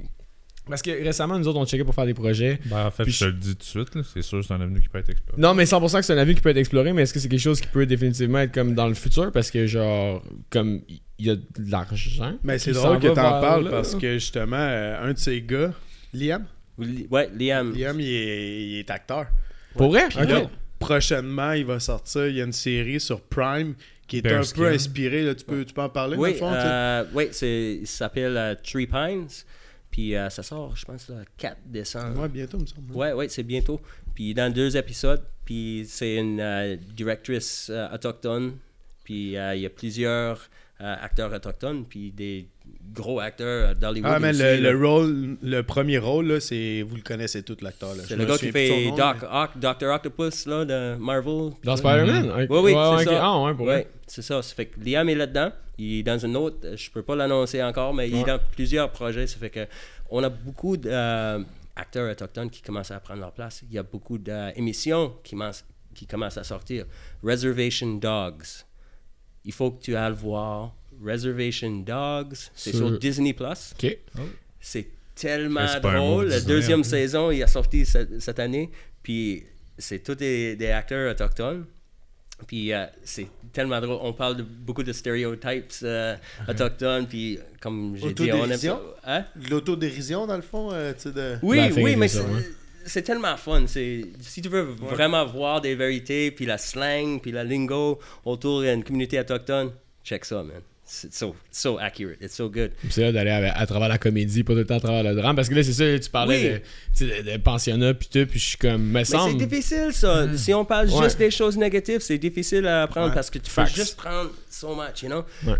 Parce que récemment, nous autres, on checkait pour faire des projets. Ben, en fait, je te le dis tout de suite, là, c'est sûr que c'est un avenue qui peut être exploré. Non, mais 100% que c'est un avenue qui peut être exploré, mais est-ce que c'est quelque chose qui peut définitivement être comme dans le futur? Parce que, genre, comme il y a de l'argent. Mais c'est drôle que t'en parles parce que justement, euh, un de ces gars, Liam, Li- Ouais, Liam. Liam, il est, il est acteur. Pour vrai? Puis Ok. là, prochainement, il va sortir, il y a une série sur Prime qui est un peu inspiré. Là. Tu, peux, tu peux en parler, Oui, dans le fond? euh, oui c'est, il s'appelle euh, Three Pines. Puis euh, ça sort, je pense, le 4 décembre. Ouais, bientôt, me semble. Ouais, ouais, c'est bientôt. Puis dans deux épisodes, puis c'est une euh, directrice euh, autochtone. Puis euh, il y a plusieurs euh, acteurs autochtones, puis des gros acteurs d'Hollywood. Ah, mais aussi, le, le rôle, le premier rôle, là, c'est. Vous le connaissez tout, l'acteur. là. C'est le gars qui fait nom, Doc mais- Ock, Dr. Octopus là, de Marvel. Dans Spider-Man? Oui, oui, Ouais, c'est ça. Ah, ouais, pour Ouais, c'est ça. Ça fait que Liam est là-dedans. Il est dans une autre, euh, je peux pas l'annoncer encore, mais il est dans plusieurs projets. Ça fait que on a beaucoup d'acteurs autochtones qui commencent à prendre leur place. Il y a beaucoup d'émissions qui, commencent- qui commencent à sortir. Reservation Dogs. Il faut que tu ailles le voir. Reservation Dogs. C'est Sur- sur Disney Plus. Ok. C'est tellement drôle. La deuxième hein. saison, il a sorti cette, cette année. Puis c'est tous des, des acteurs autochtones. Puis euh, c'est tellement drôle. On parle de beaucoup de stéréotypes euh, autochtones. Puis comme j'ai dit, on aime ça. Hein? L'autodérision, dans le fond, euh, de... Oui, oui, mais c'est, tellement fun. Si tu veux vraiment voir des vérités, puis la slang, puis la lingo autour d'une communauté autochtone, check ça, man. It's so, so accurate. It's so good. C'est là d'aller à, à travers la comédie, pas tout le temps à travers le drame. Parce que là, c'est ça, tu parlais Oui. de, de, pensionnat, puis tout, puis je suis comme, me Mais c'est difficile, ça. Si on parle Ouais. juste des choses négatives, c'est difficile à apprendre Ouais. parce que tu Facts. peux juste prendre so much, you know? Ouais.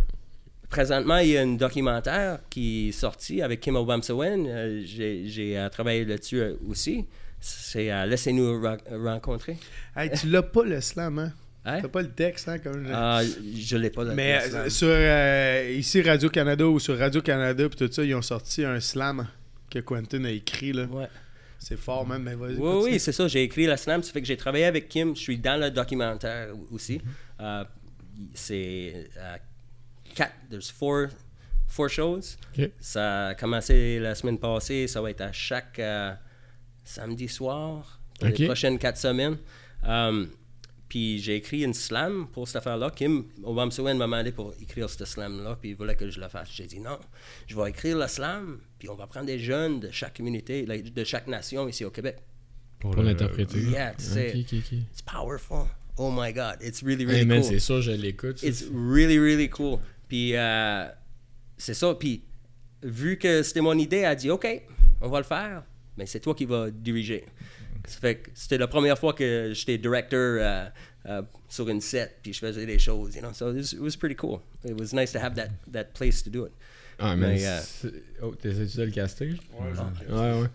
Présentement, il y a un documentaire qui est sorti avec Kim Obamsawen. Euh, j'ai j'ai, euh, travaillé là-dessus euh, aussi. C'est euh, Laissez-nous rencontrer. Hey, tu l'as pas, le slam, hein? Hein? T'as pas le texte, hein? Comme... Ah, je l'ai pas. Mais le sur euh, ici Radio-Canada ou sur Radio-Canada puis tout ça, ils ont sorti un slam que Quentin a écrit là. Ouais. C'est fort même, mais vas-y. Oui, continue. oui, c'est ça. J'ai écrit la slam. Ça fait que j'ai travaillé avec Kim. Je suis dans le documentaire aussi. Euh, c'est euh, quatre, there's four, four shows. Ça a commencé la semaine passée. Ça va être à chaque euh, samedi soir pour les prochaines quatre semaines. Um, puis j'ai écrit une slam pour cette affaire-là. Kim Obamsawen m'a demandé pour écrire cette slam-là, puis il voulait que je la fasse. J'ai dit non, je vais écrire la slam, puis on va prendre des jeunes de chaque communauté, de chaque nation ici au Québec. Pour l'interpréter. Yeah, tu sais. Ok, ok, ok. It's powerful. Oh my God, it's really, Hey, really man, cool. c'est sûr, je l'écoute. ça. It's really, really cool. Puis, euh, c'est ça. Puis, vu que c'était mon idée, elle a dit, OK, on va le faire, mais c'est toi qui vas diriger. Ça fait que c'était la première fois que j'étais directeur euh, euh, sur une set, puis je faisais des choses, you know. So it was, it was pretty cool. It was nice to have that, that place to do it. Ah, mais. Mais, euh, c'est- Oh, t'essaies-tu de le caster? Ouais, je- Ouais, ouais.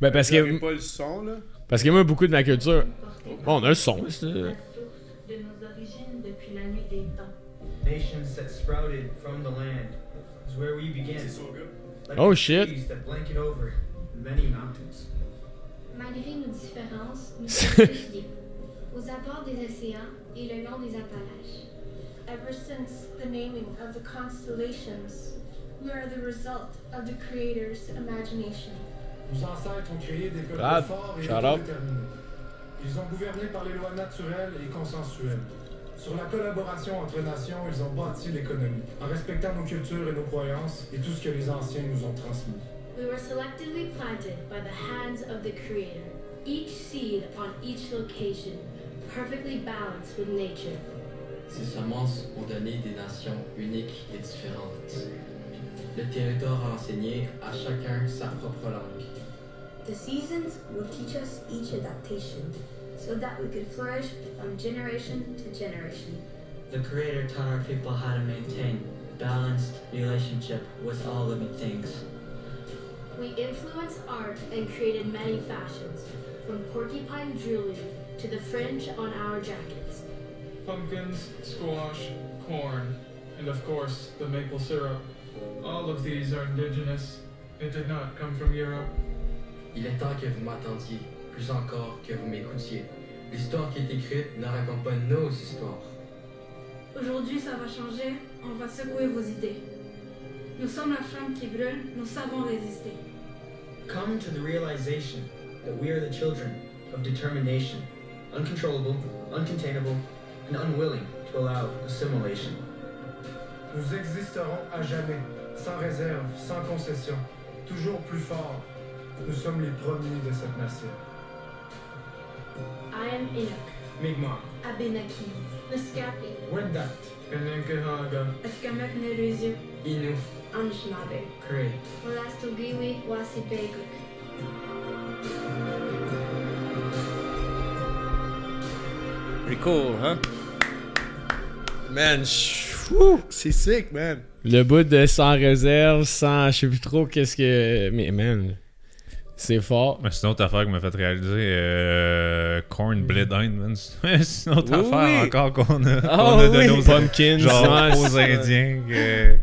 Ben, parce que, pas le son là. parce que moi, beaucoup de ma culture. Bon, on a le son, c'est- Nations that sprouted from the land is where we began. Like Oh, the shit. trees that blanket over many mountains. Malgré nos différences, nous sommes liés. Aux abords des océans et le long des Appalaches. Ever since the naming of the constellations, we are the result of the Creator's imagination. Nos ancêtres ont créé des peuples ah, forts et shout out. autodéterminés. Ils ont gouverné par les lois naturelles et consensuelles. Sur la collaboration entre nations, ils ont bâti l'économie, en respectant nos cultures et nos croyances et tout ce que les anciens nous ont transmis. We were selectively planted by the hands of the Creator. Each seed on each location, perfectly balanced with nature. Ces semences ont donné des nations uniques et différentes. Le territoire a enseigné à chacun sa propre langue. The seasons will teach us each adaptation, so that we could flourish from generation to generation. The Creator taught our people how to maintain balanced relationship with all living things. We influenced art and created many fashions, from porcupine jewelry to the fringe on our jackets. Pumpkins, squash, corn, and of course the maple syrup. All of these are indigenous. It did not come from Europe. Il est temps que vous m'attendiez, plus encore que vous m'écoutiez. L'histoire qui est écrite ne raconte pas nos histoires. Aujourd'hui, ça va changer, on va secouer vos idées. Nous sommes la flamme qui brûle, nous savons résister. Come to the realization that we are the children of determination, uncontrollable, uncontainable, and unwilling to allow assimilation. Nous existerons à jamais, sans réserve, sans concession, toujours plus forts. Nous sommes les premiers de cette nation. I am Enoch, Mi'kmaq, Abenaki, Naskapi, Wendat, Kanenkahaga, Eskamek Neruzu, Inu, Anishinaabe, Cree. Wolastogiwi, Wasipeguk. Pretty cool, hein? Man! C'est sick, man. Le bout de sans réserve, sans. Je sais plus trop qu'est-ce que. Mais man, c'est fort. Mais c'est une autre affaire qui m'a fait réaliser. Euh, corn Blade man. C'est une autre Oui, affaire oui. encore qu'on a, Ah qu'on a donné oui. aux, Pumpkins, genre, ouais, aux Indiens. que-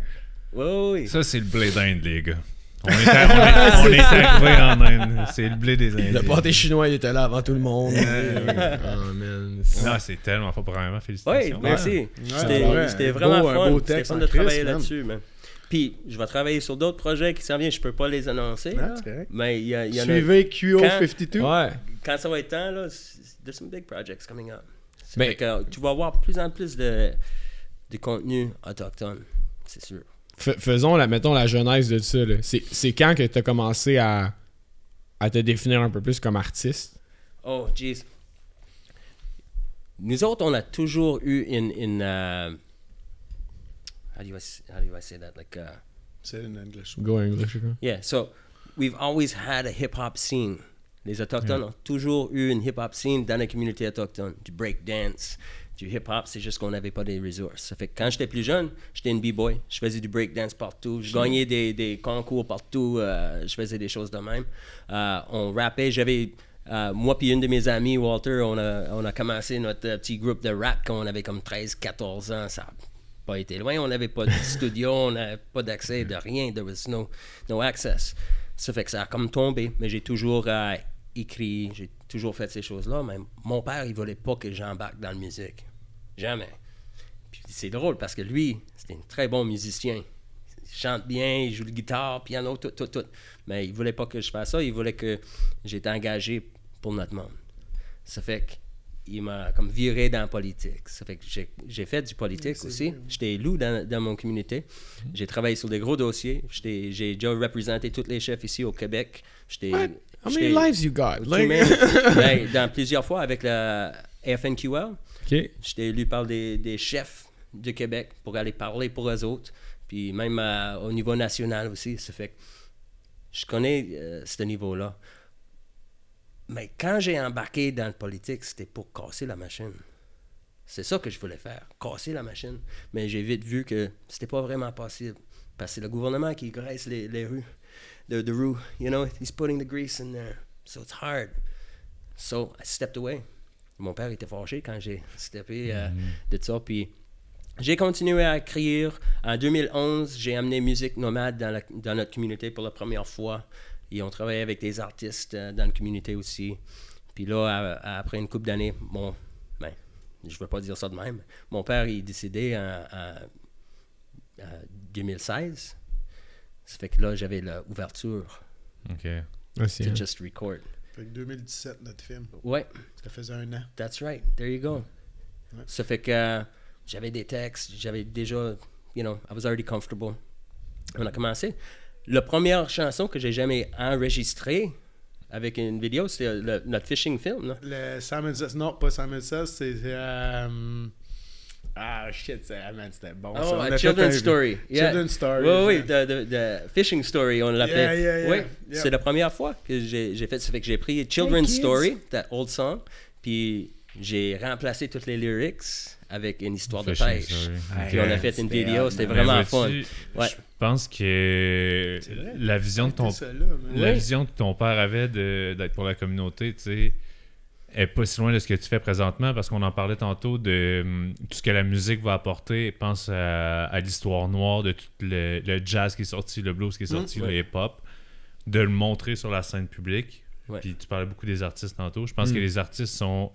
Oui, oui. Ça, c'est le blé d'Inde, les gars. On est, à- on est, on est arrivé en Inde. C'est le blé des Indiens. Le pâté chinois, il était là avant tout le monde. oh man. Non, c'est tellement pas vraiment Oui, félicitations. merci. C'était ouais, c'était vraiment beau- un fun. beau C'était texte fun en de Christ, travailler man. là-dessus, man. Puis, je vais travailler sur d'autres projets qui s'en viennent. Je peux pas les annoncer. Ah, là. c'est correct. mais il y, a- y en a. Suivez QO52. Ouais. Quand ça va être temps, là, there's some big projects coming up. Ça Ben- que tu vas avoir plus en plus de, de contenu autochtone, c'est sûr. F- faisons, la, mettons, la genèse de ça. c'est quand que tu as commencé à, à te définir un peu plus comme artiste? Oh, jeez. Nous autres, on a toujours eu une. une euh, how, do you, s- how do I say that? Like, uh, C'est in English. Go English. Yeah, so we've always had a hip hop scene. Les Autochtones ont toujours eu une hip hop scene dans la communauté autochtone. Du break dance, du hip hop, c'est juste qu'on n'avait pas des ressources. Ça fait que quand j'étais plus jeune, j'étais une b-boy. Je faisais du break dance partout. Je gagnais des, des concours partout. euh, je faisais des choses de même. Euh, on rappait. J'avais. euh, moi puis une de mes amies, Walter, on a, on a commencé notre euh, petit groupe de rap quand on avait comme 13-14 ans. Ça pas été loin. On n'avait pas de studio, on n'avait pas d'accès de rien. There was no, no access. Ça fait que ça a comme tombé. Mais j'ai toujours euh, écrit, j'ai toujours fait ces choses-là. Mais mon père, il voulait pas que j'embarque dans la musique. Jamais. Puis c'est drôle parce que lui, c'était un très bon musicien. Il chante bien, il joue le guitare, piano, tout, tout, tout. Mais il voulait pas que je fasse ça. Il voulait que j'étais engagé pour notre monde. Ça fait qu'il m'a comme viré dans la politique. Ça fait que j'ai fait du politique aussi. J'étais élu dans, dans mon communauté. J'ai travaillé sur des gros dossiers. J'ai déjà représenté tous les chefs ici au Québec. J'étais. How many j'étais- lives you got? Like- Ben, dans plusieurs fois avec la FNQL. ok. J'étais élu par des, des chefs de Québec pour aller parler pour eux autres. Puis même euh, au niveau national aussi. Ça fait que je connais euh, ce niveau-là. Mais quand j'ai embarqué dans le politique, c'était pour casser la machine. C'est ça que je voulais faire, casser la machine. Mais j'ai vite vu que c'était pas vraiment possible. Parce que c'est le gouvernement qui graisse les, les rues. The, the roue, you know, he's putting the grease in there. So it's hard. So I stepped away. Mon père était fâché quand j'ai steppé euh, de ça. Puis j'ai continué à écrire. En 2011, j'ai amené Musique Nomade dans, la- dans notre communauté pour la première fois. Et on travaillait avec des artistes euh, dans la communauté aussi. Puis là, à- à- après une couple d'années, mon, ben, je ne veux pas dire ça de même, mon père est décédé en, en- en 2016. Ça fait que là, j'avais l'ouverture Ok. Ah, c'est- to just record. Fait que 2017, notre film. Ouais, Ça faisait un an. That's right. There you go. Ça fait que euh, j'avais des textes, j'avais déjà, you know, I was already comfortable. On a commencé. La première chanson que j'ai jamais enregistrée avec une vidéo, c'était le- notre fishing film. là. Le Simon Says, non, pas Simon Says, c'est. euh, ah, shit, c'est- ah, man, c'était bon. ça. Oh, On a a fait Children's un- Story. Yeah. Children's Story. Oui, oui, de, de- de Fishing Story, on l'appelait. Yeah, yeah, yeah. Oui, Yeah. c'est la première fois que j'ai fait ça. Fait que j'ai pris Children's. Story, that old song, puis j'ai remplacé toutes les lyrics avec une histoire de pêche. Puis on a fait une vidéo, c'était vraiment Mais fun. Ouais. Je pense que la vision de ton là, la Oui. vision que ton père avait d'être pour la communauté, tu sais, est pas si loin de ce que tu fais présentement parce qu'on en parlait tantôt de hum, tout ce que la musique va apporter. Pense à, à l'histoire noire de tout le, le jazz qui est sorti, le blues qui est sorti, ouais. le hip-hop, de le montrer sur la scène publique. Ouais. Puis tu parlais beaucoup des artistes tantôt. Je pense Mm. que les artistes sont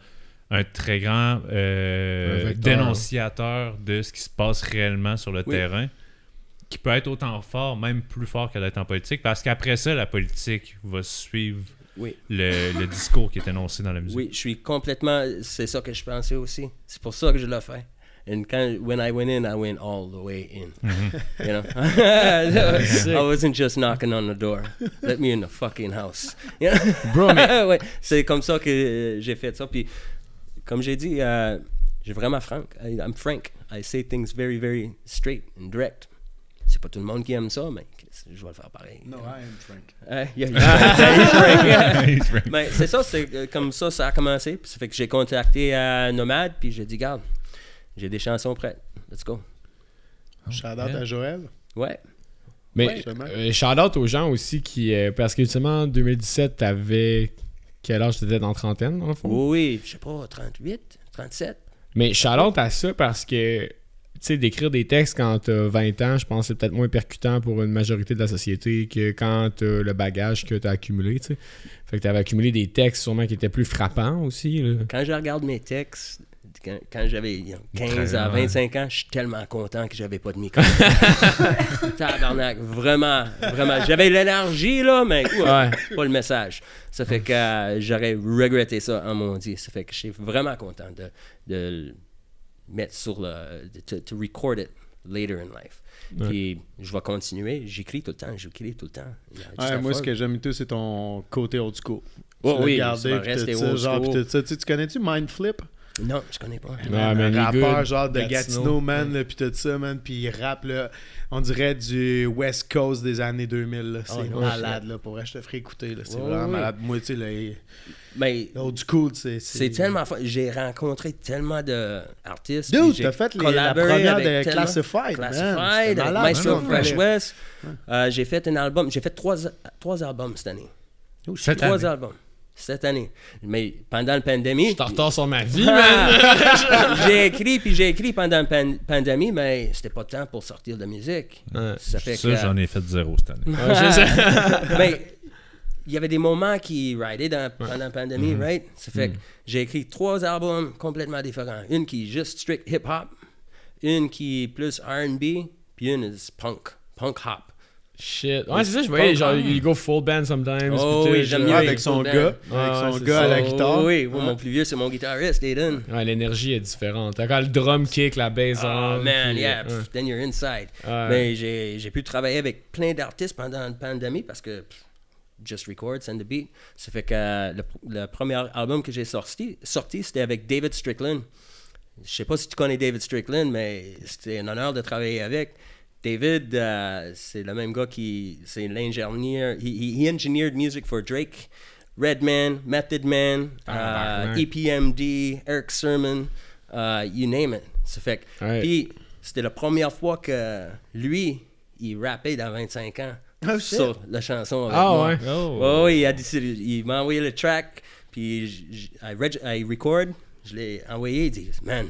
un très grand euh, Un dénonciateur de ce qui se passe réellement sur le Oui. terrain qui peut être autant fort, même plus fort que d'être en politique, parce qu'après ça, la politique va suivre Oui. le, le discours qui est énoncé dans la musique. Oui, je suis complètement. C'est ça que je pensais aussi. C'est pour ça que je l'ai fait. And quand, when I went in, I went all the way in. Mm-hmm. You know? I wasn't just knocking on the door. Let me in the fucking house. You know? Bro, mais Ouais, c'est comme ça que j'ai fait ça. Puis comme j'ai dit, euh, j'ai vraiment franc. I- I'm frank. I say things very, very straight and direct. C'est pas tout le monde qui aime ça, mais je vais le faire pareil. No, I am Frank. Euh, yeah, he's frank. He's frank. Mais c'est ça, c'est euh, comme ça, ça a commencé. Puis ça fait que j'ai contacté euh, Nomade, puis j'ai dit, garde, j'ai des chansons prêtes. Let's go. Shout out à Joël. Ouais. Mais Ouais, euh, shout out aux gens aussi qui. euh, parce que justement, en 2017, t'avais. Quel âge t'étais dans la trentaine, dans le fond? Oui, oui, je sais pas, 38, 37. Mais out à ça parce que. Tu sais, d'écrire des textes quand t'as 20 ans, je pense que c'est peut-être moins percutant pour une majorité de la société que quand t'as le bagage que t'as accumulé, tu sais. Fait que t'avais accumulé des textes sûrement qui étaient plus frappants aussi, là. Quand je regarde mes textes, quand, quand j'avais you know, 15 Très à bien. 25 ans, je suis tellement content que j'avais pas de micro. Tabarnak, vraiment, vraiment. J'avais l'énergie, là, mais ouf, Ouais. pas le message. Ça fait que euh, j'aurais regretté ça, en mon Dieu. Ça fait que je suis vraiment content de, de le mettre sur le. de to, to record it later in life. Puis je vais continuer. J'écris tout le temps, j'écris tout le temps. Ouais, moi, ce que j'aime tout, c'est ton côté old school. Oh Tu oui, old genre. Tu sais, tu connais-tu Mindflip? Non, je connais pas. Man, man, un rappeur good. genre de Gatineau. Gatineau, man, là, puis tout ça, man, puis il rappe, là, on dirait du West Coast des années 2000, là. C'est Oh, malade, là, pour vrai, je te ferai écouter, là, c'est Ouais, vraiment ouais. malade. Moi, tu sais, le Mais old school, c'est... C'est tellement fun. J'ai rencontré tellement d'artistes. Dude, t'as fait les- la première de tellement- Classified, man. Classified, Maestro ça, Fresh ouais. West. Euh, j'ai fait un album. J'ai fait trois, trois albums cette année. Cette trois année. albums. Cette année. Mais pendant la pandémie. Je suis en retard sur ma vie, man! j'ai écrit, puis j'ai écrit pendant la pan- pandémie, mais c'était pas le temps pour sortir de musique. Ouais. Ça fait Ça, que. j'en ai fait zéro cette année. Ouais, mais il y avait des moments qui ridaient dans- pendant la pandémie, Mm-hmm. right? Ça fait que j'ai écrit trois albums complètement différents. Une qui est juste strict hip-hop, une qui est plus R&B, puis une est punk, punk hop. Shit. Ouais, c'est ça, je voyais, genre, il go full band sometimes. Oh oui, j'aime mieux avec son gars, avec son gars à la Oh, guitare. Oui, oui, mon plus vieux, c'est mon guitariste, Aiden. Ouais, l'énergie est différente. T'as quand le drum kick, la bass Oh man, puis, yeah, pff, then you're inside. Mais j'ai j'ai pu travailler avec plein d'artistes pendant la pandémie parce que pff, just record, send the beat. Ça fait que euh, le, le premier album que j'ai sorti, sorti c'était avec David Strickland. Je sais pas si tu connais David Strickland, mais c'était un honneur de travailler avec. David, euh, c'est le même gars qui, c'est l'ingénieur, he, he, engineered music for Drake, Redman, Method Man, Ah, euh, ouais. EPMD, Eric Sermon, uh, you name it. Ça fait que, Ouais. puis c'était la première fois que lui, il rappait dans 25 ans Oh, shit. sur la chanson avec Ah moi. ouais. Oh. Oh, oui, il, a décidé- il m'a envoyé le track, puis j- j- I, reg- I record, je l'ai envoyé, il dit, man,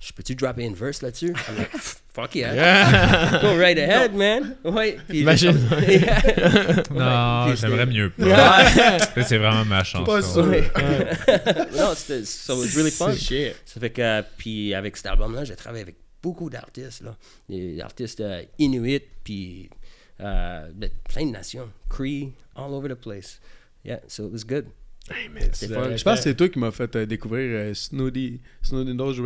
je peux-tu dropper une verse là-dessus? I'm like, fuck yeah. Go right ahead, man. Ouais, puis Imagine. Non, puis j'aimerais mieux pas. Ça, c'est vraiment ma chanson. Pas sûr. Ouais. non, c'était so it was really fun. Shit. Ça fait que, puis avec cet album-là, j'ai travaillé avec beaucoup d'artistes, là. Des artistes euh, inuits, puis euh, de plein de nations. Cree, all over the place. Yeah, so it was good. Je pense que c'est toi qui m'as fait euh, découvrir euh, Snooty, Snooty Nose. Yo,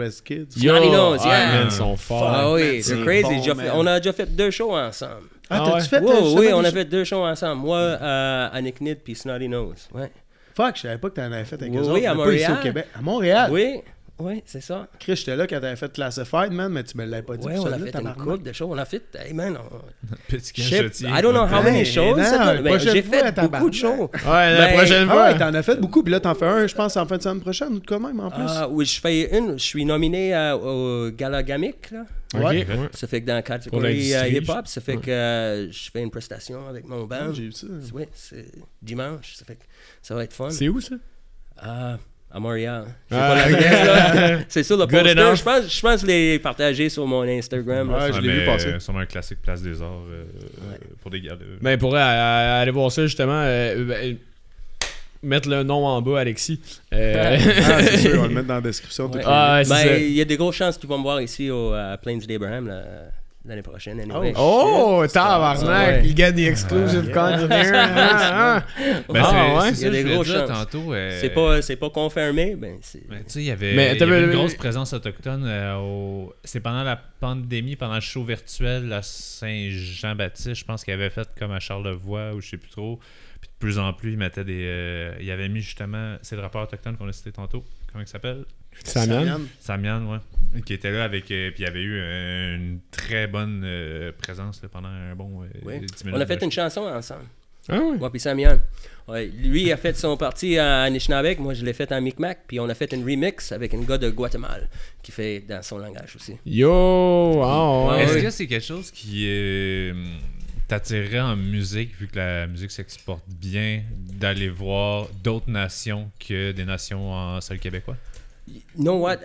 Snotty Nose, ah, yeah. man, ils sont forts. Ah oui, c'est crazy. bon, Déjà man. fait- on a déjà fait deux shows ensemble. Ah, Ah t'as-tu ouais? fait Wow, oui, on a fait deux shows ensemble. Moi, euh, Annick Nid puis Snotty Nose. Ouais. Fuck, je savais pas que t'en avais fait avec Oui, eux oui, à mais pas ici Montréal. au Québec. À Montréal? Oui, oui, c'est ça. Chris, j'étais là quand t'avais fait Classified, man, mais tu me l'avais pas dit. Oui, pour on a fait une couple de shows. On a fait, hey man, on, Petit Shit, cachotier. I don't know how many shows. j'ai fait tabarnak. beaucoup de shows. Ouais, la Ben, prochaine Ah fois. ouais, t'en as fait beaucoup, puis là, t'en fais un, je pense, en fin de semaine prochaine, ou de quand même, en plus. Ah, oui, je fais une. Je suis nominé euh, au Gala Gamic. Là. Ouais. ouais. Ça fait que dans la catégorie euh, hip-hop, ça fait que euh, je fais une prestation avec mon Ah, band. J'ai vu ça. Oui, c'est dimanche. Ça fait que ça va être fun. C'est où ça? À Montréal. Ah, pas l'adresse, là. C'est sur le Good poster. Je pense, je pense les partager sur mon Instagram. Ouais, je l'ai vu mais, passer. euh, sûrement un classique Place des Arts euh, Ouais. pour des gars. Ben, pour aller voir ça, justement, euh, ben, mettre le nom en bas, Alexis. Euh, Ah, c'est sûr, on va le mettre dans la description. Ouais. Ah, c'est Ben, ça. il y a des grosses chances qu'ils vont me voir ici au euh, Plains d'Abraham l'année prochaine. Anyway. Oh, tabarnak! Ouais. Il gagne the exclusive content. Ah, ah. Ben, Ah, c'est- des dire chances. tantôt. euh, C'est pas, c'est pas confirmé, ben c'est. Ben, tu sais, il y avait, une mais- grosse présence autochtone. euh, au... C'est pendant la pandémie, pendant le show virtuel à Saint-Jean-Baptiste, je pense qu'il avait fait comme à Charlevoix ou je sais plus trop. Puis de plus en plus, il mettait des. euh, il avait mis justement. C'est le rappeur autochtone qu'on a cité tantôt. comment il s'appelle? Samian. Samian, ouais. Qui était là avec. euh, puis il avait eu euh, une très bonne euh, présence là, pendant un bon euh, Oui. 10 minutes. On a fait de une chanson ensemble. Ah ouais? Moi puis Samian. Ouais, lui a fait son parti à Anishinaabe, moi je l'ai fait en Micmac, puis on a fait une remix avec un gars de Guatemala qui fait dans son langage aussi. Yo! ah ouais. Est-ce oui. que c'est quelque chose qui euh, t'attirerait en musique, vu que la musique s'exporte bien, d'aller voir d'autres nations que des nations en sol québécois? You know what?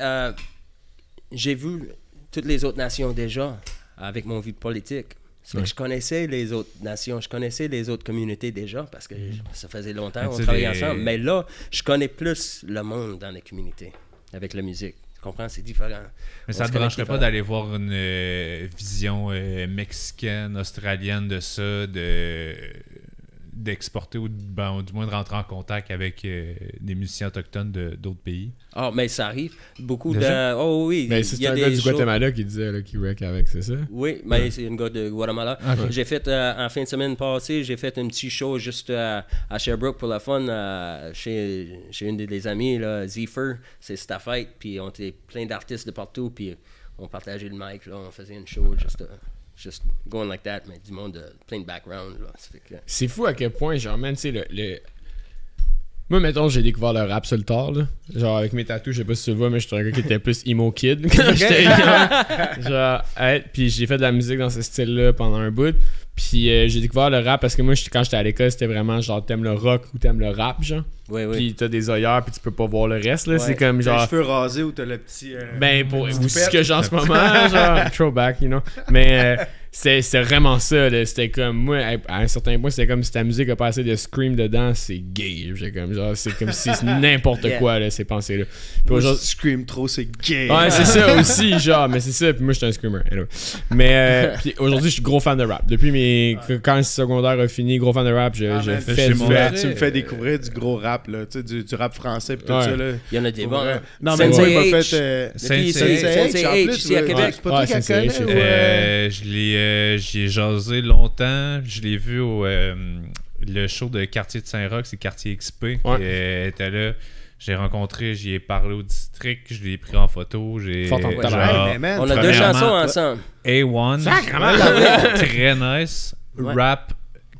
J'ai vu toutes les autres nations déjà avec mon vie politique. Je connaissais les autres nations, je connaissais les autres communautés déjà parce que ça faisait longtemps qu'on travaillait les- ensemble. Mais là, je connais plus le monde dans les communautés avec la musique. Tu comprends? C'est différent. Mais On ça se te brancherait pas d'aller voir une euh, vision euh, mexicaine, australienne de ça, de d'exporter ou ben, ou du moins de rentrer en contact avec euh, des musiciens autochtones de- d'autres pays? Ah, mais ça arrive. Beaucoup de. Oh oui, Mais il c'est y a un gars du shows- Guatemala qui disait là, qu'il wreck avec, c'est ça? Oui, mais c'est une gars de Guatemala. J'ai fait, euh, en fin de semaine passée, j'ai fait un petit show juste euh, à Sherbrooke pour le fun, chez, chez une des amis, là, Zephyr. C'est sa fête, puis on était plein d'artistes de partout, puis on partageait le mic, là, on faisait une show juste, euh, juste going like that, mais du monde, de, plein de background. C'est fou à quel point, genre, man, tu sais, le, le- Moi, mettons, j'ai découvert le rap sur le tard, là. Genre, avec mes tatous, je sais pas si tu le vois, mais j'étais un gars qui était plus emo kid quand j'étais. Genre, ouais, puis j'ai fait de la musique dans ce style-là pendant un bout. Puis euh, j'ai découvert le rap parce que moi, quand j'étais à l'école, c'était vraiment genre, t'aimes le rock ou t'aimes le rap, genre. Oui, oui. Puis t'as des œillères, puis tu peux pas voir le reste, là. Ouais. C'est comme Genre... genre. Les cheveux rasés ou t'as le petit. euh, Ben, pour ou ce que j'ai en ce moment, genre, throwback, you know. Mais euh, c'est c'est vraiment ça, là. C'était comme, moi, à un certain point, c'était comme si ta musique a pas assez de scream dedans, c'est gay. J'ai comme, genre, c'est comme si c'est n'importe Yeah. quoi, là, ces pensées-là. Puis aujourd'hui. scream trop, c'est gay. Ouais, c'est ça aussi, genre, mais c'est ça, puis moi, j'étais un screamer. anyway. Mais euh, puis aujourd'hui, je suis gros fan de rap. Depuis mes. Quand le secondaire a fini, gros fan de rap, je, Ah, je man, fais j'ai du rap. tu me fais découvrir du gros rap, là, tu sais, du, du rap français pis tout Ouais. ça, là. Il y en a des bons. hein. Non, mais moi, il m'a fait. euh, Sensei H, ici à ouais. Québec. Ouais, je l'ai euh, j'y ai jasé longtemps. Je l'ai vu au euh, le show de Quartier de Saint-Roch, c'est Quartier XP. Ouais. Et, euh, elle était là. J'ai rencontré, j'y ai parlé au district, je l'ai pris en photo. J'ai Fort en genre, tabarnak. Hey, mais man, On a deux chansons ensemble. A1. très nice. Ouais. Rap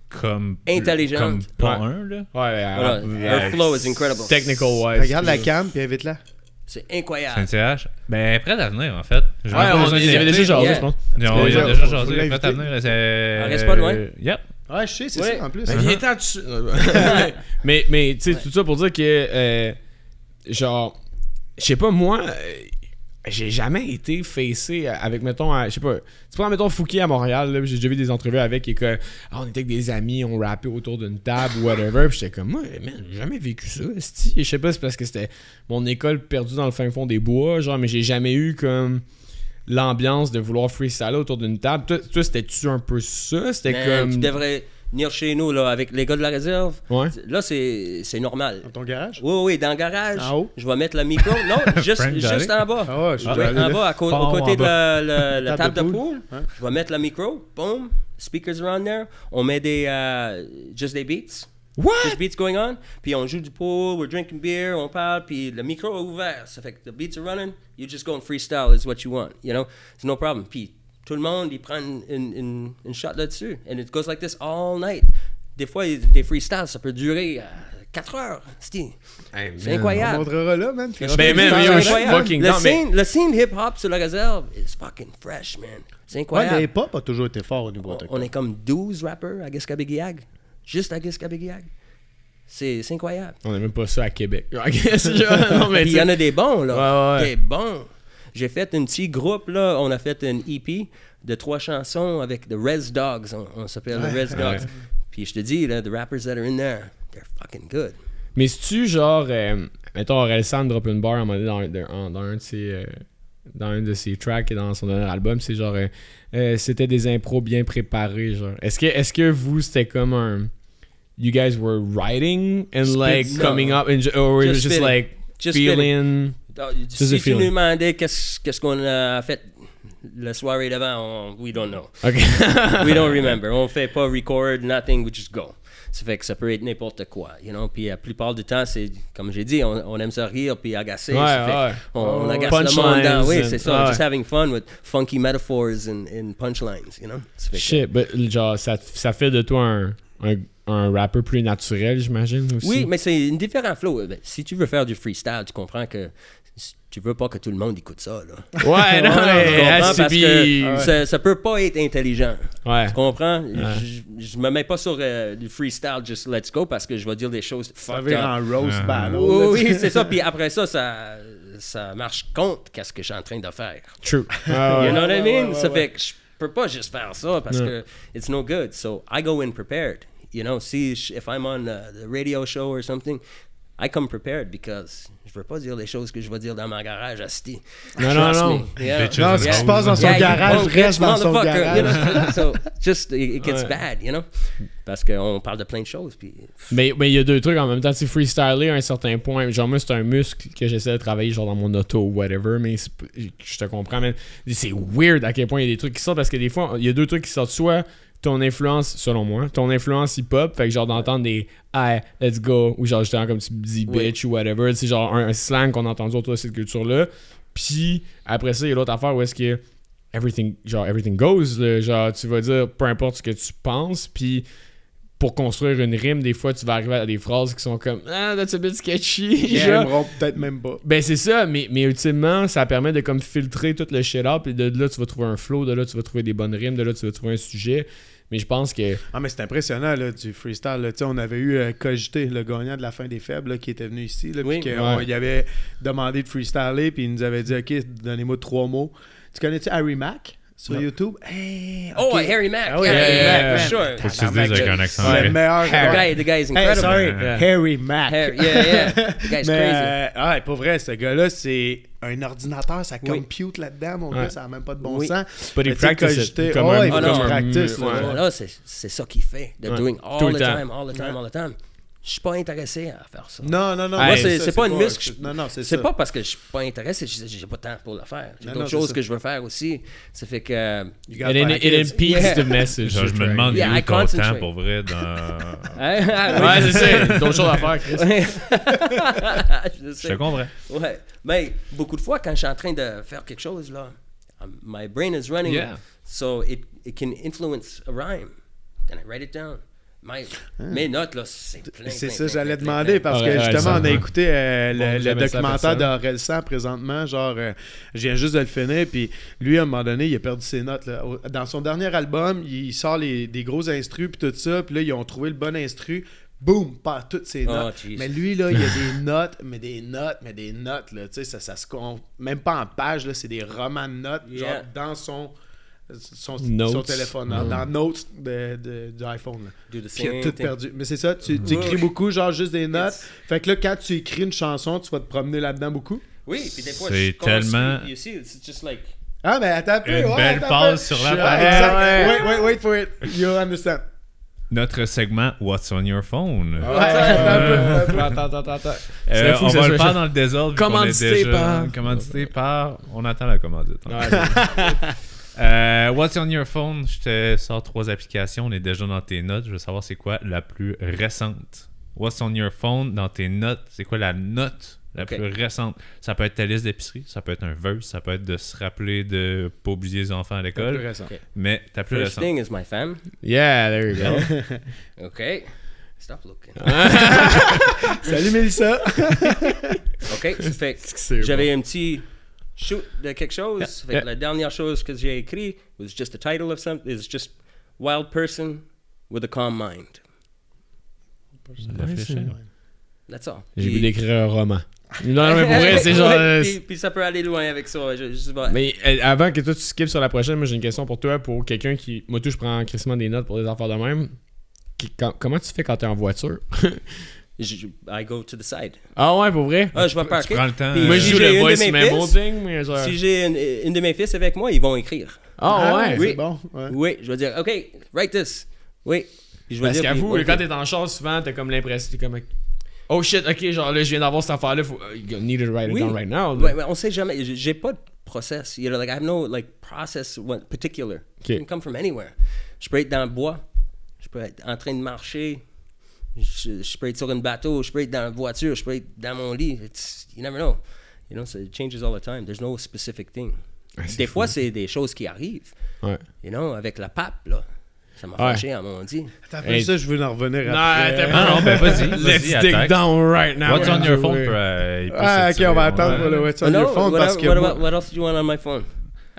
comme Intelligente. Comme pas Ouais. un, là. Ouais, Voilà. ouais, Her flow is incredible. Technical wise. Regarde la cam, puis invite-la. C'est incroyable. CNCH. Ben, prêt à venir, en fait. J'ai Ouais, on, il y avait déjà jasé, je pense. Non, il a déjà- jasé. Prêt à venir. Ah, reste pas loin. Yep. Ouais, je sais, c'est Ouais. ça, en plus. Ben, il est temps dessus. mais, mais tu sais, tout ça pour dire que, euh, genre, je sais pas, moi, j'ai jamais été facé avec, mettons, à- je sais pas, tu prends, mettons, Fouki à Montréal, j'ai déjà vu des entrevues avec, et que, ah, on était avec des amis, on rappait autour d'une table whatever, puis j'étais comme, moi, man, j'ai jamais vécu ça. Je sais pas, c'est parce que c'était mon école perdue dans le fin fond des bois, genre, mais j'ai jamais eu comme l'ambiance de vouloir freestyler autour d'une table. Toi, toi c'était-tu un peu ça? C'était comme... Tu devrais venir chez nous là, avec les gars de la réserve. Ouais. Là, c'est c'est normal. Dans ton garage? Oui, oui, dans le garage. En haut? Je vais mettre le micro. Non, juste, juste en bas. Ah ouais, je en bas, à co- Fort au côté de la, la- la Table table de de poule. Je vais mettre le micro. Boom. Speakers around there. On met des. euh, just des beats. What? Just beats going on. Puis on joue du pool, we're drinking beer, on parle, puis le micro est ouvert. Ça fait que the beats are running, you just go and freestyle is what you want, you know? It's no problem. Puis tout le monde, il prend une, une, une- une shot là-dessus. And it goes like this all night. Des fois, des freestyles, ça peut durer 4 heures. C'est c'est On incroyable. montrera là, man. Ben, man, yo, je suis incroyable. fucking le scene, le scene hip-hop sur la réserve is fucking fresh, man. C'est Ouais, incroyable. le hip-hop a toujours été fort au niveau On, on est comme 12 rappers à Giscabéguiag. Juste à Giscabéguiag. C'est c'est incroyable. On n'a même pas ça à Québec. Non, mais il y en a des bons, là. Ouais, ouais, ouais. Des bons. J'ai fait un petit groupe, là. On a fait une EP de trois chansons avec The Res Dogs. On, on s'appelle The Res Dogs. Puis je te dis, là, the rappers that are in there, they're fucking good. Mais si tu genre, euh, mettons, Orelsan drop une bar à un moment donné dans, dans- dans un de ses. euh, dans un de ses tracks et dans son dernier album, c'est genre. euh, euh, c'était des impros bien préparés, genre. Est-ce que, est-ce que vous, c'était comme un. You guys were writing and like no. coming up, and, or Just just spitting. like Just feeling. Si tu nous demandais qu'est-ce qu'on a fait la soirée d'avant, on- we don't know. Ok. we don't remember. On fait pas record, nothing, we just go. Ça fait que ça peut être n'importe quoi, you know? Puis la plupart du temps, c'est, comme j'ai dit, on, on aime ça rire puis agacer. Ouais, ça fait ouais. on, on Ouais, agace le monde dans. Oui, c'est ça. ouais. Just having fun with funky metaphors and, and punchlines, you know? Ça fait que- Shit, but, genre, ça, ça fait de toi un, un, un rappeur plus naturel, j'imagine aussi. Oui, mais c'est une différent flow. Ben, Si tu veux faire du freestyle, tu comprends que tu veux pas que tout le monde écoute ça. Là. Ouais, non, Tu mais comprends? Parce que ça, ça peut pas être intelligent. Ouais. Tu comprends? Je, je me mets pas sur euh, du freestyle, just let's go, parce que je vais dire des choses Ça en roast battle. Oui, oui, c'est ça. Puis après ça, ça, ça marche contre qu'est-ce que je suis en train de faire. True. Ah, ouais. You know what I ouais, mean? ouais, ça fait que je peux pas juste faire ça parce Ouais. que it's no good. So I go in prepared. You know, see if I'm on uh, the radio show or something, I come prepared because je veux pas dire les choses que je vais dire dans ma garage à Sti. Non, non, non. me. Yeah. Non, ce qui se passe dans son Yeah, garage reste dans son motherfucker, you garage. know? so just it, it gets Ouais. bad, you know? Parce qu'on parle de plein de choses. Puis Mais mais il y a deux trucs en même temps. Tu sais, freestyler à un certain point. Genre, moi, c'est un muscle que j'essaie de travailler, genre dans mon auto ou whatever. Mais je te comprends, mais c'est weird à quel point il y a des trucs qui sortent. Parce que des fois, il y a deux trucs qui sortent. Soit ton influence, selon moi, ton influence hip-hop. Fait que genre d'entendre des Hey, let's go. Ou genre, justement, comme tu dis, Oui. bitch ou whatever. C'est genre un, un slang qu'on a entendu autour de cette culture-là. Puis après ça, il y a l'autre affaire où est-ce que everything, genre, everything goes. là. Genre, tu vas dire peu importe ce que tu penses. Puis pour construire une rime, des fois, tu vas arriver à des phrases qui sont comme Ah, that's a bit sketchy. Aimeront peut-être même pas. Ben, c'est ça, mais, mais ultimement, ça permet de comme filtrer tout le shit up. Et de là, tu vas trouver un flow. De là, tu vas trouver des bonnes rimes. De là, tu vas trouver un sujet. Mais je pense que. Ah, mais c'est impressionnant, là, du freestyle. là. Tu sais, On avait eu euh, Cogité, le gagnant de la fin des faibles, là, qui était venu ici. Là, Oui. puis Ouais. il avait demandé de freestyler, puis il nous avait dit Ok, donnez-moi trois mots. Tu connais-tu Harry Mack? Sur YouTube Hey, Oh. Harry Mack. Oui, yeah, Harry yeah, Mack, for sure. Faut que tu le dises avec un accent. Le meilleur. The guy, the guy is Hey, incredible. sorry, Yeah. Harry Mack. Harry- yeah, yeah. The guy's Mais, crazy. euh, ah, pour vrai, ce gars-là, c'est un ordinateur, ça Oui. compute là-dedans, mon Ouais. gars, ça n'a même pas de bon Oui. sance. But he Mais tu sais, practice it comme oh, un- il faut comme qu'il un- practice, ouais. là. Là, c'est ça qu'il fait. They're doing Tout all le the temps. time, all the time, all the time. Je suis pas intéressé à faire ça. Non, non, non. Moi, c'est ça, c'est pas une muscle. Non, non, c'est C'est ça. pas parce que je suis pas intéressé, j'ai j'ai pas de temps pour le faire. J'ai Non, d'autres choses que je veux faire aussi. Ça fait que. euh, It, impedes Yeah. the message. Je me demande Yeah, où I ton temps concentrate. pour vrai dans. ah, Ouais, oui. c'est ça. D'autres choses à faire, Chris. Je te comprends. Ouais. Mais beaucoup de fois, quand je suis en train de faire quelque chose, là, um, my brain is running. Yeah. So it, it can influence a rhyme. Then I write it down. My, Mes notes, là, c'est plein. Ah. C'est ça, j'allais demander parce que justement, on a écouté euh, Bon, le, le jamais ça documentaire d'Orelsan présentement. Genre, euh, je viens juste de le finir. Puis lui, à un moment donné, il a perdu ses notes. là. Dans son dernier album, il sort les, des gros instrus puis tout ça. Puis là, ils ont trouvé le bon instru. Boum, par toutes ses Oh, notes. mais lui, là, il y a des notes, mais des notes, mais des notes. Là, tu sais, ça, ça se compte même pas en page. là, C'est des romans de notes, genre dans son, son, son téléphone, dans, dans Notes de, de, du iPhone. là. Do the Puis il a same tout thing. perdu. Mais c'est ça, tu, tu Ouais. écris beaucoup, genre juste des notes. Yes. Fait que là, quand tu écris une chanson, tu vas te promener là-dedans beaucoup. Oui, puis des fois, C'est tellement- You see, it's just like. Ah, mais attends un peu. Une ouais, belle passe peu. sur la Je- page. Ouais. Wait, wait, wait for it. You'll understand. Notre segment What's on your phone? Ouais, attends un peu, attends. Attends, attends, attends. Euh, on va le faire dans le désordre. Commandité déjà- par- Commandité par. On attend la commandite. Ouais, Euh, what's on your phone? Je te sors trois applications. On est déjà dans tes notes. Je veux savoir c'est quoi la plus récente. What's on your phone? Dans tes notes, c'est quoi la note la plus récente? Ça peut être ta liste d'épicerie, ça peut être un verse, ça peut être de se rappeler de pas oublier les enfants à Plus l'école. récent. Mais ta plus First récente. thing is my fam. Yeah, there you go. OK. Stop looking. Salut Mélissa. OK, ça fait j'avais un petit shoot de quelque chose. Ça fait que Yeah. La dernière chose que j'ai écrit was just the title of something. It's just Wild Person with a Calm Mind. Réfléchir. That's all. J'ai Puis- voulu écrire un roman. Non, mais pour vrai, c'est genre. Ouais, euh, puis, puis ça peut aller loin avec ça. Je, je sais pas. Mais euh, avant que toi tu skips sur la prochaine, moi j'ai une question pour toi, pour quelqu'un qui. Moi tout, je prends crissement des notes pour des affaires de même. Qui- quand- comment tu fais quand t'es en voiture? je- I go to the side. Ah ouais, pour vrai? Ah, je vais Tu parker. prends le temps. Puis euh, Moi si je joue j'ai le une de voice mes memo fils, thing, mais genre. Si j'ai une, une de mes fils avec moi, ils vont écrire. Ah ouais. Oui. C'est bon. ouais. Oui, je vais dire, OK, write this. Oui. Puis je vais Parce dire, qu'avoue, puis- quand t'es en char, souvent t'as comme l'impression, t'es comme. Oh shit, ok, genre là je viens d'avoir cette affaire-là, faut, uh, you need to write it Oui. down right now. Ouais, ouais, on sait jamais. J'ai- pas de process. You know, like I have no like process particular. Okay. It can come from anywhere. Je peux être dans le bois, je peux être en train de marcher, je, je peux être sur un bateau, je peux être dans la voiture, je peux être dans mon lit. It's, you never know. You know, so it changes all the time. There's no specific thing. C'est Des fou. fois, c'est des choses qui arrivent. Ouais. You know, avec la pape, là. Ça m'a Ouais. fâché, à mon dit. T'as Hey. ça, je veux en revenir Non, après. t'as Ah non, ben vas-y. Let's Vas-y, dig attaque. down right now. What's on your phone? Ouais. euh, il peut Ah, ok, on va ouais. attendre pour le What's on no, your phone what, parce que. what, what else do you want on my phone?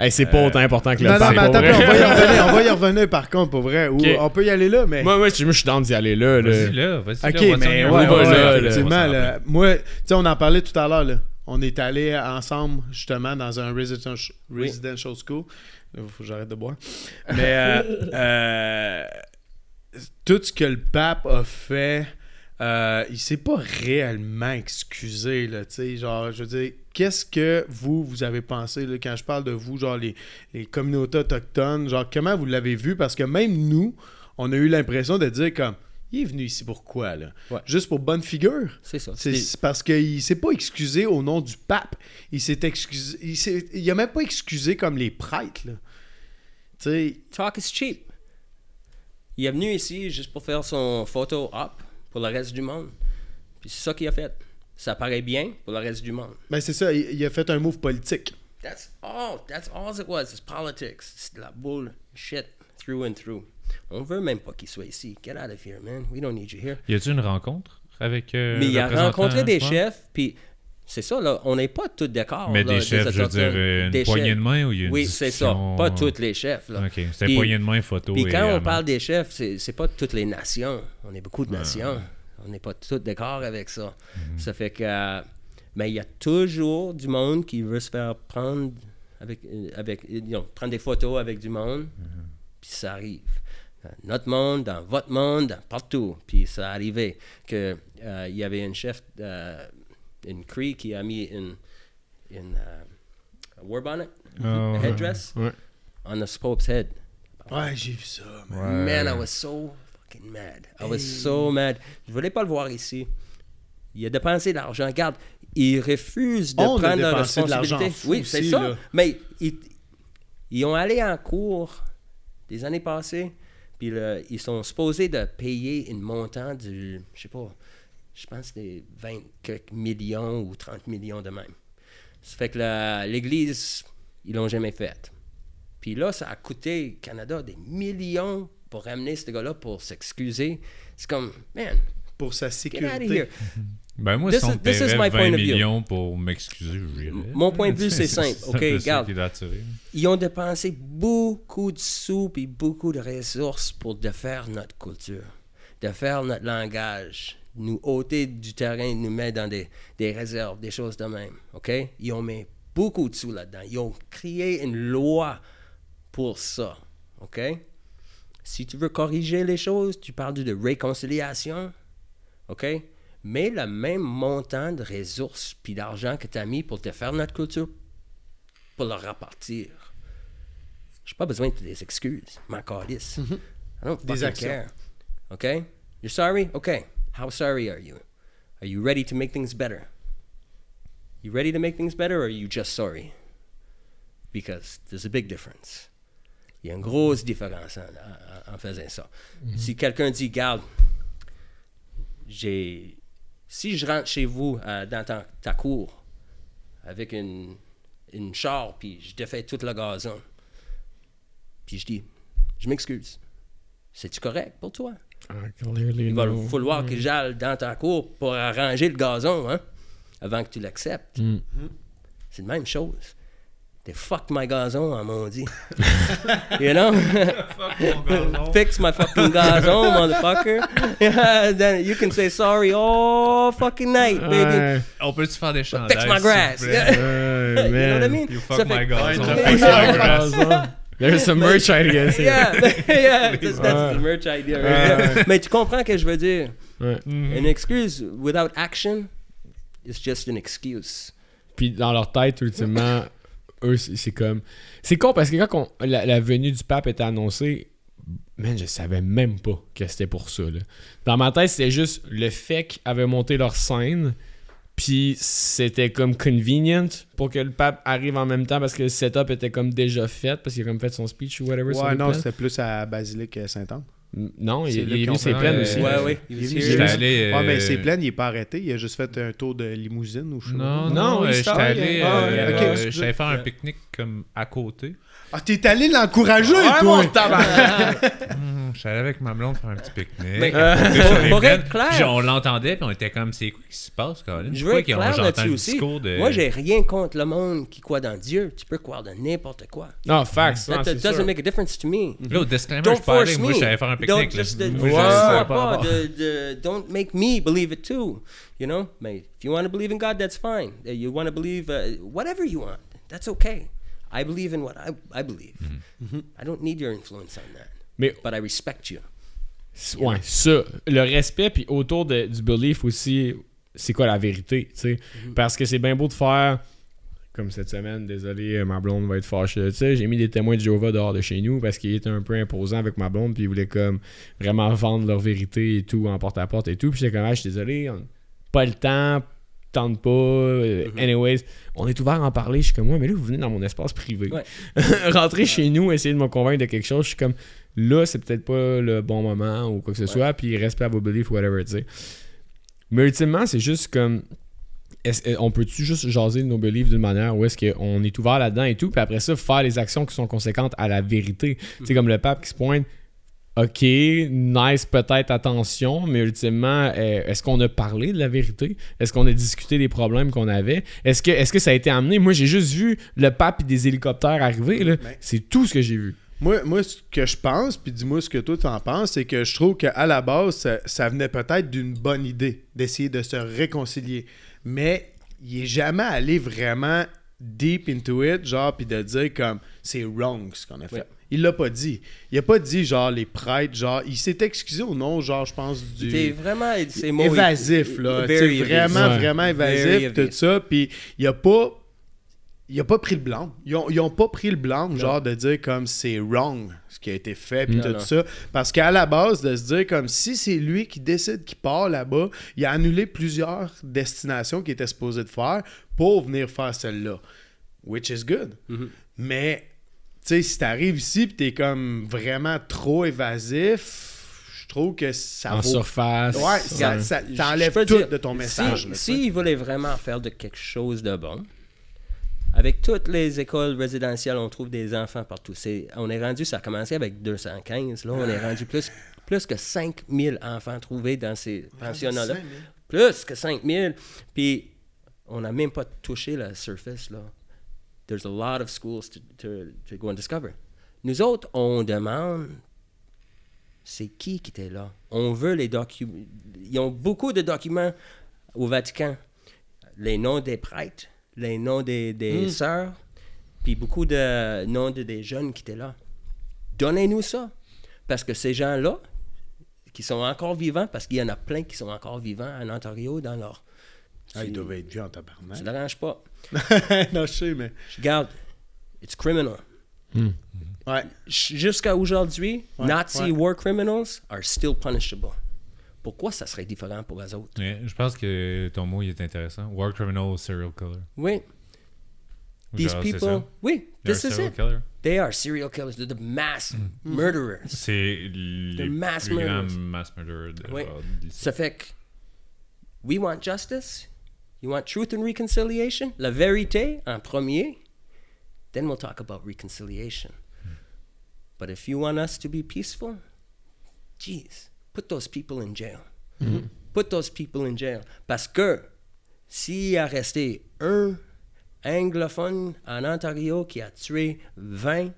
Hey, c'est pas autant important que le Non, mais attends, on va y revenir, on va y revenir par contre, pour vrai. Ou Ok. on peut y aller là, mais. Moi, moi, je moi, je suis d'y aller là. là. Vas-y là, vas-y Ok, là. on mais ouais, ouais, là, ouais, là, effectivement, là, moi, tu sais, on en parlait tout à l'heure, là. On est allés ensemble, justement, dans un residential, Oui. residential school. Il faut que j'arrête de boire. Mais euh, euh, tout ce que le pape a fait, euh, il s'est pas réellement excusé, là, tu sais, genre, je veux dire, qu'est-ce que vous, vous avez pensé, là, quand je parle de vous, genre, les, les communautés autochtones, genre, comment vous l'avez vu? Parce que même nous, on a eu l'impression de dire comme, il est venu ici pour quoi, là? Ouais. Juste pour bonne figure? C'est ça. C'est parce qu'il s'est pas excusé au nom du pape. Il s'est excusé. Il, s'est- il a même pas excusé comme les prêtres, là. Tu sais, Talk is cheap. Il est venu ici juste pour faire son photo op pour le reste du monde. Puis c'est ça qu'il a fait. Ça paraît bien pour le reste du monde. ben c'est ça, il, il a fait un move politique. That's all. That's all it was. It's politics. C'est de la bullshit through and through. On veut même pas qu'il soit ici. Get out of here, man. We don't need you here. Y a-tu une rencontre avec. euh, Mais il a rencontré des chefs, puis c'est ça, là. On n'est pas tous d'accord. Mais là, des chefs, je veux dire, euh, une Des poignée chefs. de main ou il y a une Oui, c'est ça. Pas tous les chefs, là. Ok, c'est une poignée de main, photo. Puis et quand on parle des chefs, c'est c'est pas toutes les nations. On est beaucoup de nations. On n'est pas tous d'accord avec ça. Mhm. Ça fait que. euh, mais il y a toujours du monde qui veut se faire prendre avec. euh, avec you know, prendre des photos avec du monde. Mhm. Puis ça arrive. Dans notre monde, dans votre monde, partout. Puis ça arrivait que euh, y avait un chef, euh, une Cree qui a mis une, une a war bonnet, Oh, a headdress, Ouais. on the Pope's head. Ouais, j'ai vu ça. man. Ouais. Man, I was so fucking mad. I was so mad. Je voulais pas le voir ici. Il a dépensé de l'argent. Regarde, il refuse de On a prendre de l'argent responsabilité. fou Oui, c'est ça. là. Mais ils, ils ont allé en cours des années passées, puis le- ils sont supposés de payer une montant du, je sais pas, je pense que c'était 20 quelques millions ou 30 millions de même. Ça fait que la- l'Église, ils l'ont jamais fait. Puis là, ça a coûté Canada des millions pour ramener ce gars-là pour s'excuser. C'est comme, man, Pour sa sécurité. Ben moi, This si on is- me this is paierait my 20 point of view. millions pour m'excuser. Mon point de vue, c'est simple. OK, regarde. Ils ont dépensé beaucoup de sous et beaucoup de ressources pour défaire notre culture, défaire notre langage, nous ôter du terrain, nous mettre dans des, des réserves, des choses de même. OK? Ils ont mis beaucoup de sous là-dedans. Ils ont créé une loi pour ça. OK? Si tu veux corriger les choses, tu parles de réconciliation. OK? Mais le même montant de ressources puis d'argent que tu as mis pour te faire notre culture, pour le repartir. J'ai pas besoin de des excuses, ma calice. I don't Des actions. care. OK? You're sorry? Okay. How sorry are you? Are you ready to make things better? You ready to make things better or are you just sorry? Because there's a big difference. Il y a une grosse différence en, en- en faisant ça. Si quelqu'un dit, garde, j'ai. Si je rentre chez vous euh, dans ta, ta cour avec une, une char, puis je défais tout le gazon, puis je dis, je m'excuse. C'est-tu correct pour toi? Ah, clearly Il va no. falloir que j'aille dans ta cour pour arranger le gazon, hein, avant que tu l'acceptes. Mm. C'est la même chose. They fucked my gazon, on m'a dit. you know? Fix my fucking gazon, motherfucker. Then you can say sorry all fucking night, baby. Ouais. On peut-tu faire des chandails? Fix my grass. Ouais, you know what I mean? You Ça fuck fait- my gazon. Ouais, Fix my grass. There's some merch ideas here. Yeah, yeah, that's, the merch idea. right. Mais tu comprends ce que je veux dire? Ouais. Une excuse without action is just an excuse. Puis dans leur tête, ultimement, eux, c'est c'est comme. C'est con parce que quand on- la, la venue du pape était annoncée, man, je savais même pas que c'était pour ça. là. Dans ma tête, c'était juste le fait qu'ils avaient monté leur scène, Puis c'était comme convenient pour que le pape arrive en même temps parce que le setup était comme déjà fait, parce qu'il a comme fait son speech ou whatever. Ouais, non, c'était plus à Basilique euh, Saint-Anne. Non, il, est venu ses plaines euh, aussi. Ouais, ouais. Il est venu allé. Mais euh, ses plaines, il est pas arrêté. Il a juste fait un tour de limousine ou je sais pas. Non, Non, non, il euh, j'étais allé. Ah, euh, ok, euh, faire un pique-nique comme à côté. Ah, t'es allé l'encourager, Ouais, toi! mon tabarnak! Hum, J'étais allé avec ma blonde faire un petit pique-nique. Être clair- Puis on l'entendait, puis on était comme, c'est quoi qui se passe, Colin? Je veux être clair là-dessus aussi. discours de... Moi, j'ai rien contre le monde qui croit dans Dieu. Tu peux croire dans n'importe quoi. Non, facts. non, That, c'est doesn't sûr. make a difference to me. Là, au disclaimer, Don't je parlais, force moi, allé faire un Don't pique-nique. uh, je- de- don't make me believe it too. You know, mais if you want to believe in God, that's fine. Uh, You want to believe uh, whatever you want, that's okay. I believe in what I, I believe. I don't need your influence on that. Mais But I respect you. Ouais, ça. Le respect, puis autour de- du belief aussi, c'est quoi la vérité, tu sais? Parce que c'est bien beau de faire, comme cette semaine, désolé, euh, ma blonde va être fâchée, tu sais, j'ai mis des témoins de Jéhovah dehors de chez nous parce qu'ils étaient un peu imposants avec ma blonde, puis ils voulaient comme vraiment vendre leur vérité et tout en porte-à-porte et tout. Puis j'étais comme, ah, je suis désolé, on- pas le temps, tente pas. euh, Anyways, on est ouvert à en parler. Je suis comme, ouais, mais là, vous venez dans mon espace privé. Ouais. Rentrer chez nous, essayer de me convaincre de quelque chose, je suis comme, là, c'est peut-être pas le bon moment ou quoi que ce soit, puis respect à vos beliefs, whatever, tu sais. Mais ultimement, c'est juste comme. on peut-tu juste jaser nos beliefs d'une manière où est-ce qu'on est ouvert là-dedans et tout, puis après ça, faire les actions qui sont conséquentes à la vérité? Tu sais, comme le pape qui se pointe, ok, nice, peut-être, attention, mais ultimement, euh, est-ce qu'on a parlé de la vérité? Est-ce qu'on a discuté des problèmes qu'on avait? Est-ce que, est-ce que ça a été amené? Moi, j'ai juste vu le pape et des hélicoptères arriver, là. C'est tout ce que j'ai vu. Moi, moi, ce que je pense, puis dis-moi ce que toi t'en penses, c'est que je trouve qu'à la base, ça, ça venait peut-être d'une bonne idée d'essayer de se réconcilier. Mais il est jamais allé vraiment deep into it, genre, puis de dire comme c'est wrong ce qu'on a fait. Ouais. Il l'a pas dit. Il a pas dit, genre, les prêtres, genre, il s'est excusé au nom, genre, je pense, du. T'es vraiment ces mots évasif, là. Very vraiment, Ouais. vraiment évasif, tout ça. Puis il a pas. Il a pas pris le blanc. Ils ont, ils ont pas pris le blanc, genre de dire comme c'est wrong ce qui a été fait, puis tout non. ça. Parce qu'à la base, de se dire comme si c'est lui qui décide qu'il part là-bas, il a annulé plusieurs destinations qu'il était supposé de faire pour venir faire celle-là. Which is good. Mm-hmm. Mais, tu sais, si t'arrives ici puis t'es comme vraiment trop évasif, je trouve que ça en vaut surface. Ouais, ça, t'enlève tout dire, de ton message. Si, là, si il voulait vraiment faire de quelque chose de bon, avec toutes les écoles résidentielles, on trouve des enfants partout. C'est, on est rendu, ça a commencé avec 215. Là, on est rendu plus, plus que 5000 enfants trouvés dans ces pensionnats-là. 5000. Plus que 5000. Puis, on n'a même pas touché la surface, là. There's a lot of schools to, to, to go and discover. Nous autres, on demande c'est qui qui était là? On veut les documents. Ils ont beaucoup de documents au Vatican. Les noms des prêtres, les noms des, des sœurs, puis beaucoup de noms de, des jeunes qui étaient là. Donnez-nous ça. Parce que ces gens-là, qui sont encore vivants, parce qu'il y en a plein qui sont encore vivants en Ontario dans leur... Ah, ils doivent être vieux en tabarnak. Ça ne dérange pas. non, je sais, mais. Je garde. It's criminal. Ouais. J- Jusqu'à aujourd'hui, Ouais, Nazi ouais. war criminals are still punishable. Pourquoi ça serait différent pour les autres? Ouais, je pense que ton mot il est intéressant. War criminal, serial killer. Oui. These Genre, people, ça? oui, this is serial it. killer? They are serial killers. They're the mass murderers. C'est les mass plus grands murderers. mass murderers de, Oui. Ça fait que, we want justice. You want truth and reconciliation? La vérité en premier. Then we'll talk about reconciliation. But if you want us to be peaceful, geez, put those people in jail. Put those people in jail. Parce que s'il y a resté un anglophone en Ontario qui a tué 20,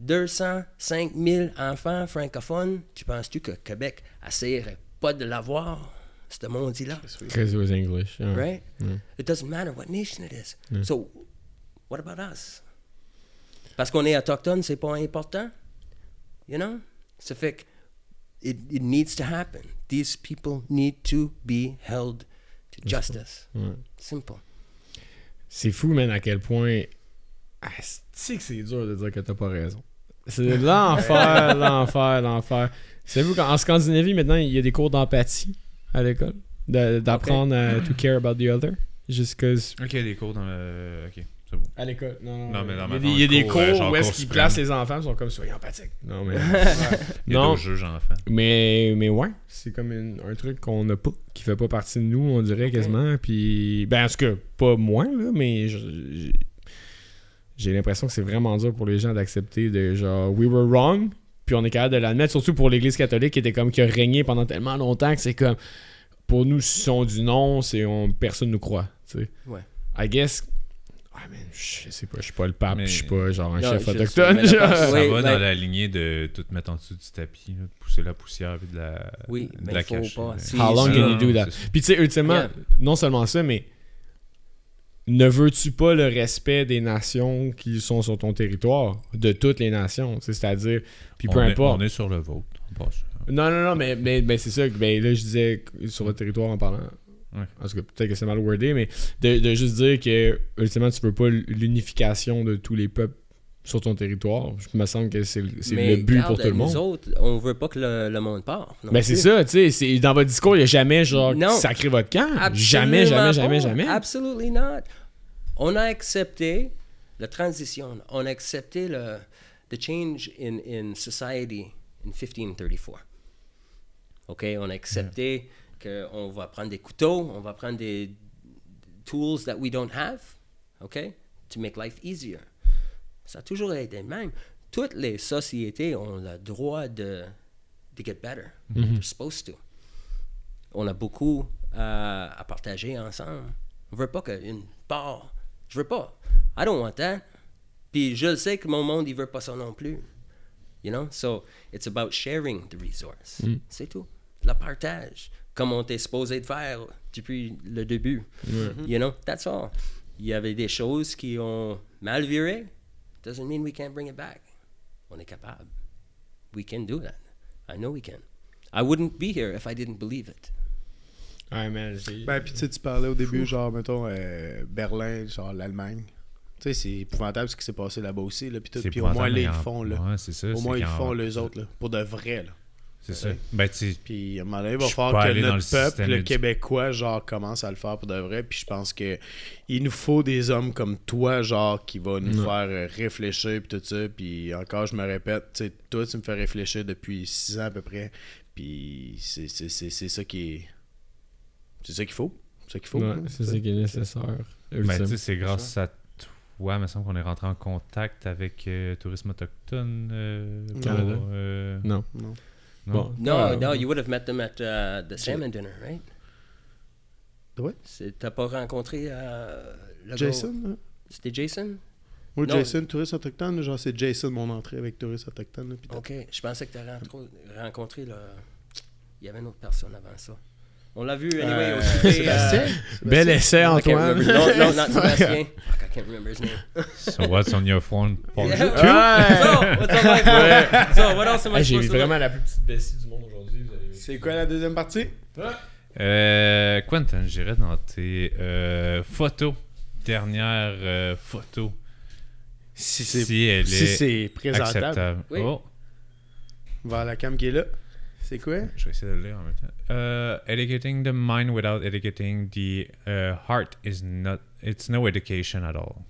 200, 5000 enfants francophones, tu penses-tu que Québec essaierait pas de l'avoir, ce monde-là? Because it was English. yeah. Right? It doesn't matter what nation it is. So, what about us? Parce qu'on est autochtone, c'est pas important? You know? Ça fait que it, it needs to happen. These people need to be held to justice. Ouais. Simple. C'est fou, man, à quel point. Ah, c'est que c'est dur de dire que t'as pas raison. C'est l'enfer, l'enfer, l'enfer. Savez-vous qu'en Scandinavie, maintenant, il y a des cours d'empathie à l'école? De- D'apprendre à to care about the other. Just cause. Ok, des cours dans le. Ok, c'est bon. À l'école. Non, non. Non, mais dans il y a des, il y a cour, des euh, cours genre où est-ce cours qu'ils suprême. placent les enfants, ils sont comme soyez empathiques. Non, mais. Il y a non. d'autres juges enfants. Mais, mais ouais, c'est comme une- un truc qu'on n'a pas, qui fait pas partie de nous, on dirait quasiment. Puis, ben, en tout cas, pas moi, là, mais je- j'ai l'impression que c'est vraiment dur pour les gens d'accepter de genre, we were wrong, puis on est capable de l'admettre, surtout pour l'Église catholique qui était comme, qui a régné pendant tellement longtemps que c'est comme, pour nous, si on dit non, c'est on, personne nous croit, tu sais. Ouais. I guess. Ouais, mais je sais pas, je suis pas le pape, Mais- je suis pas genre un Non, chef autochtone. genre. Ça Oui, va ben- dans la lignée de tout mettre en dessous du tapis, là, de pousser la poussière et de la, Oui, de mais la il faut cacher. pas. Si- How long can you do that? Puis tu sais, ultimement, Yeah. non seulement ça, mais ne veux-tu pas le respect des nations qui sont sur ton territoire, de toutes les nations, c'est-à-dire, puis peu on est- importe. on est sur le vôtre. on passe. Non, non, non, mais, mais, mais c'est ça, que- ben, là je disais sur le territoire en parlant. Ouais. En tout cas, peut-être que c'est mal wordé, mais de, de juste dire que, ultimement, tu veux pas l'unification de tous les peuples sur ton territoire. Je me semble que c'est Mais le but regarde, pour tout le nous monde. autres, on veut pas que le, le monde part. Ben c'est ça, tu sais, dans votre discours, il n'y a jamais genre Non. sacré votre camp. Jamais, jamais, jamais, jamais. Absolutely not. On a accepté la transition. On a accepté le the change in, in society in 1534. OK? On a accepté qu'on va prendre des couteaux, on va prendre des tools that we don't have, OK? To make life easier. Ça a toujours été le même. Toutes les sociétés ont le droit de, de get better. They're supposed to on a beaucoup à, à partager ensemble. On veut pas qu'une part. Je veux pas. I don't want that. Puis je le sais que mon monde, il veut pas ça non plus. You know? So, it's about sharing the resource. C'est tout. Le partage. Comme on était supposé de faire depuis le début. You know? That's all. Il y avait des choses qui ont mal viré. Doesn't mean we can't bring it back. On est capable. We can do that. I know we can. I wouldn't be here if I didn't believe it. Ouais, man, j'ai- Ben, puis tu sais, tu parlais au début, genre, mettons, euh, Berlin, genre l'Allemagne. Tu sais, c'est épouvantable ce qui s'est passé là-bas aussi, là, puis tout. C'est Puis au moins, là, ils mais font, là. Ouais, c'est ça. Au c'est moins, ils font, les autres, là, pour de vrai, là. C'est ça. Ben, Puis à un moment donné, il va falloir que notre le peuple, le Québécois, genre, commence à le faire pour de vrai. Puis je pense que il nous faut des hommes comme toi, genre, qui va nous faire euh, réfléchir, puis tout ça. Puis encore, je me répète, tu sais, toi, tu me fais réfléchir depuis six ans à peu près. Puis c'est c'est- c'est- c'est ça qui est. C'est ça qu'il faut. C'est ça qu'il faut. Ouais, hein, c'est ça. qui est nécessaire. Ben, ultime. tu sais, c'est grâce à toi, il me semble qu'on est rentré en contact avec euh, Tourisme Autochtone euh, pour, euh, non. Non. No, Ah, no, you would have met them at uh, the salmon dinner, right? Ouais. C'est- T'as pas rencontré euh, le Jason, hein? C'était Jason? Non. Jason, touriste autochtone, genre, c'est Jason, mon entrée avec touriste autochtone. là. Ok, je pensais que t'as rentré, rencontré le... Il y avait une autre personne avant ça. On l'a vu, anyway, Euh, au souper, Sébastien? euh, Bel essai, Antoine. remember. No, no, not Sebastian. Fuck, I can't remember his name. So what's on your phone? Paul? Yeah. Ouais. So, what's up, Mike? So, what else am I Hey, J'ai supposed to vraiment la plus petite vessie du monde aujourd'hui. C'est quoi la deuxième partie? Euh, Quentin, j'irais dans tes euh, photos. Dernière euh, photo. Si Si, c'est elle si est c'est présentable. acceptable. Oui. Oh, Vers la cam qui est là. C'est quoi? je vais essayer de le lire en même temps. Euh, educating the mind without educating the uh, heart is not. It's no education at all.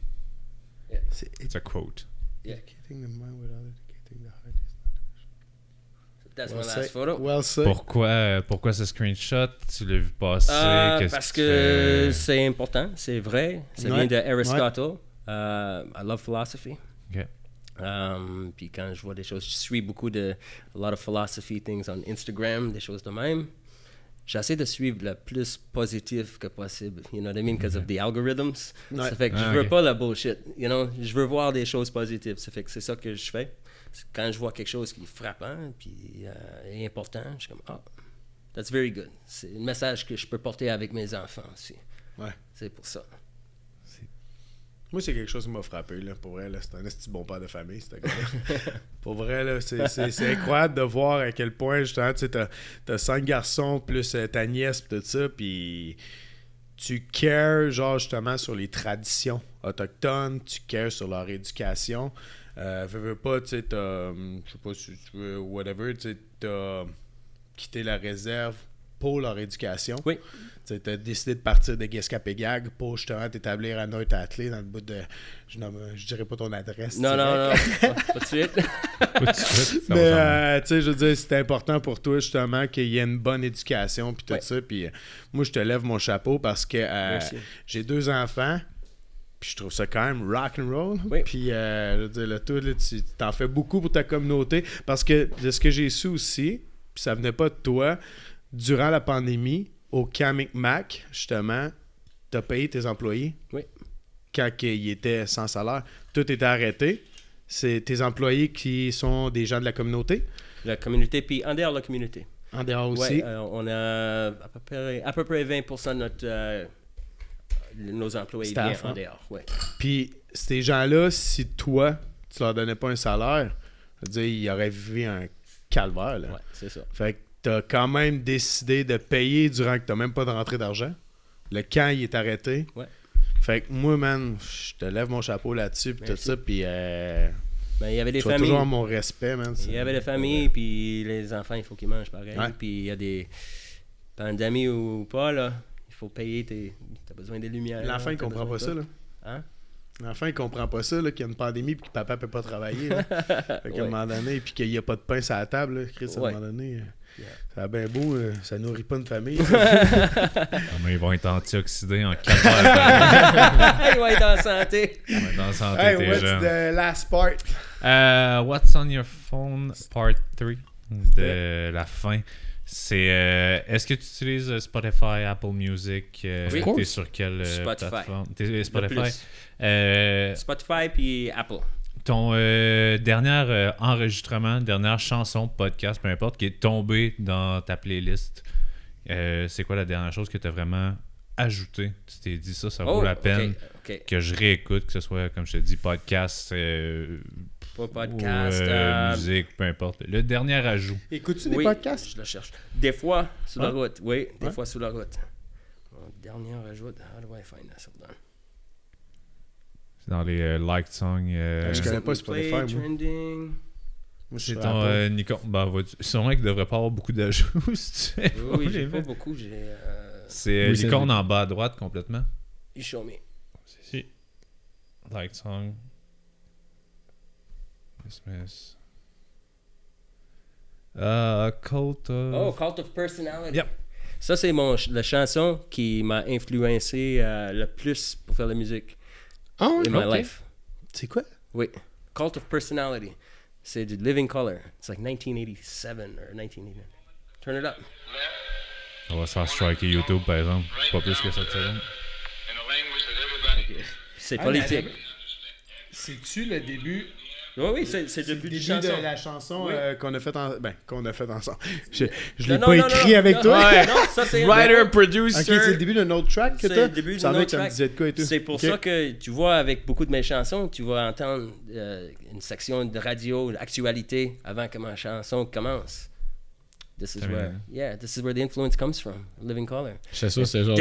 C'est It's a quote. educating the mind without educating the heart. is That's my Well last said. photo. Well said. Pourquoi, euh, pourquoi ce screenshot Tu l'as vu passer Euh, ah, Qu'est-ce parce tu que c'est important, c'est vrai. Ça Ouais, vient d'Aristotle. Euh, I love philosophy. Ok. Um, puis quand je vois des choses, je suis beaucoup de a lot of philosophy things on Instagram, des choses de même. J'essaie de suivre le plus positif que possible, you know what I mean, because of the algorithms. Ouais. Ça fait que Ah, je veux pas la bullshit, you know? Je veux voir des choses positives. Ça fait que c'est ça que je fais. Quand je vois quelque chose qui est frappant, puis euh, est important, je suis comme ah, that's very good. C'est un message que je peux porter avec mes enfants aussi. Ouais. C'est pour ça. Moi, c'est quelque chose qui m'a frappé, là. Pour vrai, là. C'est un esti bon père de famille, ce gars-là. Pour vrai, là, c'est- incroyable de voir à quel point, justement, tu sais, t'as t'as cinq garçons plus euh, ta nièce, pis tout ça, puis tu cares, genre, justement, sur les traditions autochtones, tu cares sur leur éducation. Euh, veux, veux pas, tu sais, hum, je sais pas si tu veux, whatever, tu sais, t'as quitté la réserve pour leur éducation. Oui. Tu as décidé de partir de Gag pour justement t'établir à Neuchâtel dans le bout de. Je, nomme- je dirais pas ton adresse. Non, non, non, pas, pas de suite. Pas de suite, Mais, euh, tu sais, je veux dire, c'est important pour toi, justement, qu'il y ait une bonne éducation, puis tout Ouais. ça. Puis euh, moi, je te lève mon chapeau parce que euh, j'ai deux enfants, puis je trouve ça quand même rock and roll. Oui. Puis, euh, je veux dire, là, toi, là, tu t'en fais beaucoup pour ta communauté parce que de ce que j'ai su aussi, puis ça venait pas de toi, durant la pandémie, au Camp Mac, justement, t'as payé tes employés? Oui. Quand ils étaient sans salaire. Tout était arrêté. C'est tes employés qui sont des gens de la communauté? La communauté, puis en dehors de la communauté. En dehors aussi? Ouais, euh, on a à peu près, à peu près 20% de notre, euh, nos employés Staff, viennent en hein? dehors. Ouais. Puis ces gens-là, si toi, tu leur donnais pas un salaire, je veux dire, ils auraient vécu un calvaire. Là. Ouais, c'est ça. Fait que t'as quand même décidé de payer durant que t'as même pas de rentrée d'argent. Le camp, il est arrêté. Ouais. Fait que moi, man, je te lève mon chapeau là-dessus, puis tout ça, puis euh, Ben, il y avait des tu familles. toujours mon respect, man. Il y avait des familles, puis les enfants, il faut qu'ils mangent pareil. Puis il y a des pandémies ou pas, là. Il faut payer tes. T'as besoin des lumières. L'enfant, il comprend pas ça, là. Hein? L'enfant, il comprend pas ça, là, qu'il y a une pandémie, puis que papa peut pas travailler. Là. fait qu'à un moment donné, puis qu'il y a pas de pain sur la table, là, Chris, à Ouais. un moment donné, euh, Yeah. ça a bien beau, euh, ça nourrit pas une famille. Ah, mais ils vont être antioxydés en 4 heures. il va être en santé. Ils vont être en santé, hey, what's the last part? Euh, What's on your phone part 3 de la fin? C'est euh, est-ce que tu utilises Spotify, Apple Music euh, Oui. T'es sur quelle euh, Spotify. plateforme? Spotify? Euh, Spotify puis Apple. Ton euh, dernier euh, enregistrement, dernière chanson, podcast, peu importe, qui est tombée dans ta playlist, euh, c'est quoi la dernière chose que tu as vraiment ajouté Tu t'es dit ça, ça vaut Oh, la peine que je réécoute, que ce soit, comme je te dis, podcast, euh, Pas podcast. ou, euh, euh, musique, peu importe. Le dernier ajout. Écoutes-tu des oui, podcasts? Je le cherche. Des fois, sur la Ouais. route. Oui, des fois sur la route. Dernier ajout. How do I find that? C'est dans les euh, liked songs. euh, Je connais pas Spotify, moi. Trending? Moi, c'est ton euh, Nikon. Ben, vois-tu- sûrement qu'il devrait pas avoir beaucoup d'ajouts. si tu Oui, oui, j'ai les pas beaucoup. J'ai. Euh, C'est euh, Oui, c'est l'icône en bas à droite complètement. you show me. Si. Liked song. Christmas. Uh, cult of... Oh, Cult of Personality. Yep. Ça, c'est mon ch- la chanson qui m'a influencé euh, le plus pour faire la musique Ouais, in my life. C'est quoi? Oui. Cult of Personality. C'est du Living Color. It's like 1987 or 1989. Turn it up. On va se faire striker YouTube par exemple. Pas plus que cette seconde. C'est Ah, politique. mais- C'est-tu le début, Oui, oui, c'est le début chanson. de la chanson Oui. euh, qu'on a fait en... Ben, qu'on a fait ensemble. Je, je l'ai pas non, écrit non, avec non, toi. ouais, Non, ça c'est Writer, producer. c'est le début d'un autre track que C'est le début d'un me track. disait de quoi et tout. C'est pour ça que tu vois, avec beaucoup de mes chansons, tu vas entendre euh, une section de radio, actualité, avant que ma chanson commence. This is where, yeah, this is where the influence comes from. Living Color. J'étais sûr que c'était genre.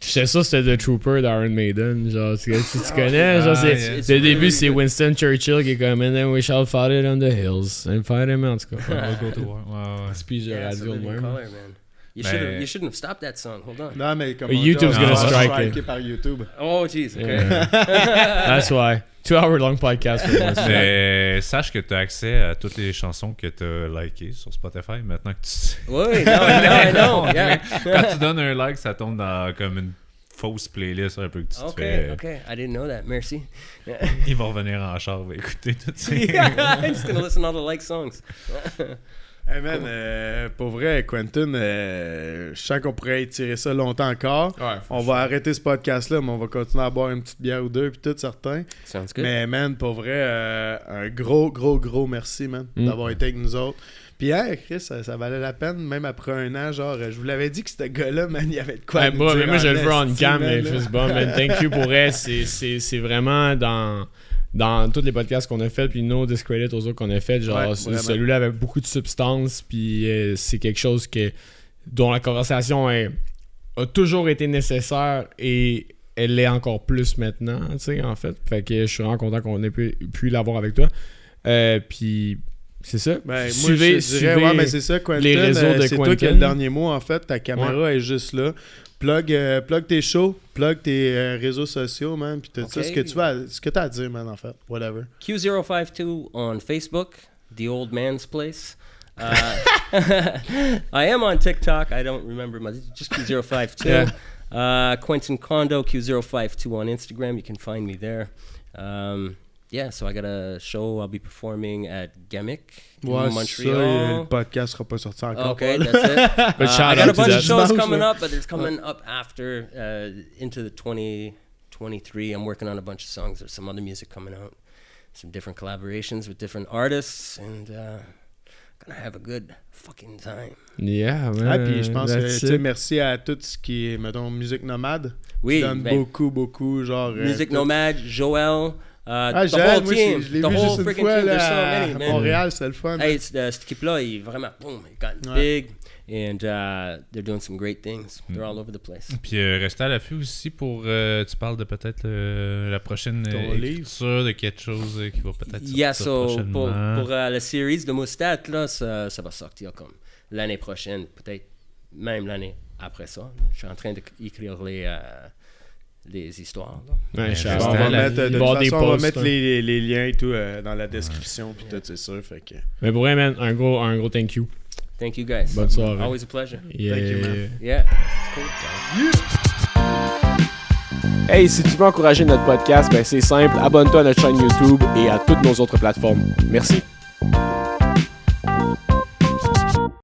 Sûr c'était The Trooper d'Iron Maiden. Genre, tu, tu, tu connais? Genre, c'est. It's le début, c'est. Winston Churchill qui est comme And then we shall fight it on the hills. And fight him, en tout cas. We'll go to war. Ouais, ouais. Speech de it's a radio même. You, Ben- should have, you shouldn't have stopped that song. Hold on. Non, mais comme YouTube's gonna strike it. par YouTube. Oh, jeez. Okay. Yeah. That's why. Two hour long podcast. Mais sache que tu as accès à toutes les chansons que tu as likées sur Spotify maintenant que tu sais. Oui, non, non, non. Yeah. Quand tu donnes un like, ça tombe dans comme une fausse playlist un peu que tu te Okay, fais. okay. I didn't know that. Merci. Il va revenir en char, il va écouter tout ça. I'm just gonna listen to all the like songs. Hey man, euh, pour vrai, Quentin, euh, je sens qu'on pourrait étirer ça longtemps encore. Ouais, On va arrêter ce podcast-là, mais on va continuer à boire une petite bière ou deux, puis tout, certain. Mais man, pour vrai, euh, un gros, gros, gros merci, man, Mm. d'avoir été avec nous autres. Puis, hey, Chris, ça, ça valait la peine, même après un an. Genre, je vous l'avais dit que ce gars-là, man, il y avait de quoi. Ouais, à nous bah, dire mais moi, je le veux en cam, mais fils bon, man. Thank you pour elle. C'est, c'est, c'est vraiment dans, dans tous les podcasts qu'on a fait, puis no discredit aux autres qu'on a fait. Genre, Ouais, celui-là avait beaucoup de substance, puis euh, c'est quelque chose que, dont la conversation est- a toujours été nécessaire et elle l'est encore plus maintenant, tu sais, en fait. Fait que je suis vraiment content qu'on ait pu, pu l'avoir avec toi. Euh, puis C'est ça. Ben, moi, Suivez- je te dirais, suivez ouais, mais c'est ça, Quentin. les réseaux euh, de c'est toi qui as le dernier mot, en fait. Ta caméra est juste là. Plug, euh, plug tes shows, plug tes euh, réseaux sociaux, man. Puis tout ça, Ok. ce que tu as, ce que as à dire, man, en fait. Whatever. Q052 on Facebook, The Old Man's Place. Uh, I am on TikTok. I don't remember my just Q052. Yeah. Uh, Quentin Condo Q052 on Instagram. You can find me there. Um, yeah, so I got a show. I'll be performing at Gamic in Ouais, c'est ça, Montreal. le podcast sera pas sorti encore. Okay, that's it. But Uh, shout I got out a bunch of shows Dimanche, coming up, but it's coming up after uh, into the 2023. I'm working on a bunch of songs. There's some other music coming out, some different collaborations with different artists, and uh, gonna have a good fucking time. Yeah, man. Ah, puis je pense que, tu sais, merci à tout ce qui est, mettons, musique nomade. Oui, qui donne ben, beaucoup, beaucoup, genre. euh, Music Nomad, Joel, uh, Ah, the whole moi, team, je l'ai the vu whole juste une freaking fois team. There's so là, many, à. Montréal, c'était le fun. Hey, uh, cette équipe-là, il vraiment, boom, it got Ouais. big, and uh, they're doing some great things. They're all over the place. Puis euh, restez à l'affût aussi pour. euh, tu parles de peut-être euh, la prochaine euh, écriture de quelque chose euh, qui va peut-être sortir Yeah, so pour, prochainement. pour euh, la série de Moustat, là, ça, ça va sortir comme l'année prochaine, peut-être même l'année après ça. là. Je suis en train d'écrire les, euh, les histoires. là. Ouais, Ben. On va mettre, de toute façon, on va hein. les, les liens et tout euh, dans la description, puis tout, c'est sûr. Fait que... Mais pour vrai, man, un gros, un gros thank you. Thank you guys. Bonne soirée. Always a pleasure. Yeah. Thank you, man. Yeah, it's cool. Hey, si tu veux encourager notre podcast, ben c'est simple, abonne-toi à notre chaîne YouTube et à toutes nos autres plateformes. Merci.